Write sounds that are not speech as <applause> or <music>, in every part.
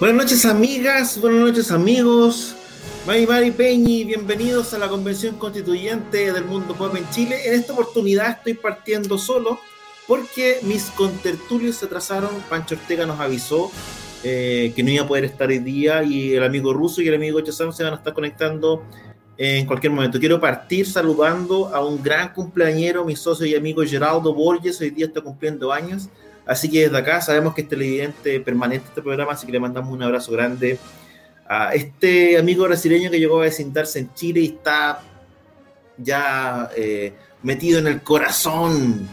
Buenas noches amigas, buenas noches amigos. Mari Mari Peñi, bienvenidos a la Convención Constituyente del Mundo Pop en Chile. En esta oportunidad estoy partiendo solo porque mis contertulios se atrasaron. Pancho Ortega nos avisó eh, que no iba a poder estar hoy día y el amigo ruso y el amigo Chazam se van a estar conectando en cualquier momento. Quiero partir saludando a un gran cumpleañero, mi socio y amigo Geraldo Borges, hoy día está cumpliendo años. Así que desde acá sabemos que es televidente permanente este programa, así que le mandamos un abrazo grande a este amigo brasileño que llegó a vecindarse en Chile y está ya eh, metido en el corazón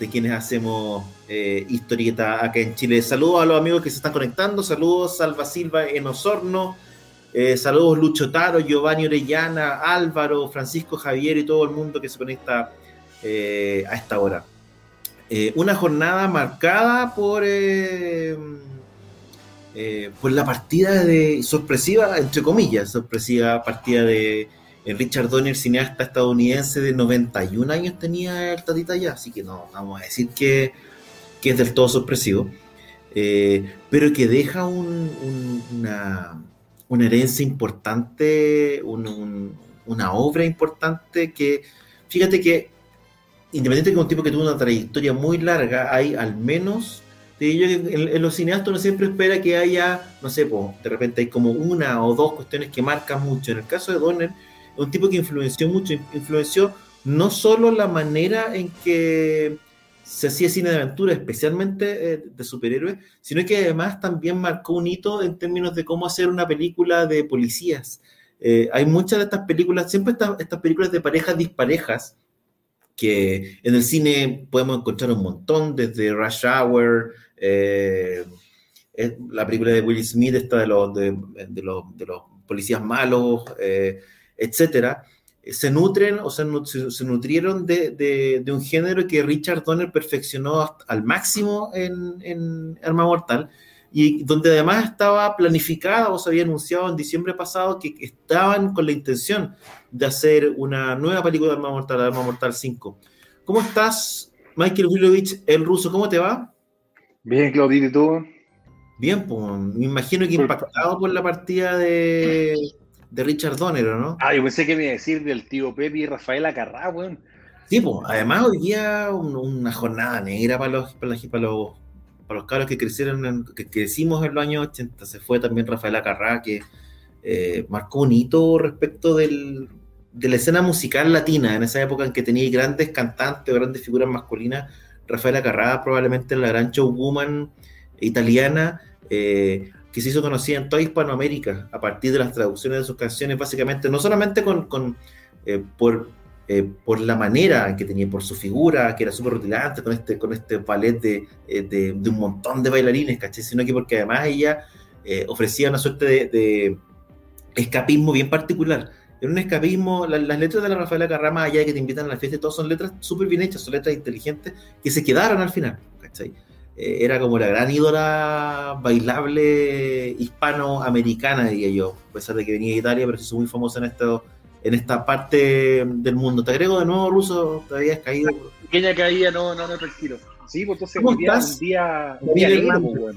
de quienes hacemos eh, historieta acá en Chile. Saludos a los amigos que se están conectando, saludos Salva Silva en Osorno, eh, saludos Lucho Taro, Giovanni Orellana, Álvaro, Francisco Javier y todo el mundo que se conecta a esta hora. Eh, una jornada marcada por, eh, eh, la partida de sorpresiva, entre comillas, sorpresiva partida de Richard Donner, cineasta estadounidense de 91 años tenía el tatita ya, así que no vamos a decir que, es del todo sorpresivo, pero que deja una, una, herencia importante, una obra importante que, fíjate que independiente de que un tipo que tuvo una trayectoria muy larga, hay al menos, en, los cineastas uno siempre espera que haya, no sé, de repente hay como una o dos cuestiones que marcan mucho. En el caso de Donner, un tipo que influenció mucho, influenció no solo la manera en que se hacía cine de aventura, especialmente eh, de superhéroes, sino que además también marcó un hito en términos de cómo hacer una película de policías. Eh, hay muchas de estas películas, siempre estas películas de parejas disparejas, que en el cine podemos encontrar un montón, desde Rush Hour, eh, la película de Will Smith, esta de los, de, los, policías malos, eh, etcétera, se nutren o se, se nutrieron de, un género que Richard Donner perfeccionó al máximo en, en Arma Mortal y donde además estaba planificada o se había anunciado en diciembre pasado que estaban con la intención de hacer una nueva película de Arma Mortal, Arma Mortal 5. ¿Cómo estás, Michael Wilovich, el ruso? ¿Cómo te va? Bien, Claudito, ¿y tú? Bien, pues me imagino que impactado por la partida de, de Richard Donner, ¿no? Ah, yo pensé que me iba a decir del tío Pepe y Rafael Acarrá, weón. Sí, pues, además hoy día una jornada negra para los, para los para los caros que crecieron, que crecimos en los años 80, se fue también Rafael Acarrá, que eh, marcó un hito respecto de la escena musical latina, en esa época en que tenía grandes cantantes, grandes figuras masculinas. Rafael Acarrá, probablemente la gran showwoman italiana, eh, que se hizo conocida en toda Hispanoamérica a partir de las traducciones de sus canciones, básicamente, no solamente con, eh, por eh, por la manera que tenía, por su figura, que era súper rutilante, con este, con este ballet de, eh, de, un montón de bailarines, ¿caché? Sino que porque además ella eh, ofrecía una suerte de, escapismo bien particular. Era un escapismo, las letras de la Rafaela Carrama, allá que te invitan a la fiesta, todas son letras súper bien hechas, son letras inteligentes, que se quedaron al final, ¿cachai? era como la gran ídola bailable hispanoamericana, diría yo, a pesar de que venía de Italia, pero se hizo muy famosa en estos en esta parte del mundo. Te agrego de nuevo, Ruso, te habías caído. Pequeña caída, no, no, no, tranquilo. Sí, pues entonces ¿Cómo un día, estás? un día, un día negro, pues,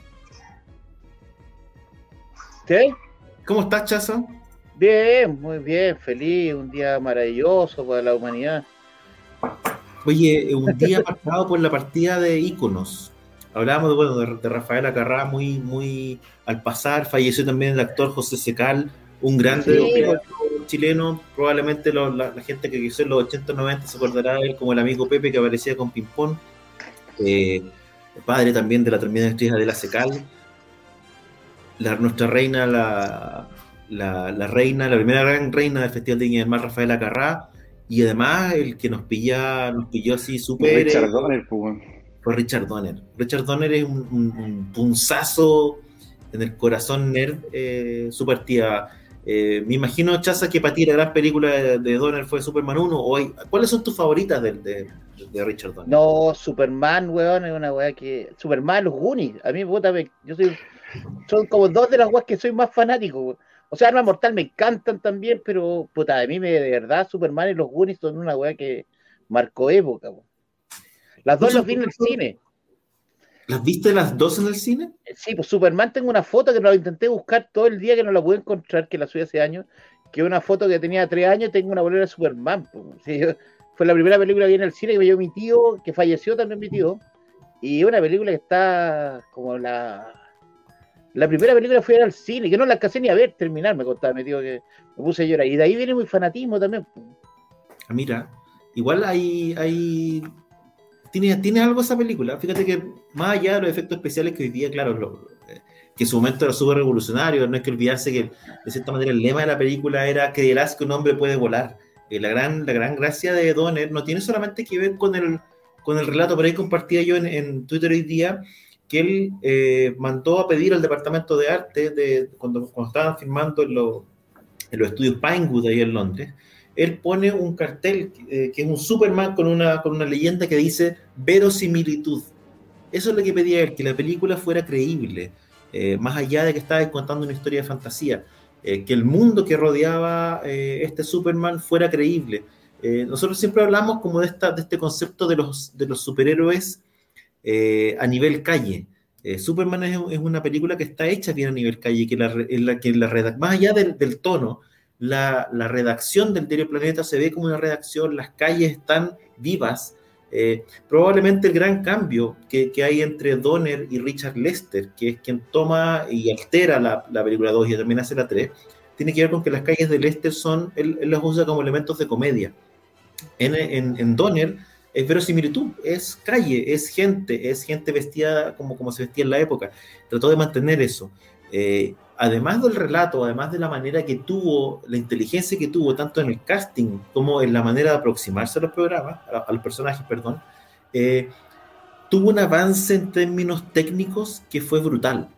¿Qué? ¿Cómo estás, Chazo? Bien, muy bien, feliz, un día maravilloso para la humanidad. Oye, un día <laughs> marcado por la partida de íconos. Hablábamos de, bueno, de, Rafael Acarrá muy, muy al pasar, falleció también el actor José Secal, un grande chileno, probablemente la, gente que quiso en los 80 90 se acordará de él como el amigo Pepe que aparecía con ping-pong, eh, padre también de la terminal estrella de la Secal, la, nuestra reina, la, la, reina, la primera gran reina del Festival de Viña del Mar, Rafaela Carrá, y además el que nos pilla, nos pilló así súper. Richard Donner, pues, fue Richard Donner. Richard Donner es un, un- un punzazo en el corazón nerd eh, su partida. Eh, me imagino, Chaza, que para ti la gran película de, de Donner fue Superman 1. O hay- ¿Cuáles son tus favoritas de, de- de Richard Donner? No, Superman, weón, es una weá que. Superman, los Goonies. A mí, puta, me- yo soy. Son como dos de las weas que soy más fanático, weón. O sea, Arma Mortal me encantan también, pero, puta, a mí me, de verdad, Superman y los Goonies son una weá que marcó época, weón. Las dos las vi en el cine. ¿Las viste las dos en el cine? Sí, pues Superman tengo una foto que la intenté buscar todo el día que no la pude encontrar, que la subí hace años, que una foto que tenía tres años y tengo una bolera de Superman. pues. Sí, yo- fue la primera película que vi en el cine que me dio mi tío, que falleció también mi tío, y una película que está como la... La primera película ver al cine, que no la alcancé ni a ver terminar, me contaba mi tío que me puse a llorar. Y de ahí viene mi fanatismo también. pues. Ah, mira, igual hay, hay tiene, tiene algo esa película. Fíjate que más allá de los efectos especiales que hoy día, claro, lo- eh, que en su momento era súper revolucionario, no hay que olvidarse que de cierta manera el lema de la película era creerás que un hombre puede volar. Eh, la, gran, la gran gracia de Donner no tiene solamente que ver con el, con el relato, por ahí compartía yo en, en Twitter hoy día, que él eh, mandó a pedir al departamento de arte de, cuando, cuando estaban filmando en, los- en los estudios Pinewood ahí en Londres, él pone un cartel eh, que es un Superman con una, con una leyenda que dice verosimilitud. Eso es lo que pedía él, que la película fuera creíble, eh, más allá de que estaba contando una historia de fantasía, eh, que el mundo que rodeaba este Superman fuera creíble. Nosotros siempre hablamos como de, esta, de este concepto de los, de los superhéroes a nivel calle. Superman es, una película que está hecha bien a nivel calle, que la, en la, que más allá del tono, la, la redacción del diario Planeta se ve como una redacción, las calles están vivas. Eh, probablemente el gran cambio que, que hay entre Donner y Richard Lester, que es quien toma y altera la, la película 2 y también hace la 3, tiene que ver con que las calles de Lester son, él, él las usa como elementos de comedia. En, en, en Donner es verosimilitud, es calle, es gente, es gente vestida como, como se vestía en la época. Trató de mantener eso. Eh, además del relato, además de la manera que tuvo, la inteligencia que tuvo, tanto en el casting como en la manera de aproximarse a los programas, a, a los personajes, perdón, eh, tuvo un avance en términos técnicos que fue brutal.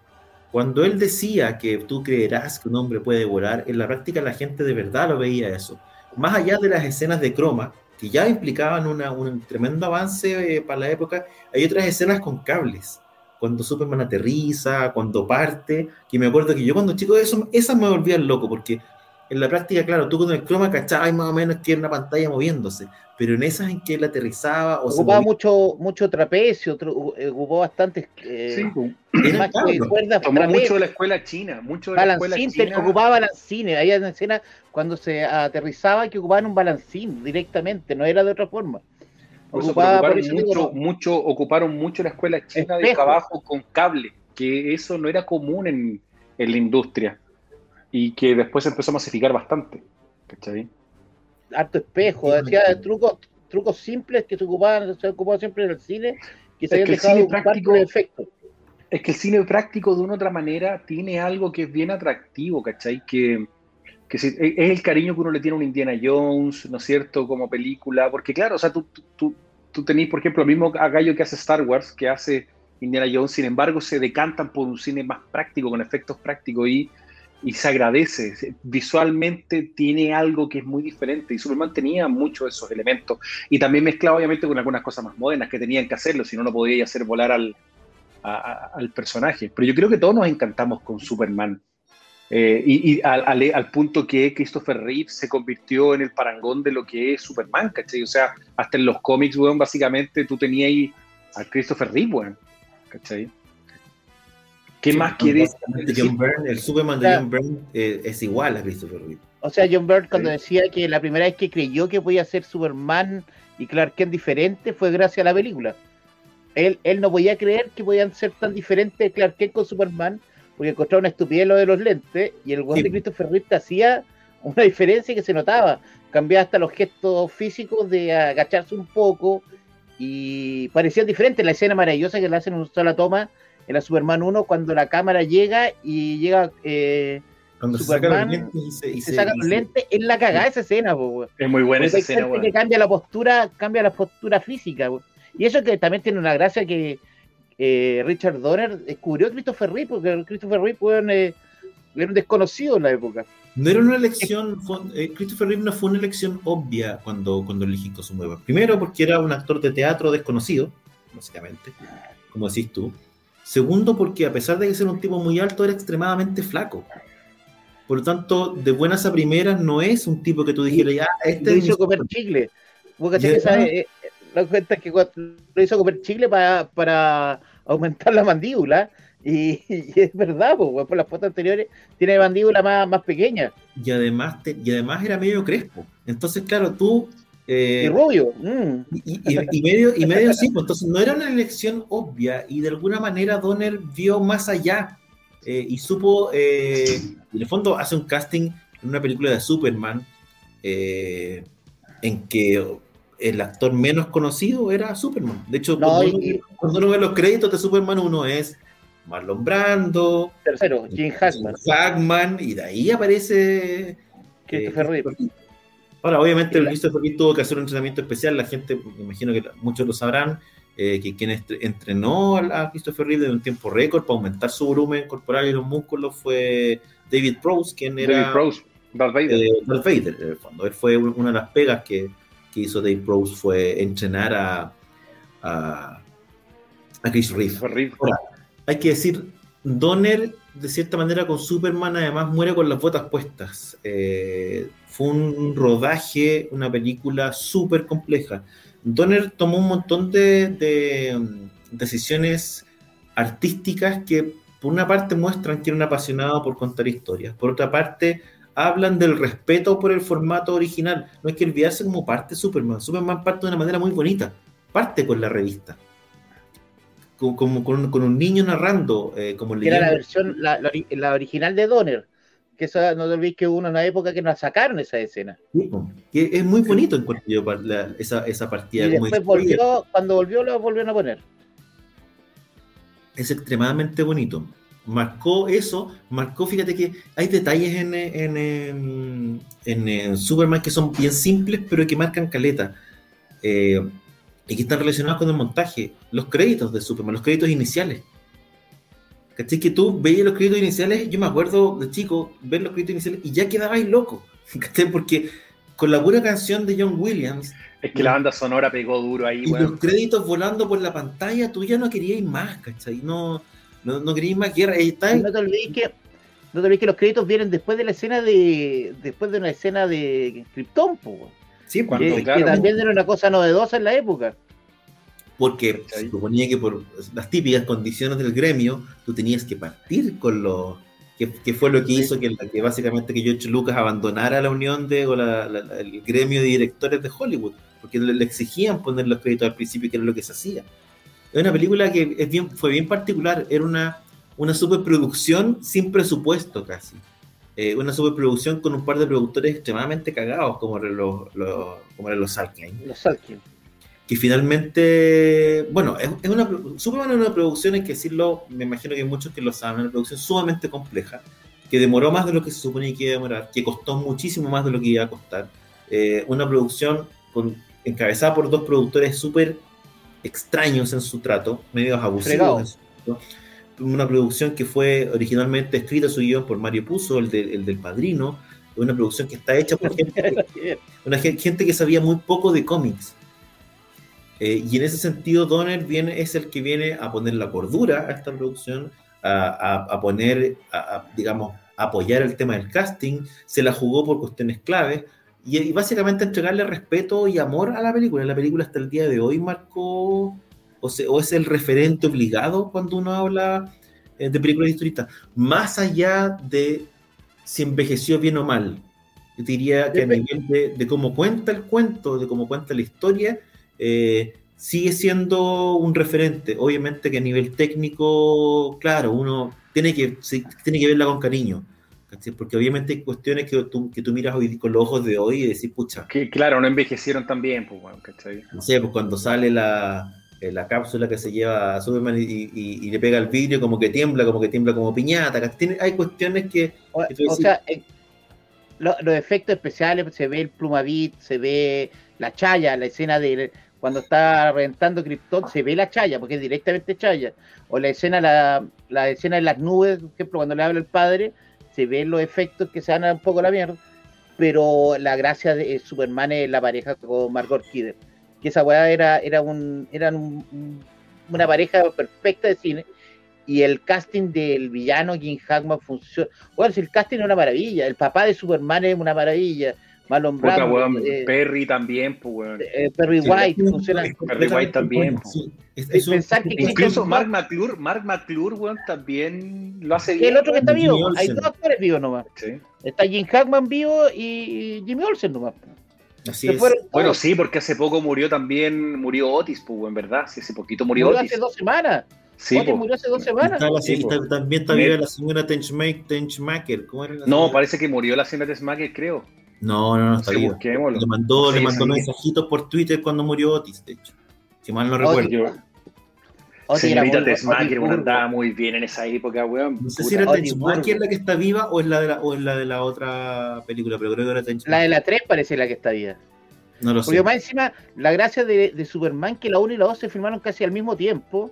Cuando él decía que tú creerás que un hombre puede volar, en la práctica la gente de verdad lo veía eso. Más allá de las escenas de croma, que ya implicaban una- un tremendo avance eh, para la época, hay otras escenas con cables. Cuando Superman aterriza, cuando parte, que me acuerdo que yo cuando chico eso, esas me volvían loco, porque en la práctica, claro, tú con el croma cachabas más o menos que era una pantalla moviéndose, pero en esas en que él aterrizaba o Ocupaba mucho, mucho trapecio, eh, ocupó bastantes eh, Sí, pues, más que cuerdas, tomó trapecio. mucho de la escuela china, mucho de la escuela Balancín, china. te- ocupaba balancines. Había una escena cuando se aterrizaba que ocupaban un balancín directamente, no era de otra forma. Por ocuparon, mucho, mucho, ocuparon mucho la escuela china de Espejo. trabajo con cable, que eso no era común en, en la industria y que después se empezó a masificar bastante. ¿Cachai? harto espejo, Sí, hacía me- trucos, trucos simples que se ocupaban, se ocupaban siempre en el cine, que se Es habían que el dejado cine de práctico- efecto. Es que el cine práctico de una u otra manera tiene algo que es bien atractivo, ¿cachai? Que, que se- es el cariño que uno le tiene a un Indiana Jones, ¿no es cierto? Como película, porque claro, o sea, tú, tú, tú, tenés, por ejemplo, el mismo gallo que hace Star Wars, que hace Indiana Jones, sin embargo, se decantan por un cine más práctico, con efectos prácticos y, y se agradece. Visualmente tiene algo que es muy diferente y Superman tenía muchos de esos elementos y también mezclado obviamente con algunas cosas más modernas que tenían que hacerlo, si no, no podía hacer volar al, al personaje. Pero yo creo que todos nos encantamos con Superman. Eh, y y al, al- al punto que Christopher Reeve se convirtió en el parangón de lo que es Superman, ¿cachai? O sea, hasta en los cómics, weón, básicamente tú tenías ahí a Christopher Reeve, weón, ¿cachai? ¿Qué Sí, más quieres el Superman de. John Byrne eh, es igual a Christopher Reeve. O sea, John Byrne cuando Sí. decía que la primera vez que creyó que podía ser Superman y Clark Kent diferente fue gracias a la película. Él, él no podía creer que podían ser tan diferentes Clark Kent con Superman porque encontraba una estupidez lo de los lentes y el weón Sí. de Christopher Reeve te hacía una diferencia que se notaba. Cambiaba hasta los gestos físicos de agacharse un poco y parecían diferentes. La escena maravillosa que le hacen en una sola toma en la Superman 1 cuando la cámara llega y llega... eh, Cuando se Superman saca los lentes y se, y se se- saca los se- lentes, es la cagada esa escena, po. Es muy buena Porque esa escena, que cambia la postura, cambia la postura física. Y eso que también tiene una gracia que eh, Richard Donner descubrió a Christopher Reeve, porque Christopher Reeve fue era un desconocido en la época. No era una elección, eh, Christopher Reeve no fue una elección obvia cuando, cuando elegí Cosumeva. Primero porque era un actor de teatro desconocido, básicamente, como decís tú. Segundo porque a pesar de ser un tipo muy alto, era extremadamente flaco. Por lo tanto, de buenas a primeras no es un tipo que tú dijeras, ya, este lo hizo comer chicle. Eh, la cuenta que lo hizo comer chicle para, para aumentar la mandíbula y, <laughs> es verdad, pues, por las fotos anteriores tiene mandíbula más, más pequeña. Y además, y además era medio crespo. Entonces, claro, tú. Eh, y rubio. Mm. Y, medio, y medio sí, pues, entonces no era una elección obvia y de alguna manera Donner vio más allá eh, y supo, eh, en el fondo hace un casting en una película de Superman en que el actor menos conocido era Superman. De hecho, cuando, uno, ve los créditos de Superman, uno es Marlon Brando. Tercero, Jim Hackman. Hackman, y de ahí aparece. Christopher eh, Ahora, obviamente, el Christopher Reeve tuvo que hacer un entrenamiento especial. La gente, me imagino que muchos lo sabrán, eh, que quien entrenó a Christopher Reeve de un tiempo récord para aumentar su volumen corporal y los músculos fue David Prowse, quien era. David Prowse, Darth Vader. Eh, Darth Vader, en el fondo. Él fue una de las pegas que, que hizo David Prowse, fue entrenar a, a, a Chris Reeve hay que decir, Donner, de cierta manera, con Superman, además muere con las botas puestas. Eh, fue un rodaje, una película súper compleja. Donner tomó un montón de, mm, decisiones artísticas que, por una parte, muestran que era un apasionado por contar historias. Por otra parte, hablan del respeto por el formato original. No hay que olvidarse como parte de Superman. Superman parte de una manera muy bonita. Parte con la revista como, con, un niño narrando, eh, como Era la versión, la, original de Donner, que eso, no te olvides que hubo una época que nos sacaron esa escena. que es muy bonito en cuanto esa, esa partida. Y después volvió, cuando volvió lo volvieron a poner. Es extremadamente bonito. Marcó eso, marcó, fíjate que hay detalles en, en, en, Superman que son bien simples, pero que marcan caleta. Eh, y que están relacionados con el montaje, los créditos de Superman, los créditos iniciales. ¿Cachai? Que tú veías los créditos iniciales, yo me acuerdo de chico, ver los créditos iniciales y ya quedabais loco. <laughs> ¿Cachai? Porque con la pura canción de John Williams. Es que la banda sonora pegó duro ahí, Y los créditos volando por la pantalla, tú ya no querías más, ¿cachai? No, no, no querías más guerra. No te olvides que. No te olvides que los créditos vienen después de la escena de. Después de una escena de Krypton, pues. Sí, cuando, que, también era una cosa novedosa en la época. Porque se suponía que por las típicas condiciones del gremio, tú tenías que partir con los... Que, fue lo que hizo que, que, básicamente que George Lucas abandonara la unión de, o el gremio de directores de Hollywood, porque le, exigían poner los créditos al principio, que era lo que se hacía. Es una película que es bien, fue bien particular, era una, una superproducción sin presupuesto casi. Eh, una superproducción con un par de productores extremadamente cagados, como los, los, como los Salkind. Los Salkind. Que finalmente, bueno, es, una, Superman es una producción, hay que decirlo, me imagino que hay muchos que lo saben, una producción sumamente compleja, que demoró más de lo que se suponía que iba a demorar, que costó muchísimo más de lo que iba a costar. Eh, una producción con, encabezada por dos productores súper extraños en su trato, medios abusivos en su trato. Una producción que fue originalmente escrita su guion por Mario Puzo, el, el del Padrino, una producción que está hecha por <laughs> gente, una gente que sabía muy poco de cómics. Eh, y en ese sentido, Donner viene, es el que viene a poner la cordura a esta producción, a, a, poner, a, digamos, apoyar el tema del casting, se la jugó por cuestiones claves y, y, básicamente entregarle respeto y amor a la película. La película hasta el día de hoy marcó o, es el referente obligado cuando uno habla eh, de películas historistas, más allá de si envejeció bien o mal. Yo diría que a nivel de, cómo cuenta el cuento, de cómo cuenta la historia, eh, sigue siendo un referente. Obviamente que a nivel técnico, claro, uno tiene que, tiene que verla con cariño. Porque obviamente hay cuestiones que tú, que tú miras hoy con los ojos de hoy y decís, pucha. Que claro, no envejecieron tan bien, pues, ¿cachai? No sé, pues cuando sale la, eh, la cápsula que se lleva a Superman y, le pega el vidrio como que tiembla, como que tiembla como piñata. hay cuestiones que... O, sea, los efectos especiales, se ve el plumavit, se ve la chaya, la escena de cuando está reventando Krypton, se ve la chaya, porque es directamente chaya. O la escena, la, la escena de las nubes, por ejemplo, cuando le habla el padre, se ven los efectos que se dan un poco la mierda. Pero la gracia de Superman es la pareja con Margot Kidder. Que esa weá era, era, un, una pareja perfecta de cine. Y el casting del villano Jim Hackman funciona. Bueno, si el casting es una maravilla. El papá de Superman es una maravilla. Marlon Brando. Eh, Perry también, pues, weón. Eh, Perry White funciona. Perry White también. es, pensar que incluso Mark McClure, Mark McClure, weón, también lo hace bien. El otro que está vivo. Hay dos actores vivos nomás. Sí. Está Jim Hackman vivo y Jimmy Olsen nomás. Así es. Bueno, sí, porque hace poco murió también, murió Otis, pues, en verdad. Sí, hace poquito murió, murió Otis. hace dos semanas. Sí, Otis murió hace dos semanas. también está viva la señora Tenchmaker. ¿Cómo era no, parece que murió la señora Tenchmaker, creo. No, no, no, está bien. Le mandó, le mandó mensajitos por Twitter cuando murió Otis, de hecho. Si mal no recuerdo. Otis Señorita Tesmaker andaba muy bien en esa época, weón. No sé si era Tesmaker la que está viva o es la de la, o es la de la otra película, pero creo que era La de la 3 parece la que está viva. No lo Porque sé. más encima, la gracia de, de, Superman que la 1 y la 2 se filmaron casi al mismo tiempo.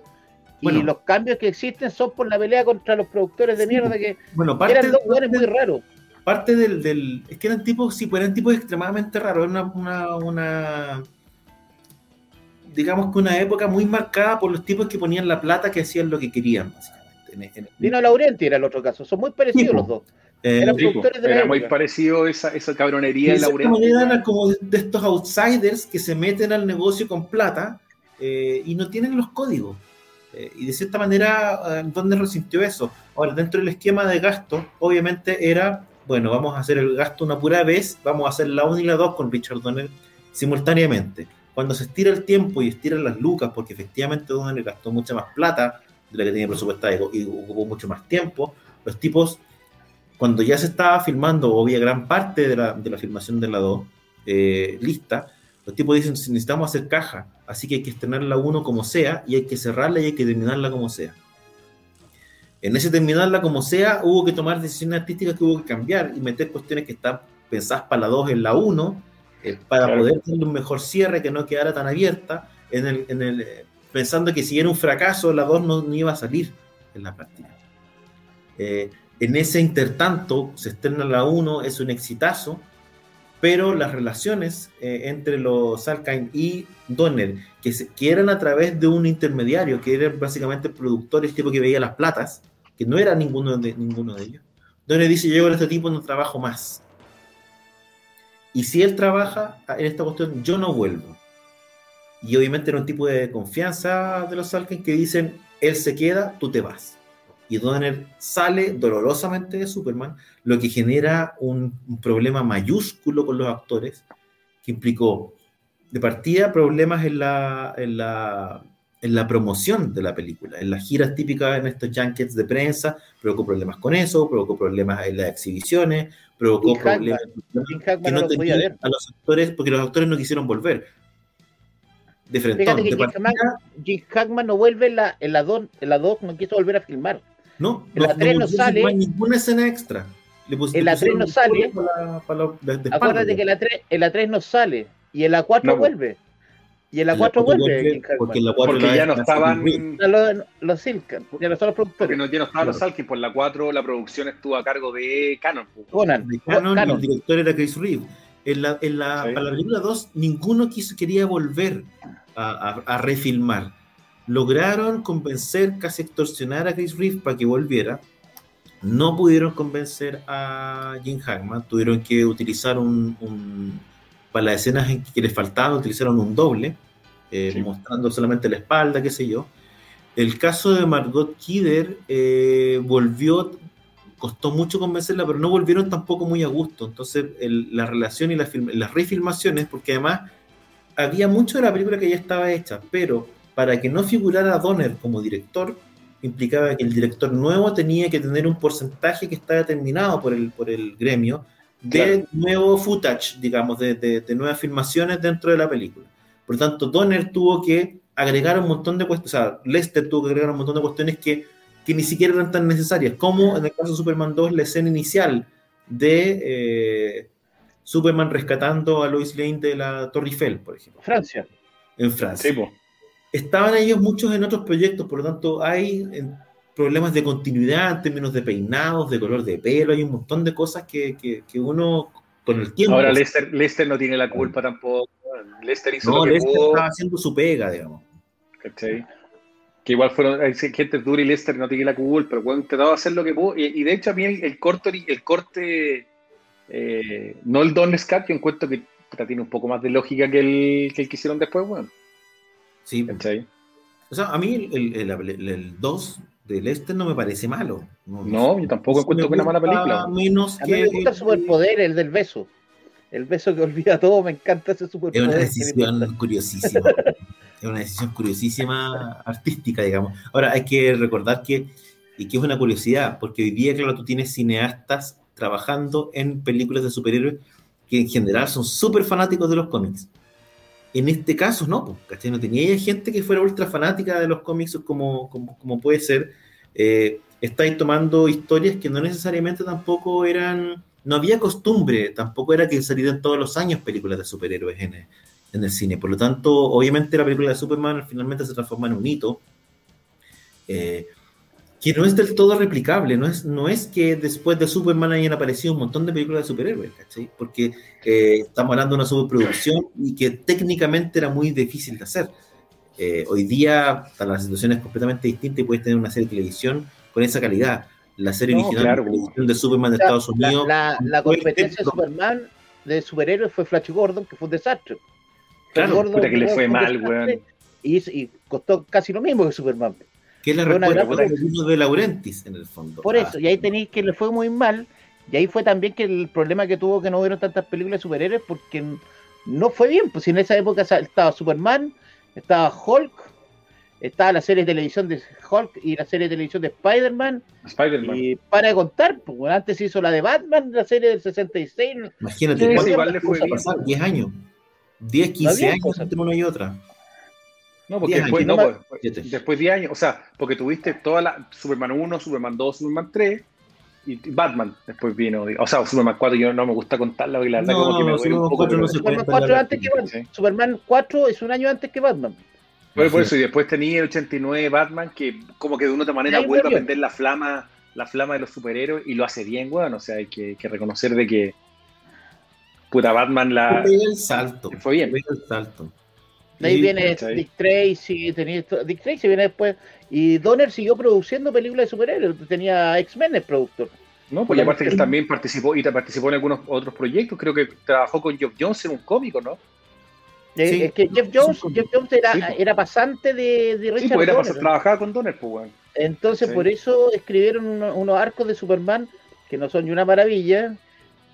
Y los cambios que existen son por la pelea contra los productores de mierda que bueno, parte, eran dos lugares muy raros parte del, del, Es que eran tipos, sí, pues eran tipos extremadamente raros. Era una, una, Digamos que una época muy marcada por los tipos que ponían la plata que hacían lo que querían, básicamente. Dino Laurenti era el otro caso. Son muy parecidos los dos. Eh, eran productores de era muy parecido esa, esa cabronería de Laurenti. eran como de, estos outsiders que se meten al negocio con plata eh, y no tienen los códigos. Eh, y de cierta manera, ¿dónde resintió eso? Ahora, dentro del esquema de gasto, obviamente era bueno, vamos a hacer el gasto una pura vez, vamos a hacer la 1 y la 2 con Richard Donner simultáneamente. Cuando se estira el tiempo y estiran las lucas, porque efectivamente Donner gastó mucha más plata de la que tenía presupuestada y ocupó mucho más tiempo, los tipos, cuando ya se estaba filmando, o había gran parte de la, de la filmación de la 2 eh, lista, los tipos dicen, necesitamos hacer caja, así que hay que estrenar la 1 como sea, y hay que cerrarla y hay que terminarla como sea. En ese terminarla como sea, hubo que tomar decisiones artísticas que hubo que cambiar y meter cuestiones que están pensadas para la 2 en la 1, eh, para poder tener un mejor cierre que no quedara tan abierta, en el, en el, eh, pensando que si era un fracaso, la 2 no, iba a salir en la práctica. Eh, en ese intertanto, se estrena la 1, es un exitazo, pero las relaciones entre los Salkind y Donner, que, que, eran a través de un intermediario, que eran básicamente productores tipo que veía las platas, que no era ninguno de, ninguno de ellos. Donde dice, yo con este tipo no trabajo más. Y si él trabaja en esta cuestión, yo no vuelvo. Y obviamente era un tipo de confianza de los Salken que dicen, él se queda, tú te vas. Y Donner sale dolorosamente de Superman, lo que genera un, un problema mayúsculo con los actores, que implicó de partida problemas en la, en la en la promoción de la película, en las giras típicas en estos junkets de prensa, provocó problemas con eso, provocó problemas en las exhibiciones, provocó problemas que no, tenían a los actores, porque los actores no quisieron volver. De frente. Fíjate que Jim, Hackman, no vuelve en la, en la 2, en la 2 no quiso volver a filmar. No, en la 3 no, sale. ninguna escena extra. Le en la 3 no sale. Acuérdate que en la 3, en la 3 no sale. Y en la 4 vuelve. Y en la 4 vuelve. Porque, en la 4 porque ya no estaban los, los ya no estaban los productores. Porque no, ya no estaban los Salkin, por la 4 la producción estuvo a cargo de Canon. Conan, de Canon, el director era Chris Reeve. En la, en la, Para la película 2, ninguno quiso, quería volver a, a, a, refilmar. Lograron convencer, casi extorsionar a Chris Reeve para que volviera. No pudieron convencer a Jim Hackman, tuvieron que utilizar un, un para las escenas en que les faltaba utilizaron un doble, eh, mostrando solamente la espalda, qué sé yo. El caso de Margot Kidder eh, volvió, costó mucho convencerla, pero no volvieron tampoco muy a gusto. Entonces, la relación y las refilmaciones, porque además había mucho de la película que ya estaba hecha, pero para que no figurara Donner como director, implicaba que el director nuevo tenía que tener un porcentaje que estaba determinado por el, por el gremio de nuevo footage, digamos, de, de, nuevas filmaciones dentro de la película. Por lo tanto, Donner tuvo que agregar un montón de cuestiones, o sea, Lester tuvo que agregar un montón de cuestiones que, que ni siquiera eran tan necesarias, como en el caso de Superman 2, la escena inicial de eh, Superman rescatando a Lois Lane de la Torre Eiffel, por ejemplo. Francia. en Francia. Sí. Estaban ellos muchos en otros proyectos, por lo tanto hay problemas de continuidad en términos de peinados, de color de pelo, hay un montón de cosas que, que- que uno con el tiempo... Ahora Lester, Lester no tiene la culpa tampoco. Lester hizo no, lo que Lester pudo. estaba haciendo su pega, digamos. ¿cachai? Que igual fueron hay gente dura y Lester no tiene la culpa, pero bueno, intentado de hacer lo que pudo. Y, y de hecho, a mí el, el corte, el corte eh, no el Don Scott, yo encuentro que tiene un poco más de lógica que el que, el que hicieron después, bueno. Sí, ¿cachai? o sea, a mí el, el, el, el 2 de Lester no me parece malo. No, yo tampoco encuentro que una mala película. Menos A mí que me gusta el superpoder, el del beso. El beso que olvida todo, me encanta ese Es superpoder. una que le decisión curiosísima. es una decisión curiosísima artística, digamos. Ahora, hay que recordar que, y que es una curiosidad, porque hoy día, claro, tú tienes cineastas trabajando en películas de superhéroes que en general son súper fanáticos de los cómics. En este caso, no, pues. No tenía gente que fuera ultra fanática de los cómics como, como, puede ser. Eh, estáis tomando historias que no necesariamente tampoco eran. No había costumbre, tampoco era que salieran todos los años películas de superhéroes en el cine. Por lo tanto, obviamente la película de Superman finalmente se transforma en un hito. eh, que no es del todo replicable, no es, no es que después de Superman hayan aparecido un montón de películas de superhéroes, ¿cachai? Porque eh, estamos hablando de una superproducción y que técnicamente era muy difícil de hacer. Eh, hoy día la situación es completamente distinta y puedes tener una serie de televisión con esa calidad. La serie No, original claro, de televisión de Superman de La- Estados Unidos. la- competencia de. Superman de superhéroes fue Flash Gordon, que fue un desastre. Claro, Gordon puta que le fue mal, Y, y costó casi lo mismo que Superman. Que es la fue respuesta vino de Laurentis en el fondo. Por Ah, eso, y ahí tenéis que le fue muy mal. Y ahí fue también que el problema que tuvo que no hubieron tantas películas de superhéroes porque no fue bien. Pues si en esa época estaba Superman, estaba Hulk, estaba la serie de televisión de Hulk y la serie de televisión de Spider-Man. Y para de contar, pues antes se hizo la de Batman, la serie del 66. Imagínate, Sí, ¿cuánto igual le fue va a bien. pasar? 10 años. 10, 15 bien, años entre una y otra. No, porque Diez después, años. no, pues, Siete. después de 10 años, o sea, porque tuviste toda la Superman 1, Superman 2, Superman 3 y Batman después vino, o sea, Superman 4 yo no me gusta contarla porque la verdad No, como que me duele un Superman poco. 4 no pero- se Superman cuenta 4 la antes que Batman. sí. Superman 4 es un año antes que Batman. Por, por eso, y después tenía el 89 Batman que como que de una otra manera vuelve a prender la flama, la flama de los superhéroes y lo hace bien, weón, o sea, hay que, que reconocer de que puta Batman la Pega el salto. fue bien. Pega el salto. De ahí viene ¿cachai? Dick Tracy, tenía esto- Dick Tracy viene después. Y Donner siguió produciendo películas de superhéroes. Tenía X-Men el productor. No, porque aparte que él también participó y participó en algunos otros proyectos, creo que trabajó con Geoff Jones en un cómico, ¿no? Eh, Sí. Es que Jeff Jones, Sí, Jeff Jones era, sí, pues. era pasante de, de Sí, Richard pues era Donner. trabajaba con Donner, pues, weón. Entonces, Sí. por eso escribieron uno- unos arcos de Superman que no son ni una maravilla.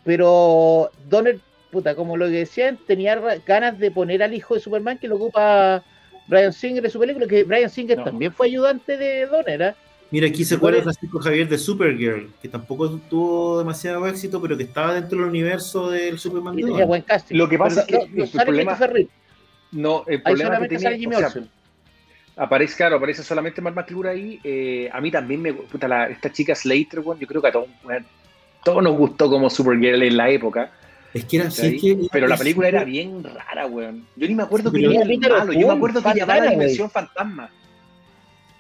Pero Donner, puta, como lo que decían, tenía ganas de poner al hijo de Superman que lo ocupa Brian Singer en su película. Que Brian Singer No. también fue ayudante de Donner, ¿ah? Mira, aquí se ¿Y cuál acuerda? Francisco Javier de Supergirl, que tampoco tuvo demasiado éxito, pero que estaba dentro del universo del Superman y de tenía Donner. buen casting. Lo que pasa Pero es que no el sale problema- No, el ahí problema que o sea, aparece, claro, aparece solamente Mark McClure ahí. eh, a mí también me la, esta chica Slater, weón, yo creo que a todos, todos nos gustó como Supergirl en la época. Es que era ¿cachai? sí, es que pero la película era bien rara, weón. Yo ni me acuerdo que era el malo, yo me acuerdo que llamaba la dimensión fantasma.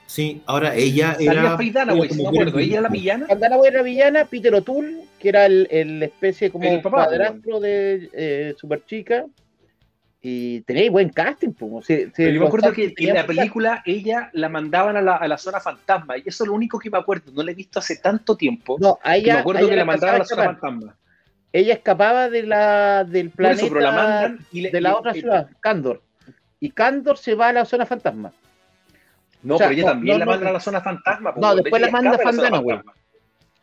Sí, ahora ella era. Faidana, era güey, si como no me acuerdo. Ella era la villana. Bandana Boy era villana, Peter O'Toole, que era el, el especie como El papá, padrastro de eh, Super Chica. Y tenía buen casting, pues. sí, Pero yo me acuerdo que en la película ella la mandaban a la, a la zona fantasma. Y eso es lo único que me acuerdo. No la he visto hace tanto tiempo. No, a que ella, me a acuerdo ella que la mandaban a la zona fantasma. Ella escapaba de la, del planeta eso, pero la mandan y le- de la y- otra y- ciudad, Candor. Y Candor se va a la zona fantasma. No, O sea, pero ella no, también no, la no, mandan a la zona fantasma. No, después la manda Fandana, güey.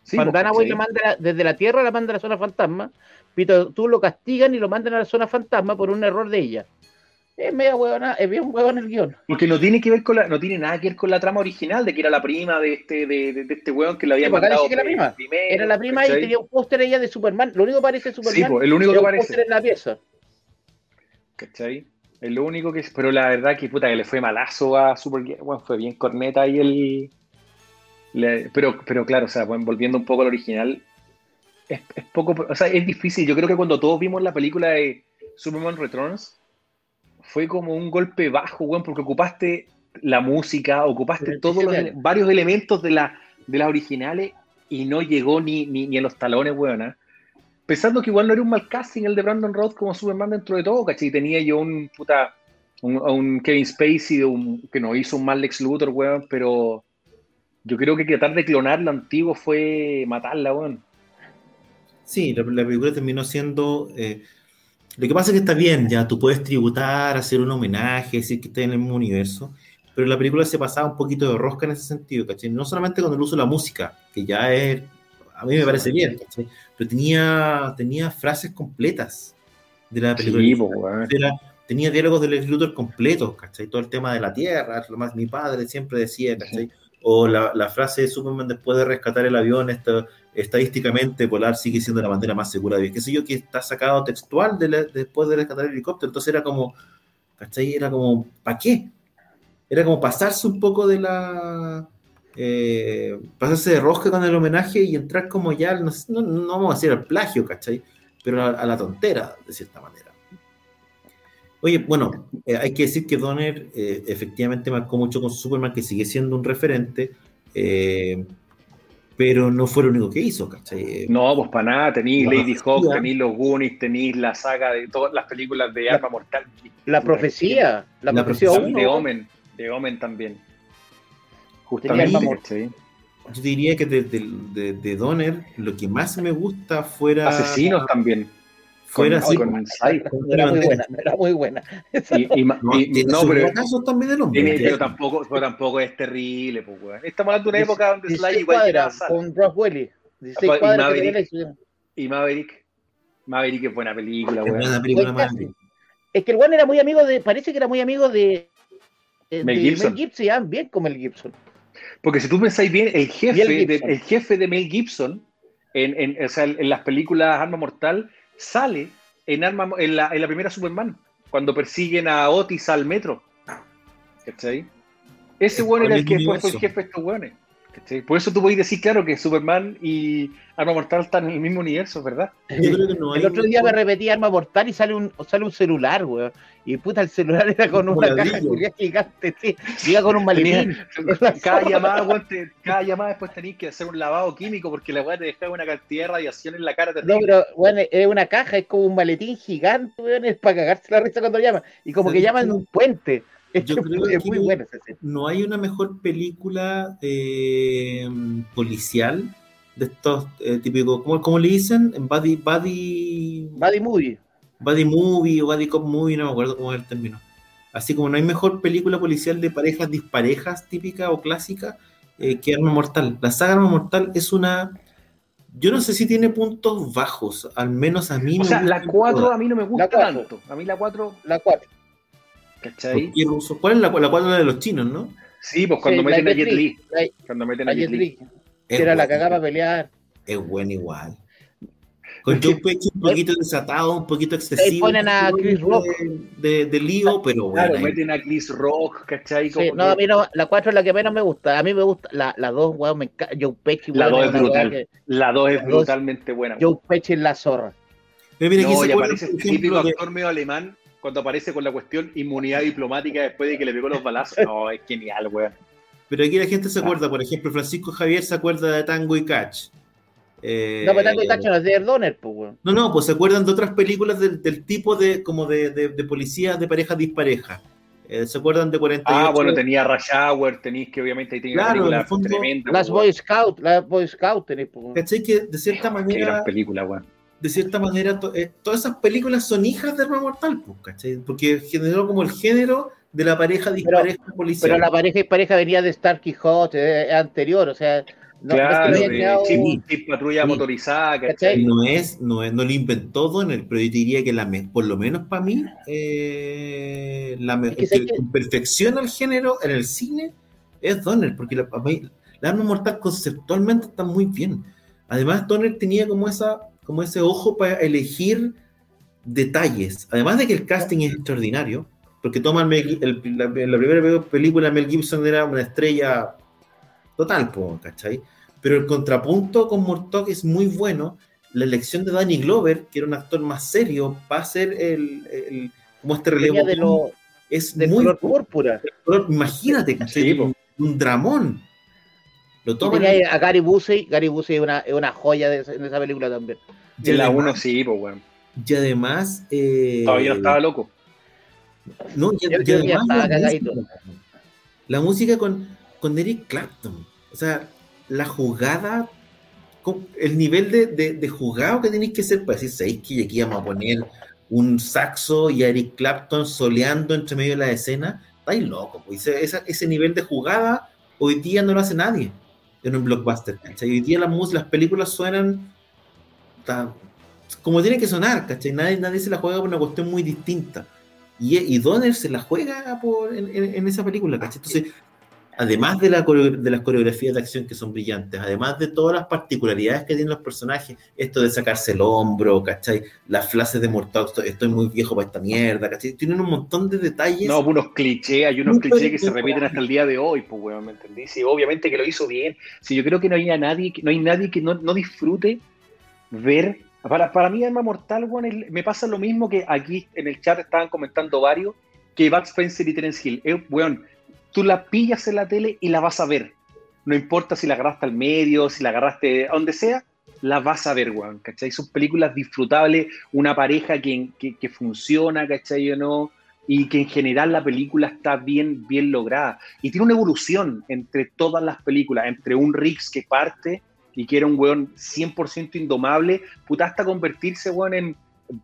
Sí, ¿cachai? la manda la- desde la Tierra, la manda a la zona fantasma. Peter tú lo castigan y lo mandan a la zona fantasma por un error de ella. Es media huevona, es bien huevón el guion. Porque no tiene que ver con la, no tiene nada que ver con la trama original de que era la prima de este, de, de- de este weón que le había Sí, mandado que era prima. primero, Era la prima y tenía un póster ella de Superman. Lo único que parece de Superman Sí, po, el único que un aparece. póster en la pieza. ¿Cachai? Es lo único que. Pero la verdad que puta que le fue malazo a Supergirl. Bueno, fue bien corneta ahí el. le- pero, pero claro, o sea, bueno, volviendo un poco al original. Es, es poco. O sea, es difícil. Yo creo que cuando todos vimos la película de Superman Returns. Fue como un golpe bajo, weón, porque ocupaste la música, ocupaste 37 todos los, varios elementos de, la, de las originales y no llegó ni, ni, ni a los talones, weón. ¿ah? Pensando que igual no era un mal casting el de Brandon Roth como Superman dentro de todo, ¿cachai? Tenía yo un puta, un, un Kevin Spacey de un- que nos hizo un mal Lex Luthor, weón, pero yo creo que tratar de clonar lo antiguo fue matarla, weón. Sí, la, la película terminó siendo. eh, lo que pasa es que está bien, ya tú puedes tributar, hacer un homenaje, decir que está en el mismo universo, pero la película se pasaba un poquito de rosca en ese sentido, ¿cachai? No solamente con el uso de la música, que ya es. A mí me parece bien, ¿cachai? Pero tenía, tenía frases completas de la película. Sí, weón. Era- tenía diálogos de Lex Luthor completos, ¿cachai? Todo el tema de la tierra, lo más mi padre siempre decía, ¿cachai? O la, la frase de Superman después de rescatar el avión, esto, estadísticamente volar sigue siendo la manera más segura de. Qué sé yo, que está sacado textual de la- después de rescatar el helicóptero. Entonces era como, ¿cachai? Era como, ¿para qué? Era como pasarse un poco de la... eh, pasarse de rosca con el homenaje y entrar como ya, no, no, no vamos a decir al plagio, ¿cachai? Pero a, a la tontera, de cierta manera. Oye, bueno, eh, hay que decir que Donner eh, efectivamente marcó mucho con Superman, que sigue siendo un referente, eh, pero no fue lo único que hizo, ¿cachai? No, pues para nada, tenéis La Lady Hawk, tenéis los Goonies, tenéis la saga de todas las películas de Arma Mortal. La profecía, la, La profecía de Omen, de Omen también. Justamente, Arma ¿cachai? Yo diría que de, de, de- de Donner lo que más me gusta fuera... Asesinos también. Fuera con, así. con. No era muy buena, no era muy buena. Y, y No, y- no, pero, casos también el hombre. tiene- pero tampoco, pero tampoco es terrible, pues, weón. Estamos hablando de una época donde Sly 16 igual llegaba a cuadras sala. con Ross Welly. 16 Y cuadras que Maverick. Y Maverick. Maverick es buena película, Es weón. una película casting. Es que el Juan era muy amigo de, parece que era muy amigo de, de Mel Gibson. Mel Gibson, ya, bien con Mel Gibson. Porque si tú pensáis bien, el jefe, de, el jefe de Mel Gibson en, en, o sea, en las películas Arma Mortal sale en, Arma, en, la, en la primera Superman, cuando persiguen a Otis al metro. ¿Cachai? Ese Es weón era el que después fue el jefe de estos weones. ¿Cachai? Por eso tú podés decir, claro, que Superman y Arma Mortal están en el mismo universo, ¿verdad? Yo creo que no hay El otro día me repetí Arma Mortal y sale un, sale un celular, weón. Y puta, el celular era con Un una ladrillo. caja gigante, sí. Llega con un <laughs> maletín. <laughs> Cada llamada, weón, te- cada llamada después tenéis que hacer un lavado químico porque la weá te dejaba una cantidad de radiación en la cara No, pero bueno, es una caja, es como un maletín gigante, weón, es para cagarse la risa cuando llama. Y como que ¿Sabes llaman qué? un puente. Es, Yo <laughs> creo es que- muy buena esa escena. no hay una mejor película eh, policial de estos eh, típicos, ¿cómo, cómo le dicen? Buddy, buddy, Buddy Movie. buddy movie o buddy cop movie, no me acuerdo cómo es el término. Así como no hay mejor película policial de parejas disparejas típica o clásica eh, que Arma Mortal. La saga Arma Mortal es una... Yo no sé si tiene puntos bajos, al menos a mí O me sea, gusta la 4 a mí no me gusta tanto. A mí la 4, La 4. ¿Cachai? ¿Por qué ruso? ¿Cuál es la, la cuatro de los chinos, no? Sí, pues cuando Sí, meten la a Jet Li. La, Cuando meten la a Jet Li. Era la buena. cagada para pelear. Es bueno igual. Con Joe Pesci un poquito desatado, un poquito excesivo. ponen a Chris Rock. De, de, de lío, pero bueno. Claro, ahí- meten a Chris Rock, ¿cachai? Sí, Como no, que- a mí no, la 4 es la que menos me gusta. A mí me gusta la, la 2, weón, me encanta. Joe Pesci, La weón, dos es una weá brutal. que- La 2 es La brutalmente buena. Joe Pesci es la zorra. Pero mira, aquí no, se y acuerdan, aparece este típico actor medio alemán cuando aparece con la cuestión inmunidad diplomática después de que le pegó los balazos. No, es genial, weón. pero aquí la gente se Ah. acuerda, por ejemplo, Francisco Javier se acuerda de Tango y Catch. Eh, No, pero tanto y cacho no es de Donner, pues, weón. no, no, pues se acuerdan de otras películas del, del tipo de como de, de, de policías de parejas disparejas. Eh, ¿Se acuerdan de 48? Ah, bueno, tenía Rush Hour, tenéis que obviamente ahí tenía Claro, una película fondo, tremenda. Las. Boy Scout, las Boy Scout tenés, pues, weón. ¿Cachai? Que de cierta Qué manera gran película, weón. De cierta manera, to- eh, todas esas películas son hijas de Arma Mortal, pues, ¿cachai? Porque generó como el género de la pareja dispareja policial. Pero la pareja y pareja venía de Star Quijote, eh, anterior, o sea, no, no es que claro, Chip, Chip patrulla Sí. motorizada, ¿Cachai? no es, no es, no lo inventó Donner, pero yo diría que la me- por lo menos para mí, eh, la me- Es que que que- perfecciona el género en el cine es Donner, porque la, para mí, la arma mortal conceptualmente está muy bien. Además, Donner tenía como esa, como ese ojo para elegir detalles. Además de que el casting es extraordinario, porque toma el Mel- el- la, la primera película Mel Gibson era una estrella total, po, ¿cachai? Pero el contrapunto con Murtaugh es muy bueno. La elección de Danny Glover, que era un actor más serio, va a ser el, el- como este relevo. De lo, es del muy color púrpura. color- imagínate, ¿cachai? Sí, un dramón. Lo toman a Gary Busey. Gary Busey es una, es una joya de, esa- en esa película también. y En la además- 1 sí, pues, weón. Y además. eh, Todavía no estaba loco. No, y, Yo- y además estaba la cagadito. música, la música con, con Eric Clapton. O sea, la jugada, con- el nivel de, de, de jugado que tenéis que hacer para decir, ¿sabéis que aquí vamos a poner un saxo y a Eric Clapton soleando entre medio de la escena? Estáis locos. Pues. Ese, ese nivel de jugada hoy día no lo hace nadie en un blockbuster. ¿cachai? Hoy día las, películas suenan como tiene que sonar, ¿cachai? Nadie, nadie se la juega por una cuestión muy distinta. Y, y Donner se la juega por, en, en- en esa película, ¿cachai? Entonces, además de, la, de las coreografías de acción que son brillantes, además de todas las particularidades que tienen los personajes, esto de sacarse el hombro, ¿cachai? Las frases de Mortal, estoy, muy viejo para esta mierda, ¿cachai? Tienen un montón de detalles. No, unos clichés, hay unos clichés que se repiten hasta el día de hoy, pues, weón, ¿me entendí? Sí, obviamente que lo hizo bien. Sí, yo creo que no hay nadie, no hay nadie que no, no disfrute ver. Para, para mí, Arma Mortal, weón, el- me pasa lo mismo que aquí en el chat estaban comentando varios, que Bud Spencer y Terence Hill. Eh, weón, tú la pillas en la tele y la vas a ver. No importa si la agarraste al medio, si la agarraste a donde sea, la vas a ver, weón, ¿cachai? Son películas disfrutables, una pareja que, que, que funciona, ¿cachai o no? y que en general la película está bien, bien lograda. Y tiene una evolución entre todas las películas, entre un Riggs que parte y que era un weón 100% indomable, puta, hasta convertirse, weón, en,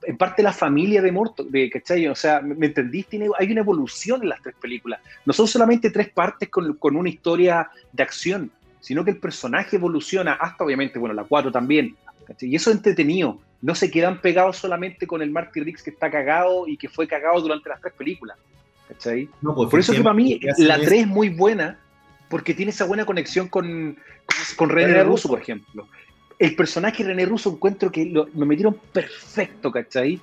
en parte la familia de Morto, de, ¿cachai? O sea, ¿me, entendís? Tiene, hay una evolución en las tres películas. No son solamente tres partes con, con una historia de acción, sino que el personaje evoluciona hasta, obviamente, bueno, la cuatro también. ¿cachai? Y eso es entretenido. No se quedan pegados solamente con el Marty Riggs que está cagado y que fue cagado durante las tres películas. ¿cachai? No, pues, Por eso que para mí la 3 es muy buena, porque tiene esa buena conexión con, con René Russo, por ejemplo. El personaje René Russo encuentro que lo, lo metieron perfecto, ¿cachai?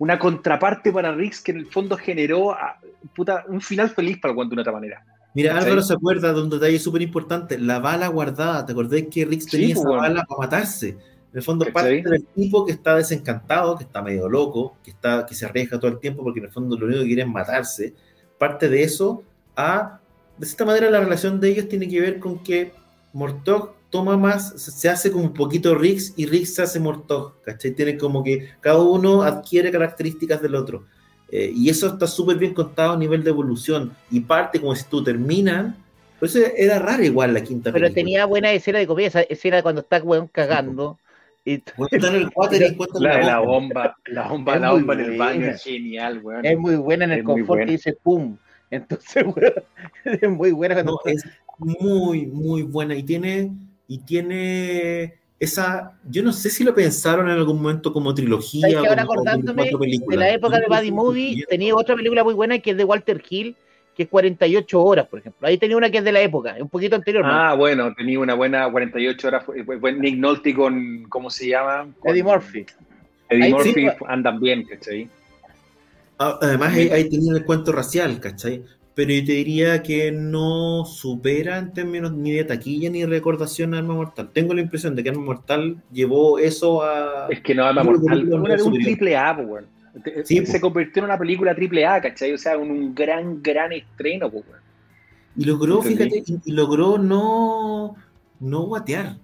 Una contraparte para Riggs que en el fondo generó ah, puta, un final feliz para el de una otra manera. Mira, ¿Cachai? Álvaro se acuerda de un detalle súper importante, la bala guardada. ¿Te acordás que Riggs tenía pues, esa bueno. bala para matarse? En el fondo, ¿Cachai? parte del tipo que está desencantado, que está medio loco, que, está, que se arriesga todo el tiempo porque en el fondo lo único que quiere es matarse. Parte de eso a, de esta manera, la relación de ellos tiene que ver con que Mortog toma más, se hace como un poquito Riggs y Riggs se hace Mortog, ¿cachai? Tiene como que cada uno adquiere características del otro. Eh, y eso está súper bien contado a nivel de evolución. Y parte, como si tú terminan. Por eso era raro igual la quinta Pero película. tenía buena escena de comedia, esa escena cuando está weón cagando. Y en el water y <laughs> La de la bomba. la bomba, Es la muy bomba en el baño buena. es genial, weón. es muy buena en el Es confort y dice pum. Entonces, <laughs> weón, es muy buena cuando No, es muy, muy buena. Y tiene, y tiene esa. Yo no sé si lo pensaron en algún momento como trilogía. ¿Sabes que ahora como- como acordándome de la época de Buddy Movie, tenía otra película muy buena que es de Walter Hill, que es 48 horas, por ejemplo. Ahí tenía una que es de la época, un poquito anterior. ¿no? Ah, bueno, tenía una buena 48 horas. Fue, fue- fue Nick Nolte con, ¿cómo se llama? Con Eddie Murphy. Eddie Ahí Murphy sí. andan bien, ¿cachai? Ah, Además, ahí, ahí tenía el cuento racial, ¿cachai? Pero yo te diría que no supera en términos ni de taquilla ni recordación a Arma Mortal. Tengo la impresión de que Arma Mortal llevó eso a. Es que no, Arma Mortal, de un triple A, weón. Te- Sí, se convirtió en una película triple A, ¿cachai? O sea, un, un gran, gran estreno, weón. Y logró, Entendí. fíjate, y, y logró no, no guatear.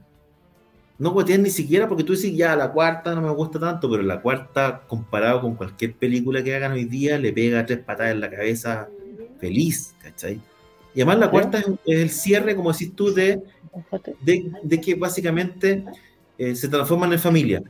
No guatear ni siquiera porque tú dices, ya, la cuarta no me gusta tanto, pero la cuarta, comparado con cualquier película que hagan hoy día, le pega tres patadas en la cabeza feliz, ¿cachai? Y además la cuarta es, es el cierre, como decís tú, de, de, de que básicamente eh, se transforman en familia.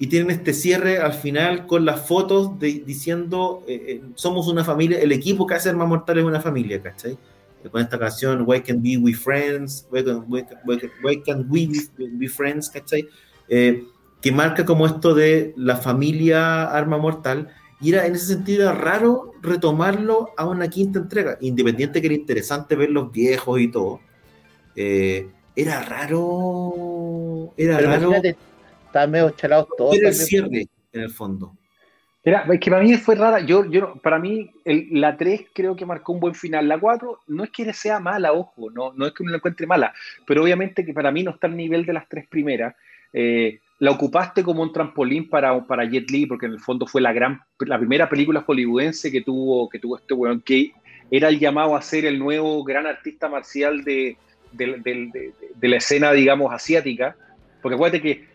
Y tienen este cierre al final con las fotos de, diciendo, eh, eh, somos una familia, el equipo que hace Arma Mortal es una familia, ¿cachai? Eh, Con esta canción, Why Can We Be Friends, why can- why can- why can We Be, Be Friends, ¿cachai? Eh, que marca como esto de la familia Arma Mortal. Y era en ese sentido era raro retomarlo a una quinta entrega, independiente que era interesante ver los viejos y todo. Eh, era raro, era Pero raro estaban medio chalados todos. ver el también. cierre en el fondo. Era, es que para mí fue rara. Yo, yo, no- para mí, el- la 3 creo que marcó un buen final. La 4 no es que sea mala, ojo, no, no es que uno la encuentre mala, pero obviamente que para mí no está al nivel de las tres primeras. Eh, la ocupaste como un trampolín para, para Jet Li, porque en el fondo fue la gran, la primera película hollywoodense que tuvo, que tuvo este weón, que era el llamado a ser el nuevo gran artista marcial de, de la escena, digamos, asiática. Porque acuérdate que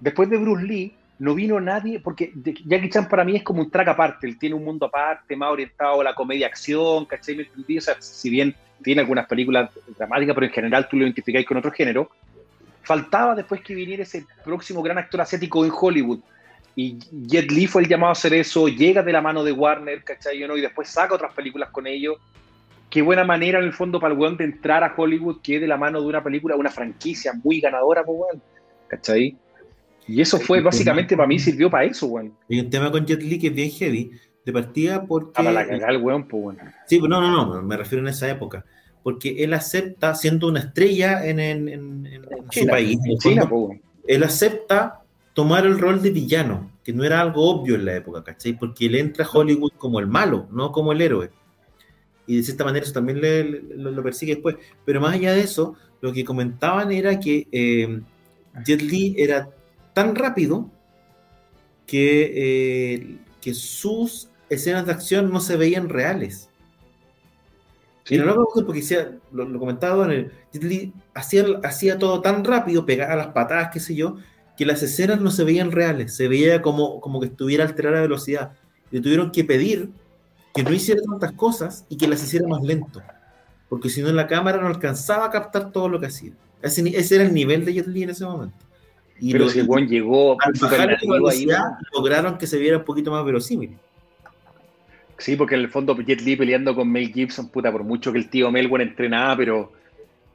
después de Bruce Lee, no vino nadie, porque Jackie Chan para mí es como un track aparte, él tiene un mundo aparte, más orientado a la comedia-acción, ¿cachai? O sea, si bien tiene algunas películas dramáticas, pero en general tú lo identificáis con otro género, faltaba después que viniera ese próximo gran actor asiático en Hollywood. Y Jet Li fue el llamado a hacer eso, llega de la mano de Warner, ¿cachai? ¿no? Y después saca otras películas con ellos. Qué buena manera en el fondo para el weón de entrar a Hollywood, que de la mano de una película, una franquicia muy ganadora, pues weón, ¿cachai? Y eso fue básicamente para mí sirvió para eso, weón. Hay un tema con Jet Li que es bien heavy, de partida porque. Ah, para la cagada el weón, pues weón. Sí, no, no, no, me refiero en esa época. Porque él acepta, siendo una estrella en, en, en, su país, en China, fondo, él acepta tomar el rol de villano, que no era algo obvio en la época, ¿cachai? Porque él entra a Hollywood como el malo, no como el héroe. Y de cierta manera eso también le, lo, persigue después. Pero más allá de eso, lo que comentaban era que eh, Jet Li era tan rápido que, eh, que sus escenas de acción no se veían reales. Y no lo porque lo, lo comentaba en el hacía, hacía todo tan rápido, pegaba las patadas, qué sé yo, que las escenas no se veían reales, se veía como, como que estuviera alterada la velocidad. Le tuvieron que pedir que no hiciera tantas cosas y que las hiciera más lento, porque si no la cámara no alcanzaba a captar todo lo que hacía. Ese, ese era el nivel de Jet Li en ese momento. Y Pero si llegó al bajar la lograron que se viera un poquito más verosímil. Sí, porque en el fondo Jet Li peleando con Mel Gibson, puta, por mucho que el tío Mel bueno entrenaba, pero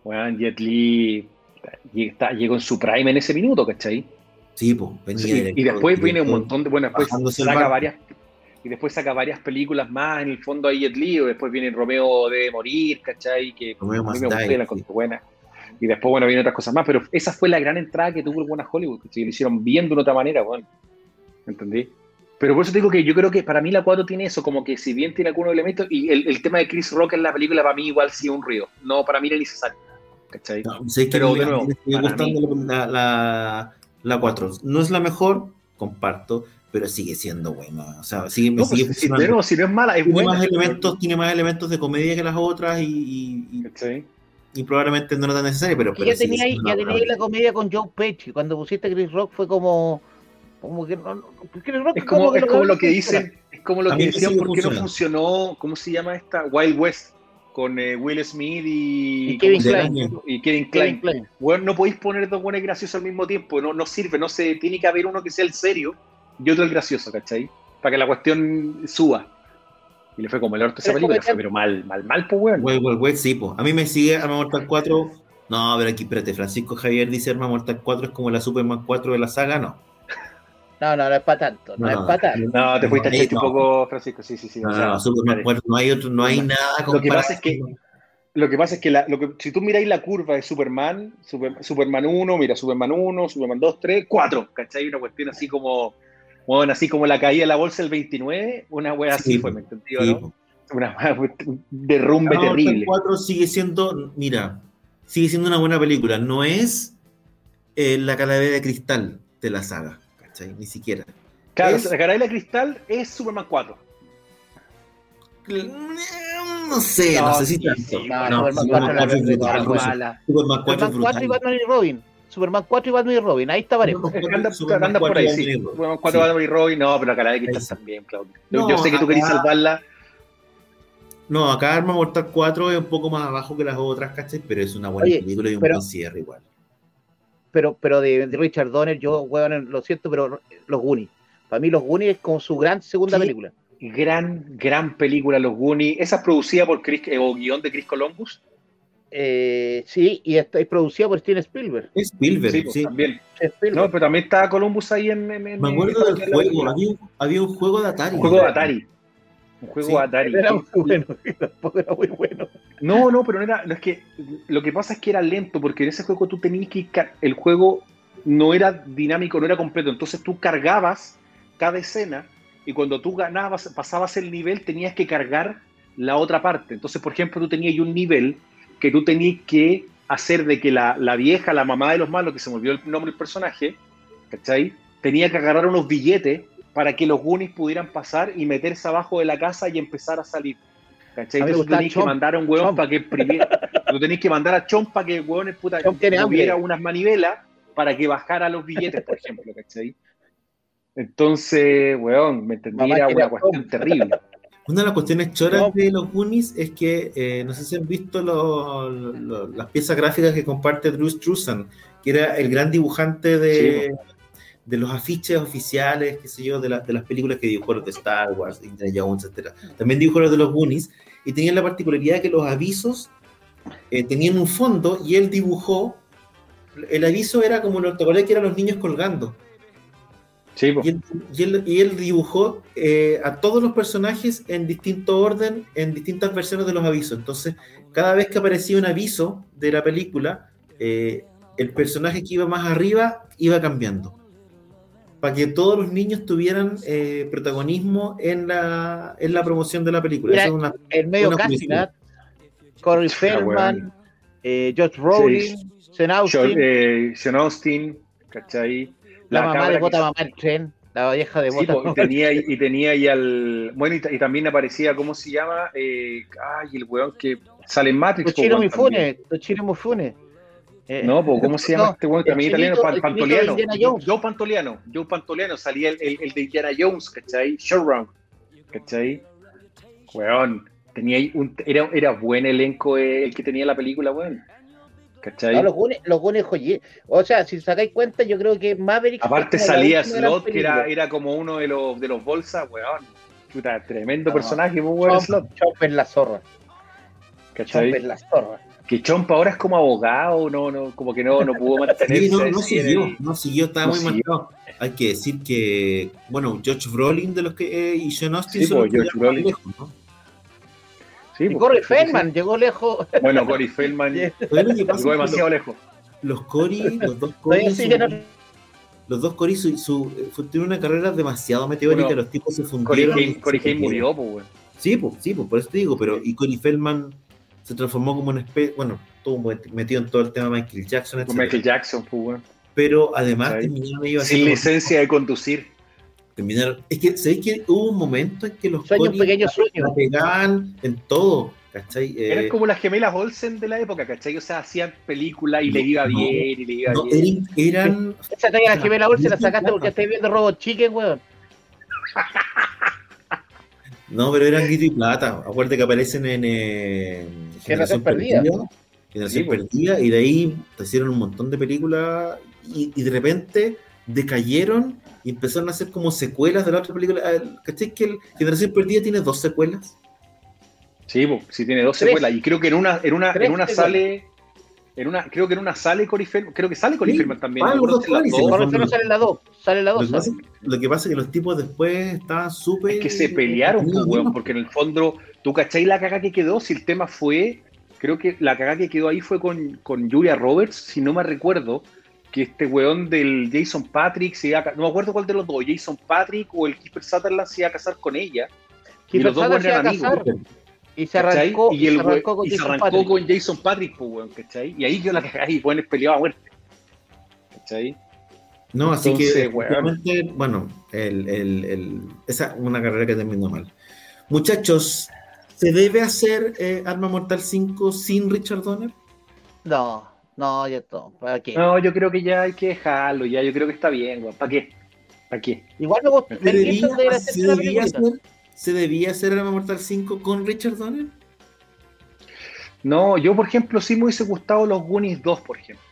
bueno, Jet Li llegó en su prime en ese minuto, ¿cachai? Sí, pues, y después viene un montón de, bueno, después saca varias, y después saca varias películas más, en el fondo hay Jet Li, o después viene Romeo de morir, ¿cachai? Que Romeo a mí me gustó la sí. buena. Y después, bueno, viene otras cosas más, pero esa fue la gran entrada que tuvo el buen Hollywood, que lo hicieron bien de otra manera, bueno. ¿Entendí? Pero por eso digo que yo creo que para mí la 4 tiene eso, como que si bien tiene algunos elementos, y el, tema de Chris Rock en la película para mí igual sí un ruido. No, para mí era necesario. ¿Cachai? No, sé que pero de nuevo, me sigue gustando la, la, la, 4. No es la mejor, comparto, pero sigue siendo buena. O sea, sigue, me no, sigue pues, si, pero, si no es mala, es tiene buena. Más elementos, tiene más elementos de comedia que las otras y, y, y y probablemente no era tan necesario, pero... pero ya tenía, ahí, ya tenía ahí la comedia con Joe Pesci, cuando pusiste Chris Rock fue como... como que no, Chris Rock es como, es como lo que dicen, es como lo que decían por qué no funcionó, ¿cómo se llama esta? Wild West, con eh, Will Smith y, y Kevin Klein. Y Kevin Klein. Klein. Bueno, no podéis poner dos buenos graciosos al mismo tiempo, no, no sirve, no se, tiene que haber uno que sea el serio y otro el gracioso, ¿cachai? Para que la cuestión suba. Y le fue como el orto esa película, fue, pero mal, mal, mal, pues, weón. Wey, wey, sí, pues. A mí me sigue Arma Mortal 4. No, pero aquí, espérate, Francisco Javier dice Arma Mortal 4 es como la Superman 4 de la saga, no. No, no, no es para tanto, no, no, es para tanto. No, te fuiste a no. un poco, Francisco, sí, sí, sí. No, o sea, no, Superman 4, no hay otro, no hay nada Lo que pasa es que lo que pasa es que, la, lo que si tú miráis la curva de Superman, Super, Superman 1, mira, Superman 1, Superman 2, 3, 4, ¿cachai? Una cuestión así como, bueno, así como la caída de la bolsa del 29, una wea así sí, fue, ¿me entendió, sí, no? una derrumbe terrible. 4 sigue siendo, mira, sigue siendo una buena película. No es eh, la calavera de cristal de la saga, ¿cachai? Ni siquiera. Claro, es, la calavera de cristal es Superman 4. No sé, no, no sé si tanto. No, no, Superman 4 es brutal. Superman 4 y Batman y Robin. Superman 4 y Batman y Robin, ahí está parejo. Anda, anda por ahí, sí. Superman 4 y Batman y Robin, no, pero la calavera de cristal también, Claudio. Yo sé que tú querías salvarla no, acá Arma Mortal 4 es un poco más abajo que las otras, ¿cachai? Pero es una buena Oye, película y un pero, buen cierre igual. Pero, pero de, de Richard Donner, yo, weón, lo siento, pero los Goonies. Para mí, los Goonies es como su gran segunda sí, película. Gran, gran película, los Goonies. ¿Esa es producida por Chris, eh, o guion de Chris Columbus? Eh, sí, y está es producida por Steven Spielberg. Spielberg, sí. sí. También. Spielberg. No, pero también está Columbus ahí en. en, en Me acuerdo del juego, había, había, un juego de Atari. Un juego de Atari. Un juego sí, Atari. Era muy bueno, <laughs> tampoco era muy bueno. No, no, pero no era. No es que. Lo que pasa es que era lento, porque en ese juego tú tenías que. El juego no era dinámico, no era completo. Entonces tú cargabas cada escena y cuando tú ganabas, pasabas el nivel, tenías que cargar la otra parte. Entonces, por ejemplo, tú tenías un nivel que tú tenías que hacer de que la, la vieja, la mamá de los malos, que se me olvidó el nombre del personaje, ¿cachai? Tenía que agarrar unos billetes para que los Goonies pudieran pasar y meterse abajo de la casa y empezar a salir. ¿Cachai? A Entonces tenéis que mandar a un huevón Chomp. para que imprimiera. <laughs> Tú tenéis que mandar a Chomp para que el huevón puta, tuviera unas manivelas para que bajara los billetes, por ejemplo, ¿cachai? Entonces, weón, me entendí, Mamá era una cuestión terrible. Una de las cuestiones choras No. de los Goonies es que eh, no sé si han visto lo- lo- las piezas gráficas que comparte Drew Struzan, que era el gran dibujante de, de los afiches oficiales, qué sé yo, de, la- de las películas que dibujó los de Star Wars, Indiana Jones, etc. También dibujó los de los Goonies y tenían la particularidad que los avisos eh, tenían un fondo y él dibujó. El aviso era como lo que eran los niños colgando. Sí, po. Y él, y él- y él dibujó eh, a todos los personajes en distinto orden, en distintas versiones de los avisos. Entonces, cada vez que aparecía un aviso de la película, eh, el personaje que iba más arriba iba cambiando. Para que todos los niños tuvieran eh, protagonismo en la, en la promoción de la película. Es una- El medio Una. ¿ah? Corey Feldman, eh, Josh Brolin, Sean Austin, Sean, eh, Sean Austin, ¿cachai? la, mamá de que- Bota Mamá el tren, la vieja de Sí, Bota po, y tenía, y tenía ahí al. Bueno, y, ta- y también aparecía, ¿cómo se llama? Eh, ay, el weón que sale en Matrix. Toshiro. Mifune, Toshiro Mifune. Eh, No, pues, ¿cómo se llama no, este weón? También italiano, Pan- Pantoliano. Joe Pantoliano, Joe Pantoliano, salía el, el, el de Indiana Jones, ¿cachai? Showrun, ¿cachai? Weón, tenía ahí un, era, era buen elenco eh, el que tenía la película, weón. ¿Cachai? No, los Goonies, los O sea, si sacáis cuenta, yo creo que Maverick. Aparte salía Slot, que era, era como uno de los, de los bolsas, weón. Puta, tremendo No. personaje, muy bueno Slot. Es la zorra. ¿Cachai? es la zorra. Que Chomp ahora es como abogado, no, no, como que no, no pudo mantenerse. Sí, no, siguió, el- no siguió, estaba no muy siguió. marcado. Hay que decir que, bueno, George Brolin de los que, eh, y Sean Austin Sí, son pues, George llegaron Brolin. lejos, ¿no? Sí, Y pues, Corey sí. Feldman llegó lejos. Bueno, Corey Feldman <laughs> llegó demasiado lejos. los, Cory, los dos su- los dos Cory su, su- eh, una carrera demasiado meteórica, Bueno, los tipos se Corey fundieron. Corey Haim murió, pues. Sí, pues, sí, pues, por eso te digo, pero y Corey Feldman se transformó como una especie, bueno, estuvo met- metido en todo el tema de Michael Jackson, Con etcétera. Michael Jackson, pues, weón. pero además terminaron ellos así Sin como- licencia de conducir. terminaron, es que sabéis que hubo un momento en que los Sueño, un Cory pequeño la- sueño. la pegaban en todo, ¿cachai? Eh, Eran como las gemelas Olsen de la época, ¿cachai? O sea, hacían películas y le iba no, bien, y le iba no, bien. eran, eran Esa talla la gemela bolsa la No, sacaste no. porque estáis viendo Robot Chicken, weón. <laughs> No, pero eran grito y plata. Acuérdate que aparecen en eh, Generación Perdida. Generación Sí, pues. Perdida, y de ahí te hicieron un montón de películas y, y de repente decayeron y empezaron a hacer como secuelas de la otra película. Ah, ¿Cachai que el Generación Perdida tiene dos secuelas? Sí, pues, sí tiene dos Tres. secuelas. Y creo que en una, en una, Tres en una secuelas. sale. En una, creo que en una sale Corey Feldman. Creo que sale Corey Sí, Feldman también. van no sale la 2, sale la Lo 2. que, pasa, lo que pasa es que los tipos después estaban súper. Es que se pelearon, pues, weón, porque en el fondo, ¿tú cachai la caga que quedó? Si el tema fue, creo que la caga que quedó ahí fue con, con Julia Roberts, si no me recuerdo, que este weón del Jason Patrick se iba a no me acuerdo cuál de los dos, Jason Patrick o el Kiefer Sutherland se iba a casar con ella. y los dos eran amigos. casar y se arrancó, y, el se arrancó con y se Jason arrancó Patrick. con Jason Patrick, pues, weón, ¿cachai? Y ahí yo la cagada y weones peleaba a muerte. ¿Cachai? No, así Entonces, que weón. realmente, bueno, el, el- el- esa es una carrera que terminó mal. Muchachos, ¿se debe hacer eh, Arma Mortal 5 sin Richard Donner? No, no, ya todo. ¿Para qué? No, yo creo que ya hay que dejarlo, ya, yo creo que está bien, weón. ¿Para qué? ¿Para qué? Igual me gusta. ¿Se Mel debía, Gibson debería se hacerse una debía película. hacer, ¿Se debía hacer Arma Mortal 5 con Richard Donner? No, yo por ejemplo sí me hubiese gustado los Goonies 2, por ejemplo.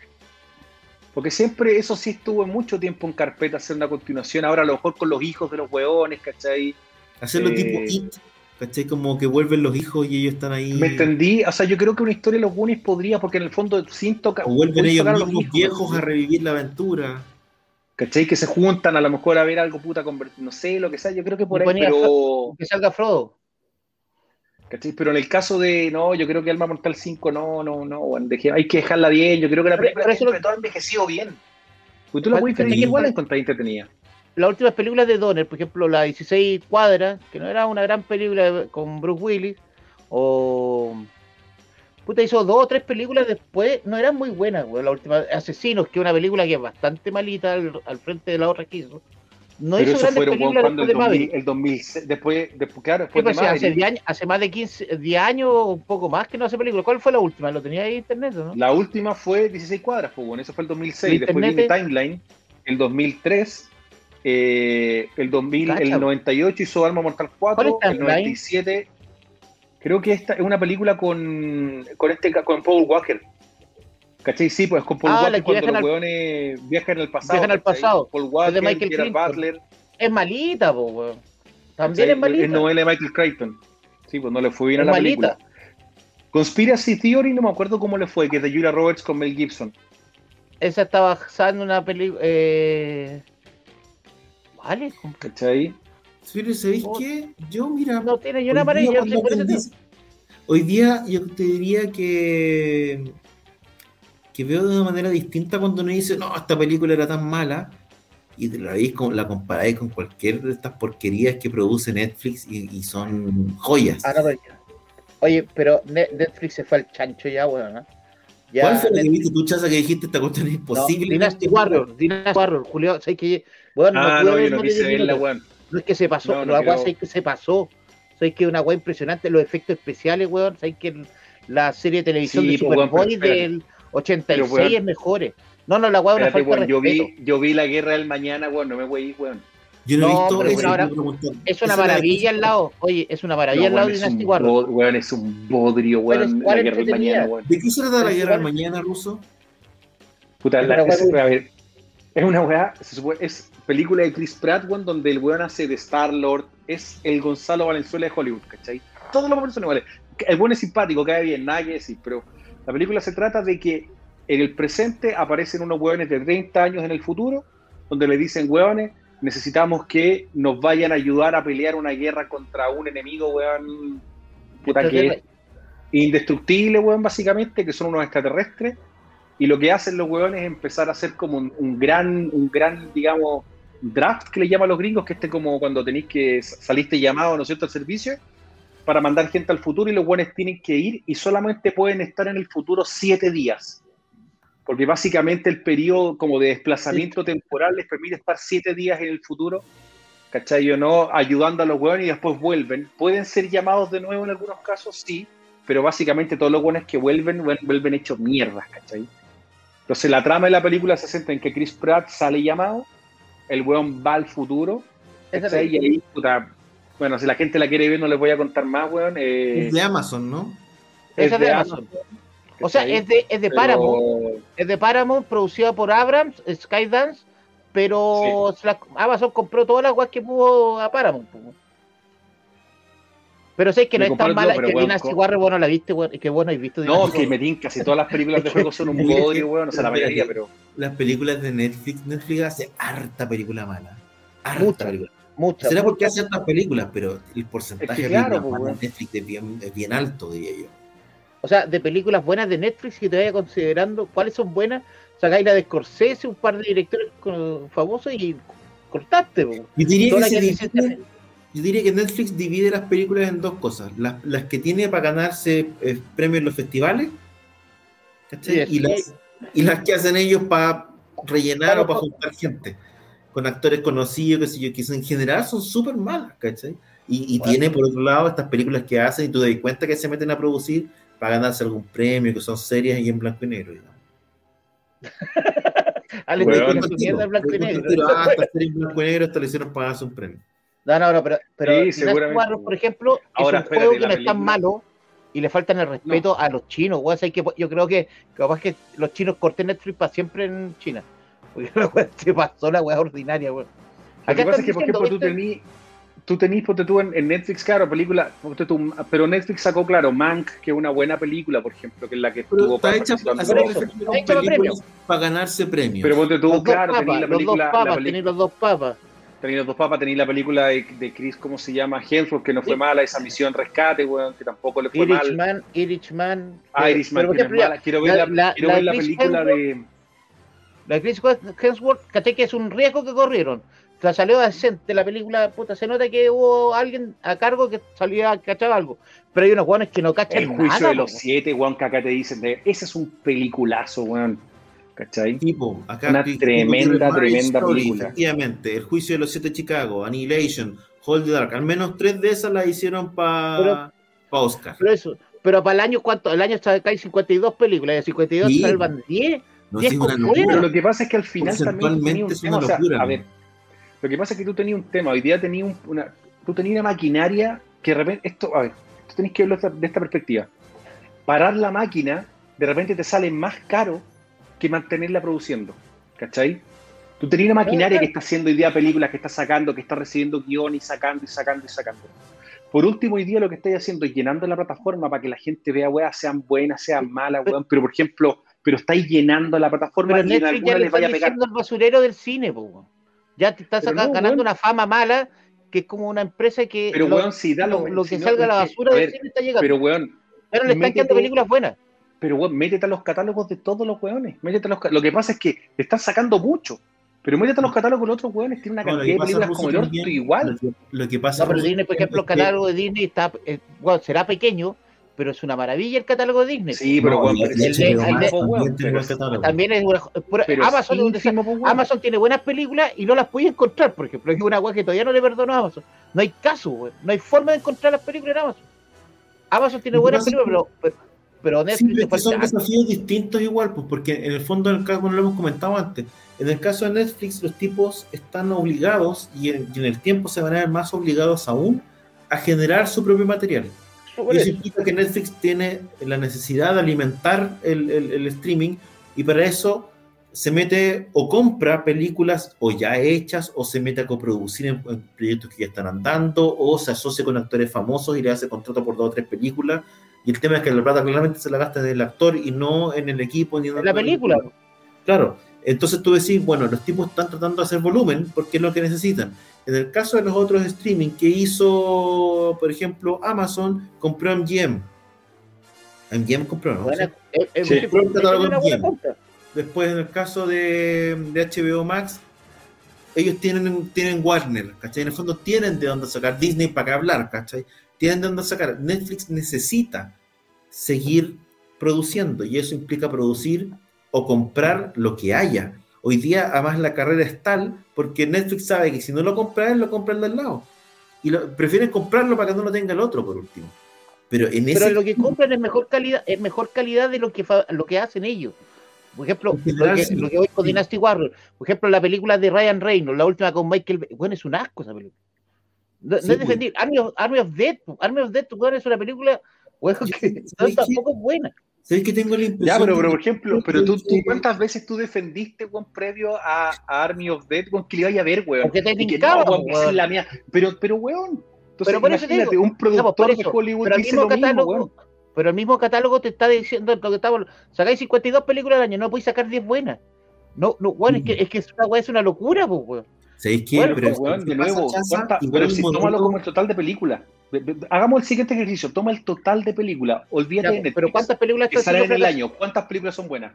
Porque siempre eso sí estuvo mucho tiempo en carpeta hacer una continuación. Ahora a lo mejor con los hijos de los hueones, ¿cachai? Hacerlo Eh, tipo It, ¿cachai? Como que vuelven los hijos y ellos están ahí. Me entendí, o sea, yo creo que una historia de los Goonies podría, porque en el fondo sin tocar. O vuelven ellos los mismos hijos, viejos a revivir la aventura. ¿Cachai? Que se juntan a lo mejor a ver algo puta, no sé, lo que sea, yo creo que por ahí, pero. Que salga Frodo. ¿cachai? Pero en el caso de, no, yo creo que Alma Mortal 5, no, no, no, bueno, hay que dejarla bien, yo creo que la película pero dentro lo- todo ha envejecido bien. Porque tú la puedes ver igual- encontrás entretenida. Las últimas películas de Donner, por ejemplo, la 16 Cuadras, que no era una gran película con Bruce Willis, o. puta, hizo dos o tres películas después, no eran muy buenas, weón. La última, Asesinos, que es una película que es bastante malita al, al frente de la otra que hizo. No Pero hizo eso grandes películas cuando después el, de 2000, Maverick. el 2006, después, después, claro, después de hace, Maverick. 10 años, hace más de 15, 10 años o un poco más que no hace películas. ¿Cuál fue la última? ¿Lo tenía ahí en internet o no? La última fue 16 cuadras, pues bueno, eso fue el 2006. ¿El Después viene? Timeline, el 2003, eh, el 2000, Cacha, el 98 hizo Arma Mortal 4, ¿Cuál es el Timeline? 97. Creo que esta es una película con, con este con Paul Walker. ¿Cachai? Sí, pues con Paul Ah, Walker cuando los al- weones viajan al pasado. Viajan al pasado. Paul Es Walker, de Michael Gerard. Butler. Es malita, po, weón. También ¿cachai? es malita. Es novela de Michael Crichton. Sí, pues no le fue bien Es a la malita. película. Conspiracy Theory, no me acuerdo cómo le fue, que es de Julia Roberts con Mel Gibson. Esa está basada en una película. Eh... Vale. ¿Cachai? Pero ¿sabéis Oh. qué? Yo, mira, no tiene ni una día cuando sí, por eso te- Hoy día yo te diría que que veo de una manera distinta cuando uno dice, no, esta película era tan mala, y la, veis con, la comparáis con cualquier de estas porquerías que produce Netflix y, y son joyas. Ah, no, pero ya. Oye, pero Ne- Netflix se fue al chancho ya, weón. ¿no? Ya, ¿Cuál fue la que Netflix- viste tú, Chaza, que dijiste esta cuestión es no, imposible? Dynasty Warrior, Dynasty Warrior, Julio, ¿sabes qué? Bueno, Ah, no, ver yo no quise 10 verla, weón. No es que se pasó, No, no la weá que se pasó. Sabes que es una weá impresionante, los efectos especiales, weón. Sabes que la serie de televisión Sí, de pues, Superboy del 86 Pero, es mejores. No, no, la weá es una falta weón, de yo vi, yo vi la guerra del mañana, weón, no me voy, weón. Yo no, he visto pero eso, ahora- Es una maravilla al lado. Oye, es una maravilla al lado de Dynasty Warrior. weón, es un bodrio, weón, la guerra del mañana, weón. ¿De qué se trata la guerra del mañana, Ruso? Puta, la- a ver, es una weá, es película de Chris Pratt, weón, donde el weón hace de Star-Lord, es el Gonzalo Valenzuela de Hollywood, ¿cachai? Todos los papeles son iguales. El weón es simpático, cae bien, nada que decir, pero la película se trata de que en el presente aparecen unos weones de 30 años en el futuro, donde le dicen, weones, necesitamos que nos vayan a ayudar a pelear una guerra contra un enemigo, weón, puta que es indestructible, weón, básicamente, que son unos extraterrestres. Y lo que hacen los weones es empezar a hacer como un, un gran, un gran, digamos, draft que le llaman los gringos, que este como cuando tenéis que saliste llamado, ¿no es cierto?, al servicio, para mandar gente al futuro y los weones tienen que ir y solamente pueden estar en el futuro siete días. Porque básicamente el periodo como de desplazamiento temporal les permite estar siete días en el futuro, ¿cachai? O no, ayudando a los weones y después vuelven. Pueden ser llamados de nuevo en algunos casos, sí, pero básicamente todos los weones que vuelven, vuel- vuelven hechos mierdas, ¿cachai? Entonces la trama de la película se centra en que Chris Pratt sale llamado, el weón va al futuro. Y ahí, puta, bueno, si la gente la quiere ver no les voy a contar más, weón. eh, Es de Amazon, ¿no? Es de de Amazon. O sea, es de, es de Pero- Paramount. Es de Paramount, producida por Abrams, Skydance, pero la- Amazon compró todas las weas que pudo a Paramount. po. Pero sé que no es tan mala, que weón, Dynasty Warrior, bueno, la viste, weón, y que bueno, has visto No, que me casi todas las películas de <laughs> juego son un bodrio, weón, o sea, la mayoría, pero... Las películas de Netflix, Netflix hace harta película mala. Harta Mucha. película. Muchas. Será porque hace hartas películas, pero el porcentaje Es que de pues, weón. Netflix es bien, es bien alto, diría yo. O sea, de películas buenas de Netflix que te vaya considerando cuáles son buenas, sacáis la de Scorsese, un par de directores famosos y cortaste. po. Yo diría, Toda que que yo diría que Netflix divide las películas en dos cosas. Las, las que tiene para ganarse eh, premios en los festivales ¿cachai? Sí, y, las, y las que hacen ellos para rellenar o para juntar gente. Con actores conocidos, qué sé yo, que en general son súper malas, ¿cachai? Y, y Bueno. tiene por otro lado estas películas que hacen y tú te das cuenta que se meten a producir para ganarse algún premio, que son serias y en blanco y negro. digamos. <laughs> Ale, Weón. te tiene su mierda en blanco y negro. Ah, esta serie en blanco y negro, esta le hicieron para ganarse un premio. No, no, no, pero, pero Sí, por ejemplo, Ahora, es un espérate, juego que la no es tan película- malo y le faltan el respeto a los chinos. weón. O sea, que yo creo que capaz que los chinos corten Netflix para siempre en China. Porque <laughs> la se pasó la weá ordinaria, weón. Lo que Acá pasa están es que, por ejemplo, tú tenís, tú tenís, ponte tú en, en Netflix, claro, película, ponte tú, pero Netflix sacó, claro, Mank, que es una buena película, por ejemplo, que es la que Pero estuvo está hecha hacer para para ganarse premios. pero ponte tú, los claro, papas, tenís la los dos película, la papas, tenéis los dos papas. Tenís los dos papas, tenís la película de, de Chris, ¿cómo se llama? Hemsworth, que no fue mala, esa misión rescate, weón, que tampoco le fue mal. Irishman, Irishman. Ah, eh, Irishman, pero, que no es ejemplo, mala. Quiero ver la, la- quiero la ver película de... La Chris Hemsworth, caché que es un riesgo que corrieron. La salió decente la película, puta, se nota que hubo alguien a cargo que salió a cachar algo. Pero hay unos guanes que no cachan El juicio nada, de los siete, weón, que acá te dicen de ese es un peliculazo, weón. ¿Cachai? Tipo, acá Una tremenda, tremenda Story, película. Efectivamente, El Juicio de los Siete de Chicago, Annihilation, Hold the Dark. Al menos tres de esas las hicieron para Oscar. Pero eso, pero para el año, ¿cuánto? El año está acá hay 52 películas, y de 52 Sí. salvan 10. No diez es una con locura. Pero lo que pasa es que al final también tú tenías un tema, una o sea, locura, a ver, lo que pasa es que tú tenías un tema, hoy día tenías un- una, tú tenías una maquinaria que de repente, esto, a ver, tú tenés que verlo de esta- de esta perspectiva. Parar la máquina, de repente te sale más caro que mantenerla produciendo, ¿cachai? Tú tenías una maquinaria que está haciendo hoy día películas, que está sacando, que está recibiendo guion y sacando y sacando y sacando. Por último, hoy día lo que estáis haciendo es llenando la plataforma para que la gente vea, weas, sean buenas, sean malas, weón. Pero, por ejemplo, pero estáis llenando la plataforma Pero y en Netflix ya alguna le les vaya a pegar. el basurero del cine, po. Ya te estás Pero acá no, ganando weón. una fama mala, que es como una empresa que Pero, lo, weón, si da lo- que salga a la basura del cine está llegando. Pero, weón, Pero le están quedando películas buenas. Pero, weón, métete a los catálogos de todos los weones. Métete a los, lo que pasa es que te están sacando mucho. Pero métete a los catálogos de los otros weones. Tiene una No, cantidad que de pasa, películas como el orto igual. Lo que, lo que pasa No, pero Disney, por ejemplo, el es que- catálogo de Disney está, eh, bueno, será pequeño, pero es una maravilla el catálogo de Disney. Sí, pero, es también es- es una- pura- es Amazon, donde sea- ínfimo, po, weón. Amazon tiene buenas películas y no las puedes encontrar, por ejemplo. Es una weá que todavía no le perdono a Amazon. No hay caso, weón. No hay forma de encontrar las películas en Amazon. Amazon tiene buenas es películas, pero, pero, pero Sí, Netflix es que son desafíos distintos igual, pues, porque en el fondo, en el caso, como lo hemos comentado antes, en el caso de Netflix, los tipos están obligados, y en, y en el tiempo se van a ver más obligados aún, a generar su propio material. Y eso eso. implica que Netflix tiene la necesidad de alimentar el, el- el streaming, y para eso se mete o compra películas o ya hechas, o se mete a coproducir en, en proyectos que ya están andando, o se asocia con actores famosos y le hace contrato por dos o tres películas. Y el tema es que la plata claramente se la gasta en el actor y no en el equipo ni en En la película. Claro. Entonces tú decís, bueno, los tipos están tratando de hacer volumen porque es lo que necesitan. En el caso de los otros streaming que hizo, por ejemplo, Amazon, compró MGM. MGM compró, ¿no? Sí. eh, eh, Sí. catálogo. Después, en el caso de, de HBO Max, ellos tienen, tienen Warner, ¿cachai? En el fondo tienen de dónde sacar Disney para qué hablar, ¿cachai? Tienen de dónde sacar. Netflix necesita seguir produciendo y eso implica producir o comprar lo que haya. Hoy día, además, la carrera es tal porque Netflix sabe que si no lo compra él, lo compra el del lado. Y lo, prefieren comprarlo para que no lo tenga el otro, por último. Pero en Pero ese lo que compran es mejor calidad, es mejor calidad de lo que lo que hacen ellos. Por ejemplo, lo que, lo que voy con. Dynasty Warrior, por ejemplo, la película de Ryan Reynolds, la última con Michael, Bay, bueno, es un asco esa película. No, no Sí, es defendible. Army of, Army of Dead, Army of Dead, bueno, es una película, Yo- que ¿sabes no, qué? tampoco es buena. ¿sabes que tengo la impresión? Ya, pero, por ejemplo, pero tú, tú. ¿cuántas veces tú defendiste, weón, previo a, a Army of Dead, weón, que le iba a ver, weón? Porque te tincaba, no, weón, weón. es la mía. Pero, pero, weón, entonces Pero por eso te imagínate, digo, un pues, productor por de eso, Hollywood pero el dice mismo lo mismo, catálogo, weón. pero el mismo catálogo te está diciendo lo que estamos, sacáis 52 películas al año, no podéis sacar 10 buenas. No, no, bueno, es que es que es una, weá, es una locura, pues, weón. ¿Sabéis qué? Bueno, Pero pues, weón, ¿qué de nuevo, pero si tómalo como el total de películas. Hagamos el siguiente ejercicio, toma el total de películas, olvídate Ya, de Netflix, pero ¿cuántas películas que salen en el año, ¿cuántas películas son buenas?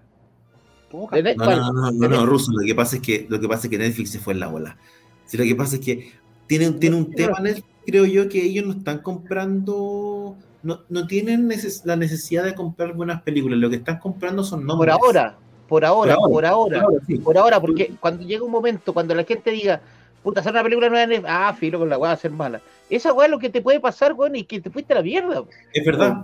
No, no, no, no, no, Russo, lo que pasa es que lo que pasa es que Netflix se fue en la bola. Sí, lo que pasa es que tiene, tiene un tema Netflix, creo yo, que ellos no están comprando, no, no tienen neces- la necesidad de comprar buenas películas, lo que están comprando son Por nombres. ahora, por ahora, Por por ahora, Ahora sí. por ahora, porque cuando llega un momento, cuando la gente diga, puta, hacer una película nueva, ah, filo, con la weá va a ser mala. Esa weá es lo que te puede pasar, weón, y que te fuiste a la mierda. weón. Es verdad,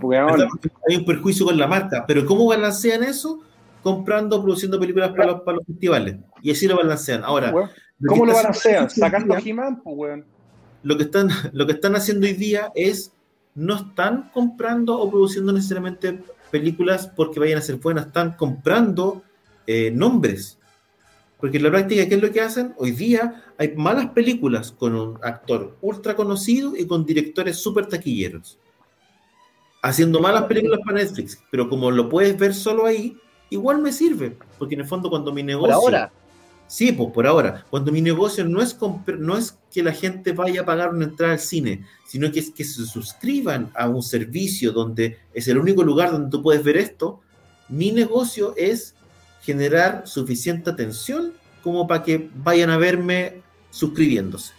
hay un perjuicio con la marca, pero ¿cómo balancean eso? Comprando, produciendo películas para los, para los festivales. Y así lo balancean. Ahora, ¿Cómo lo balancean? Sacando He-Man, pues, weón. lo que están lo que están haciendo hoy día es no están comprando o produciendo necesariamente películas porque vayan a ser buenas, están comprando eh, nombres. Porque en la práctica, ¿qué es lo que hacen? Hoy día hay malas películas con un actor ultra conocido y con directores súper taquilleros. Haciendo malas películas para Netflix, pero como lo puedes ver solo ahí, igual me sirve. Porque en el fondo, cuando mi Por negocio. ahora, Sí, pues por ahora. Cuando mi negocio no es, no es que la gente vaya a pagar una entrada al cine, sino que es que se suscriban a un servicio donde es el único lugar donde tú puedes ver esto, mi negocio es generar suficiente atención como para que vayan a verme suscribiéndose.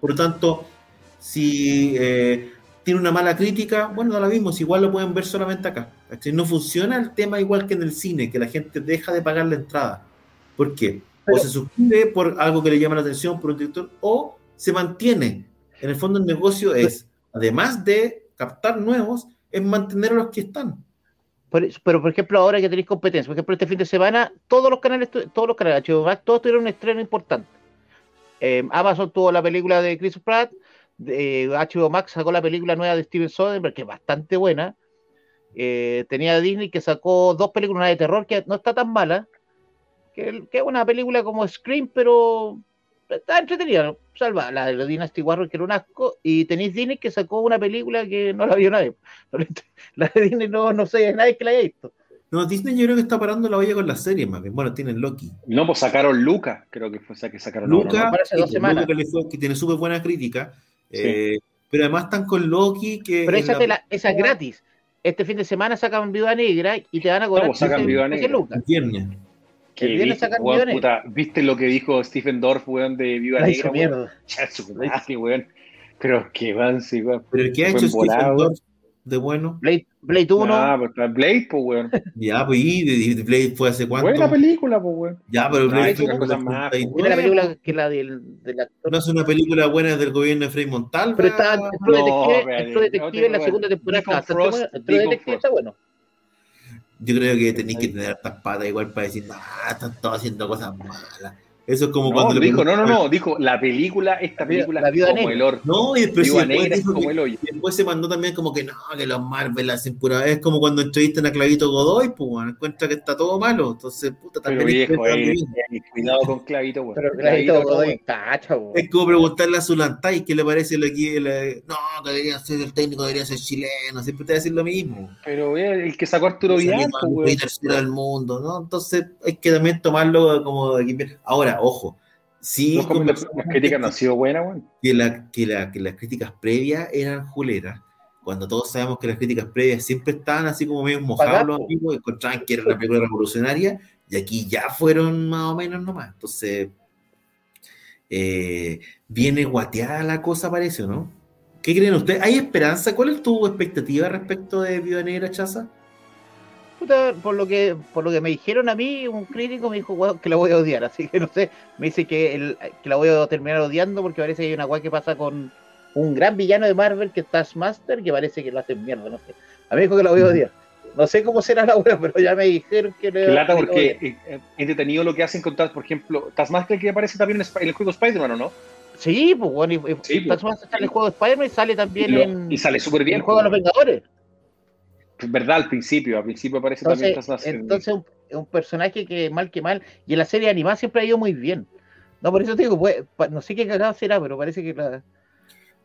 Por lo tanto, si eh, tiene una mala crítica, bueno, lo mismo, si igual lo pueden ver solamente acá. No funciona el tema igual que en el cine, que la gente deja de pagar la entrada. ¿Por qué? o se suscribe por algo que le llama la atención, por un director, o se mantiene. En el fondo el negocio es, además de captar nuevos, es mantener a los que están. Pero, por ejemplo, ahora que tenéis competencia, por ejemplo, este fin de semana, todos los canales, todos los canales todos tuvieron un estreno importante. Eh, Amazon tuvo la película de Chris Pratt, HBO Max sacó la película nueva de Steven Soderbergh, que es bastante buena. Eh, tenía Disney que sacó dos películas, una de terror que no está tan mala, que, es una película como Scream, pero está entretenida, salva la de Dynasty Warrior, que era un asco, y tenéis Disney que sacó una película que no la vio nadie. <laughs> La de Disney no, no sé, nadie que la haya visto. No, Disney yo creo que está parando la olla con las series más bien. Bueno, tienen Loki. No, pues sacaron Luca, creo que fue o sea, que sacaron Luca, dos semanas. que, tiene súper buena crítica. Eh, pero además están con Loki que. Pero esa, es gratis. Este fin de semana sacan Viuda Negra y te van a cobrar. No, pues sacan Viuda Negra. Viernes. El viernes sacan puta, ¿Viste lo que dijo Stephen Dorff, weón, de Viuda Negra? Mierda. weón. <laughs> Pero que van, sí, weón. Pero ¿qué ha hecho Stephen Dorff de bueno? Blade, Blade 1. Ah, pues Blade, pues, weón. Ya, pues, y de, Blade fue hace cuánto. Buena película, pues, weón. Ya, pero Blade fue una cosa más. Tiene la película que la del, del actor. No es una película buena del gobierno de Frei Montal. Pero está Detective, Detective en la segunda temporada. Detective está bueno. Yo creo que tenéis que tener estas patas igual para decir, ah, están todos haciendo cosas malas. Eso es como no, cuando dijo, no, no, no, dijo la película, esta película la es como el oro. No, y después, sí, después, como el hoyo. después se mandó también como que no, que los Marvel hacen pura. Es como cuando entrevistan a Clavito Godoy, pues bueno, encuentra que está todo malo. Entonces, puta, también. Pero viejo, eh, cuidado con Clavito, güey. Pero Clavito, Godoy tacha, Es como preguntarle a Zulantay qué le parece el aquí. no, que debería ser el técnico, debería ser chileno. Siempre te va a decir lo mismo. Pero el que sacó Arturo Vidal, güey. tercero del mundo, ¿no? Entonces, hay que también tomarlo como de Ahora, ojo Sí, como las, críticas no sido buenas, güey. Que, la, que, la, que las críticas previas eran juleras, cuando todos sabemos que las críticas previas siempre estaban así como medio mojados los amigos, encontraban que era una película revolucionaria, y aquí ya fueron más o menos nomás. Entonces, eh, viene guateada la cosa, parece, ¿no? ¿Qué creen ustedes? ¿Hay esperanza? ¿Cuál es tu expectativa respecto de Viuda Negra, Chaza? Por lo que por lo que me dijeron a mí, un crítico me dijo que la voy a odiar, <laughs> así que no sé, me dice que, el, que la voy a terminar odiando porque parece que hay una weá que pasa con un gran villano de Marvel que es Taskmaster, que parece que lo hacen mierda, no sé. A mí me dijo que la voy a odiar. No sé cómo será la weá, <laughs> pero ya me dijeron que le lata porque eh, eh, entretenido lo que hacen con por ejemplo, Taskmaster que aparece también en el juego Spider-Man, ¿o no? Sí, pues bueno, y, pues. Taskmaster sale en el juego de Spider-Man y sale también en. Y sale súper bien. el juego de los Vengadores verdad al principio, al principio aparece también Entonces es un, personaje que mal que mal, y en la serie animada siempre ha ido muy bien. No, por eso te digo, pues, no sé qué cagado será, pero parece que la...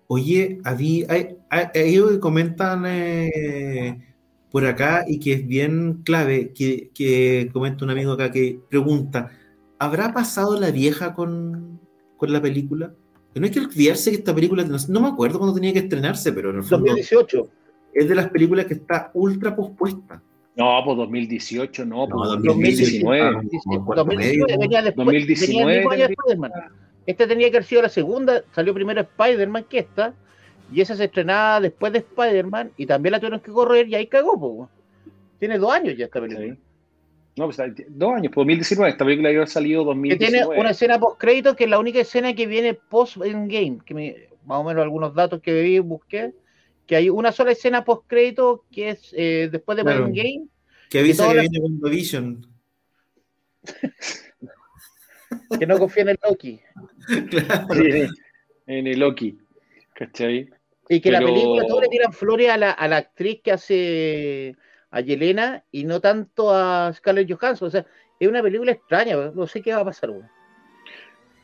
Oye, había, hay, ellos que comentan eh, por acá y que es bien clave, que, que, comenta un amigo acá que pregunta, ¿habrá pasado la vieja con, con la película? No hay que olvidarse que esta película, no, me acuerdo cuándo tenía que estrenarse, pero en el fondo... 2018 es de las películas que está ultra pospuesta. No, pues 2018, no, pues 2019. 2019 venía después. 2019 este tenía que haber sido la segunda, salió primero Spider-Man que esta, y esa se estrenaba después de Spider-Man, y también la tuvieron que correr, y ahí cagó, pues. Tiene dos años ya esta película. No, pues dos años, pues 2019, esta película había salido 2019. Que tiene una escena post-crédito que es la única escena que viene post-game, que me, más o menos algunos datos que vi, busqué, que hay una sola escena post crédito que es eh, después de claro. Game. Que avisa que, viene con Vision. <laughs> que no confía en el Loki. <laughs> claro. en el Loki. ¿Cachai? Y que la película todos le tiran flores a la, a la actriz que hace a Yelena y no tanto a Scarlett Johansson. O sea, es una película extraña, no sé qué va a pasar.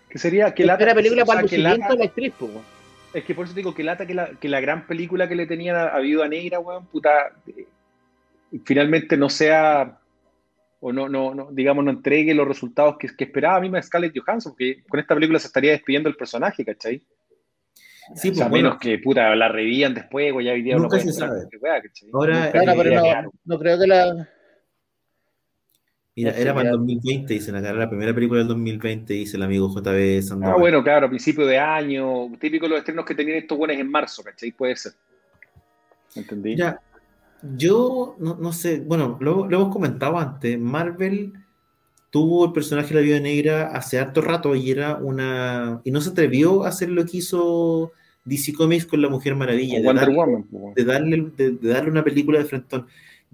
Que sería que la, película para el la, la actriz, pues, es que por eso digo que lata que la, que la gran película que le tenía a Viuda Negra, weón, puta, eh, finalmente no sea, o no, no, no, digamos, no entregue los resultados que, que esperaba a mí Scarlett Johansson, porque con esta película se estaría despidiendo el personaje, ¿cachai? Sí, pues, o sea, menos que puta, la revían después, o ya hoy día nunca no se sabe. Ahora, no, pero no, no creo que la Mira, era para el ya- 2020, dicen acá, la primera película del 2020, dice el amigo JB Ah, Sandoval. bueno, claro, a principio de año, típico los estrenos que tenían estos buenos en marzo, ¿cachai? Puede ser. ¿Entendí? Mira, yo no, no sé, bueno, lo, lo hemos comentado antes, Marvel tuvo el personaje de la Viuda Negra hace harto rato y era una... y no se atrevió a hacer lo que hizo DC Comics con la Mujer Maravilla, de Wonder darle, Woman. pues. de darle, de- de darle una película de frentón.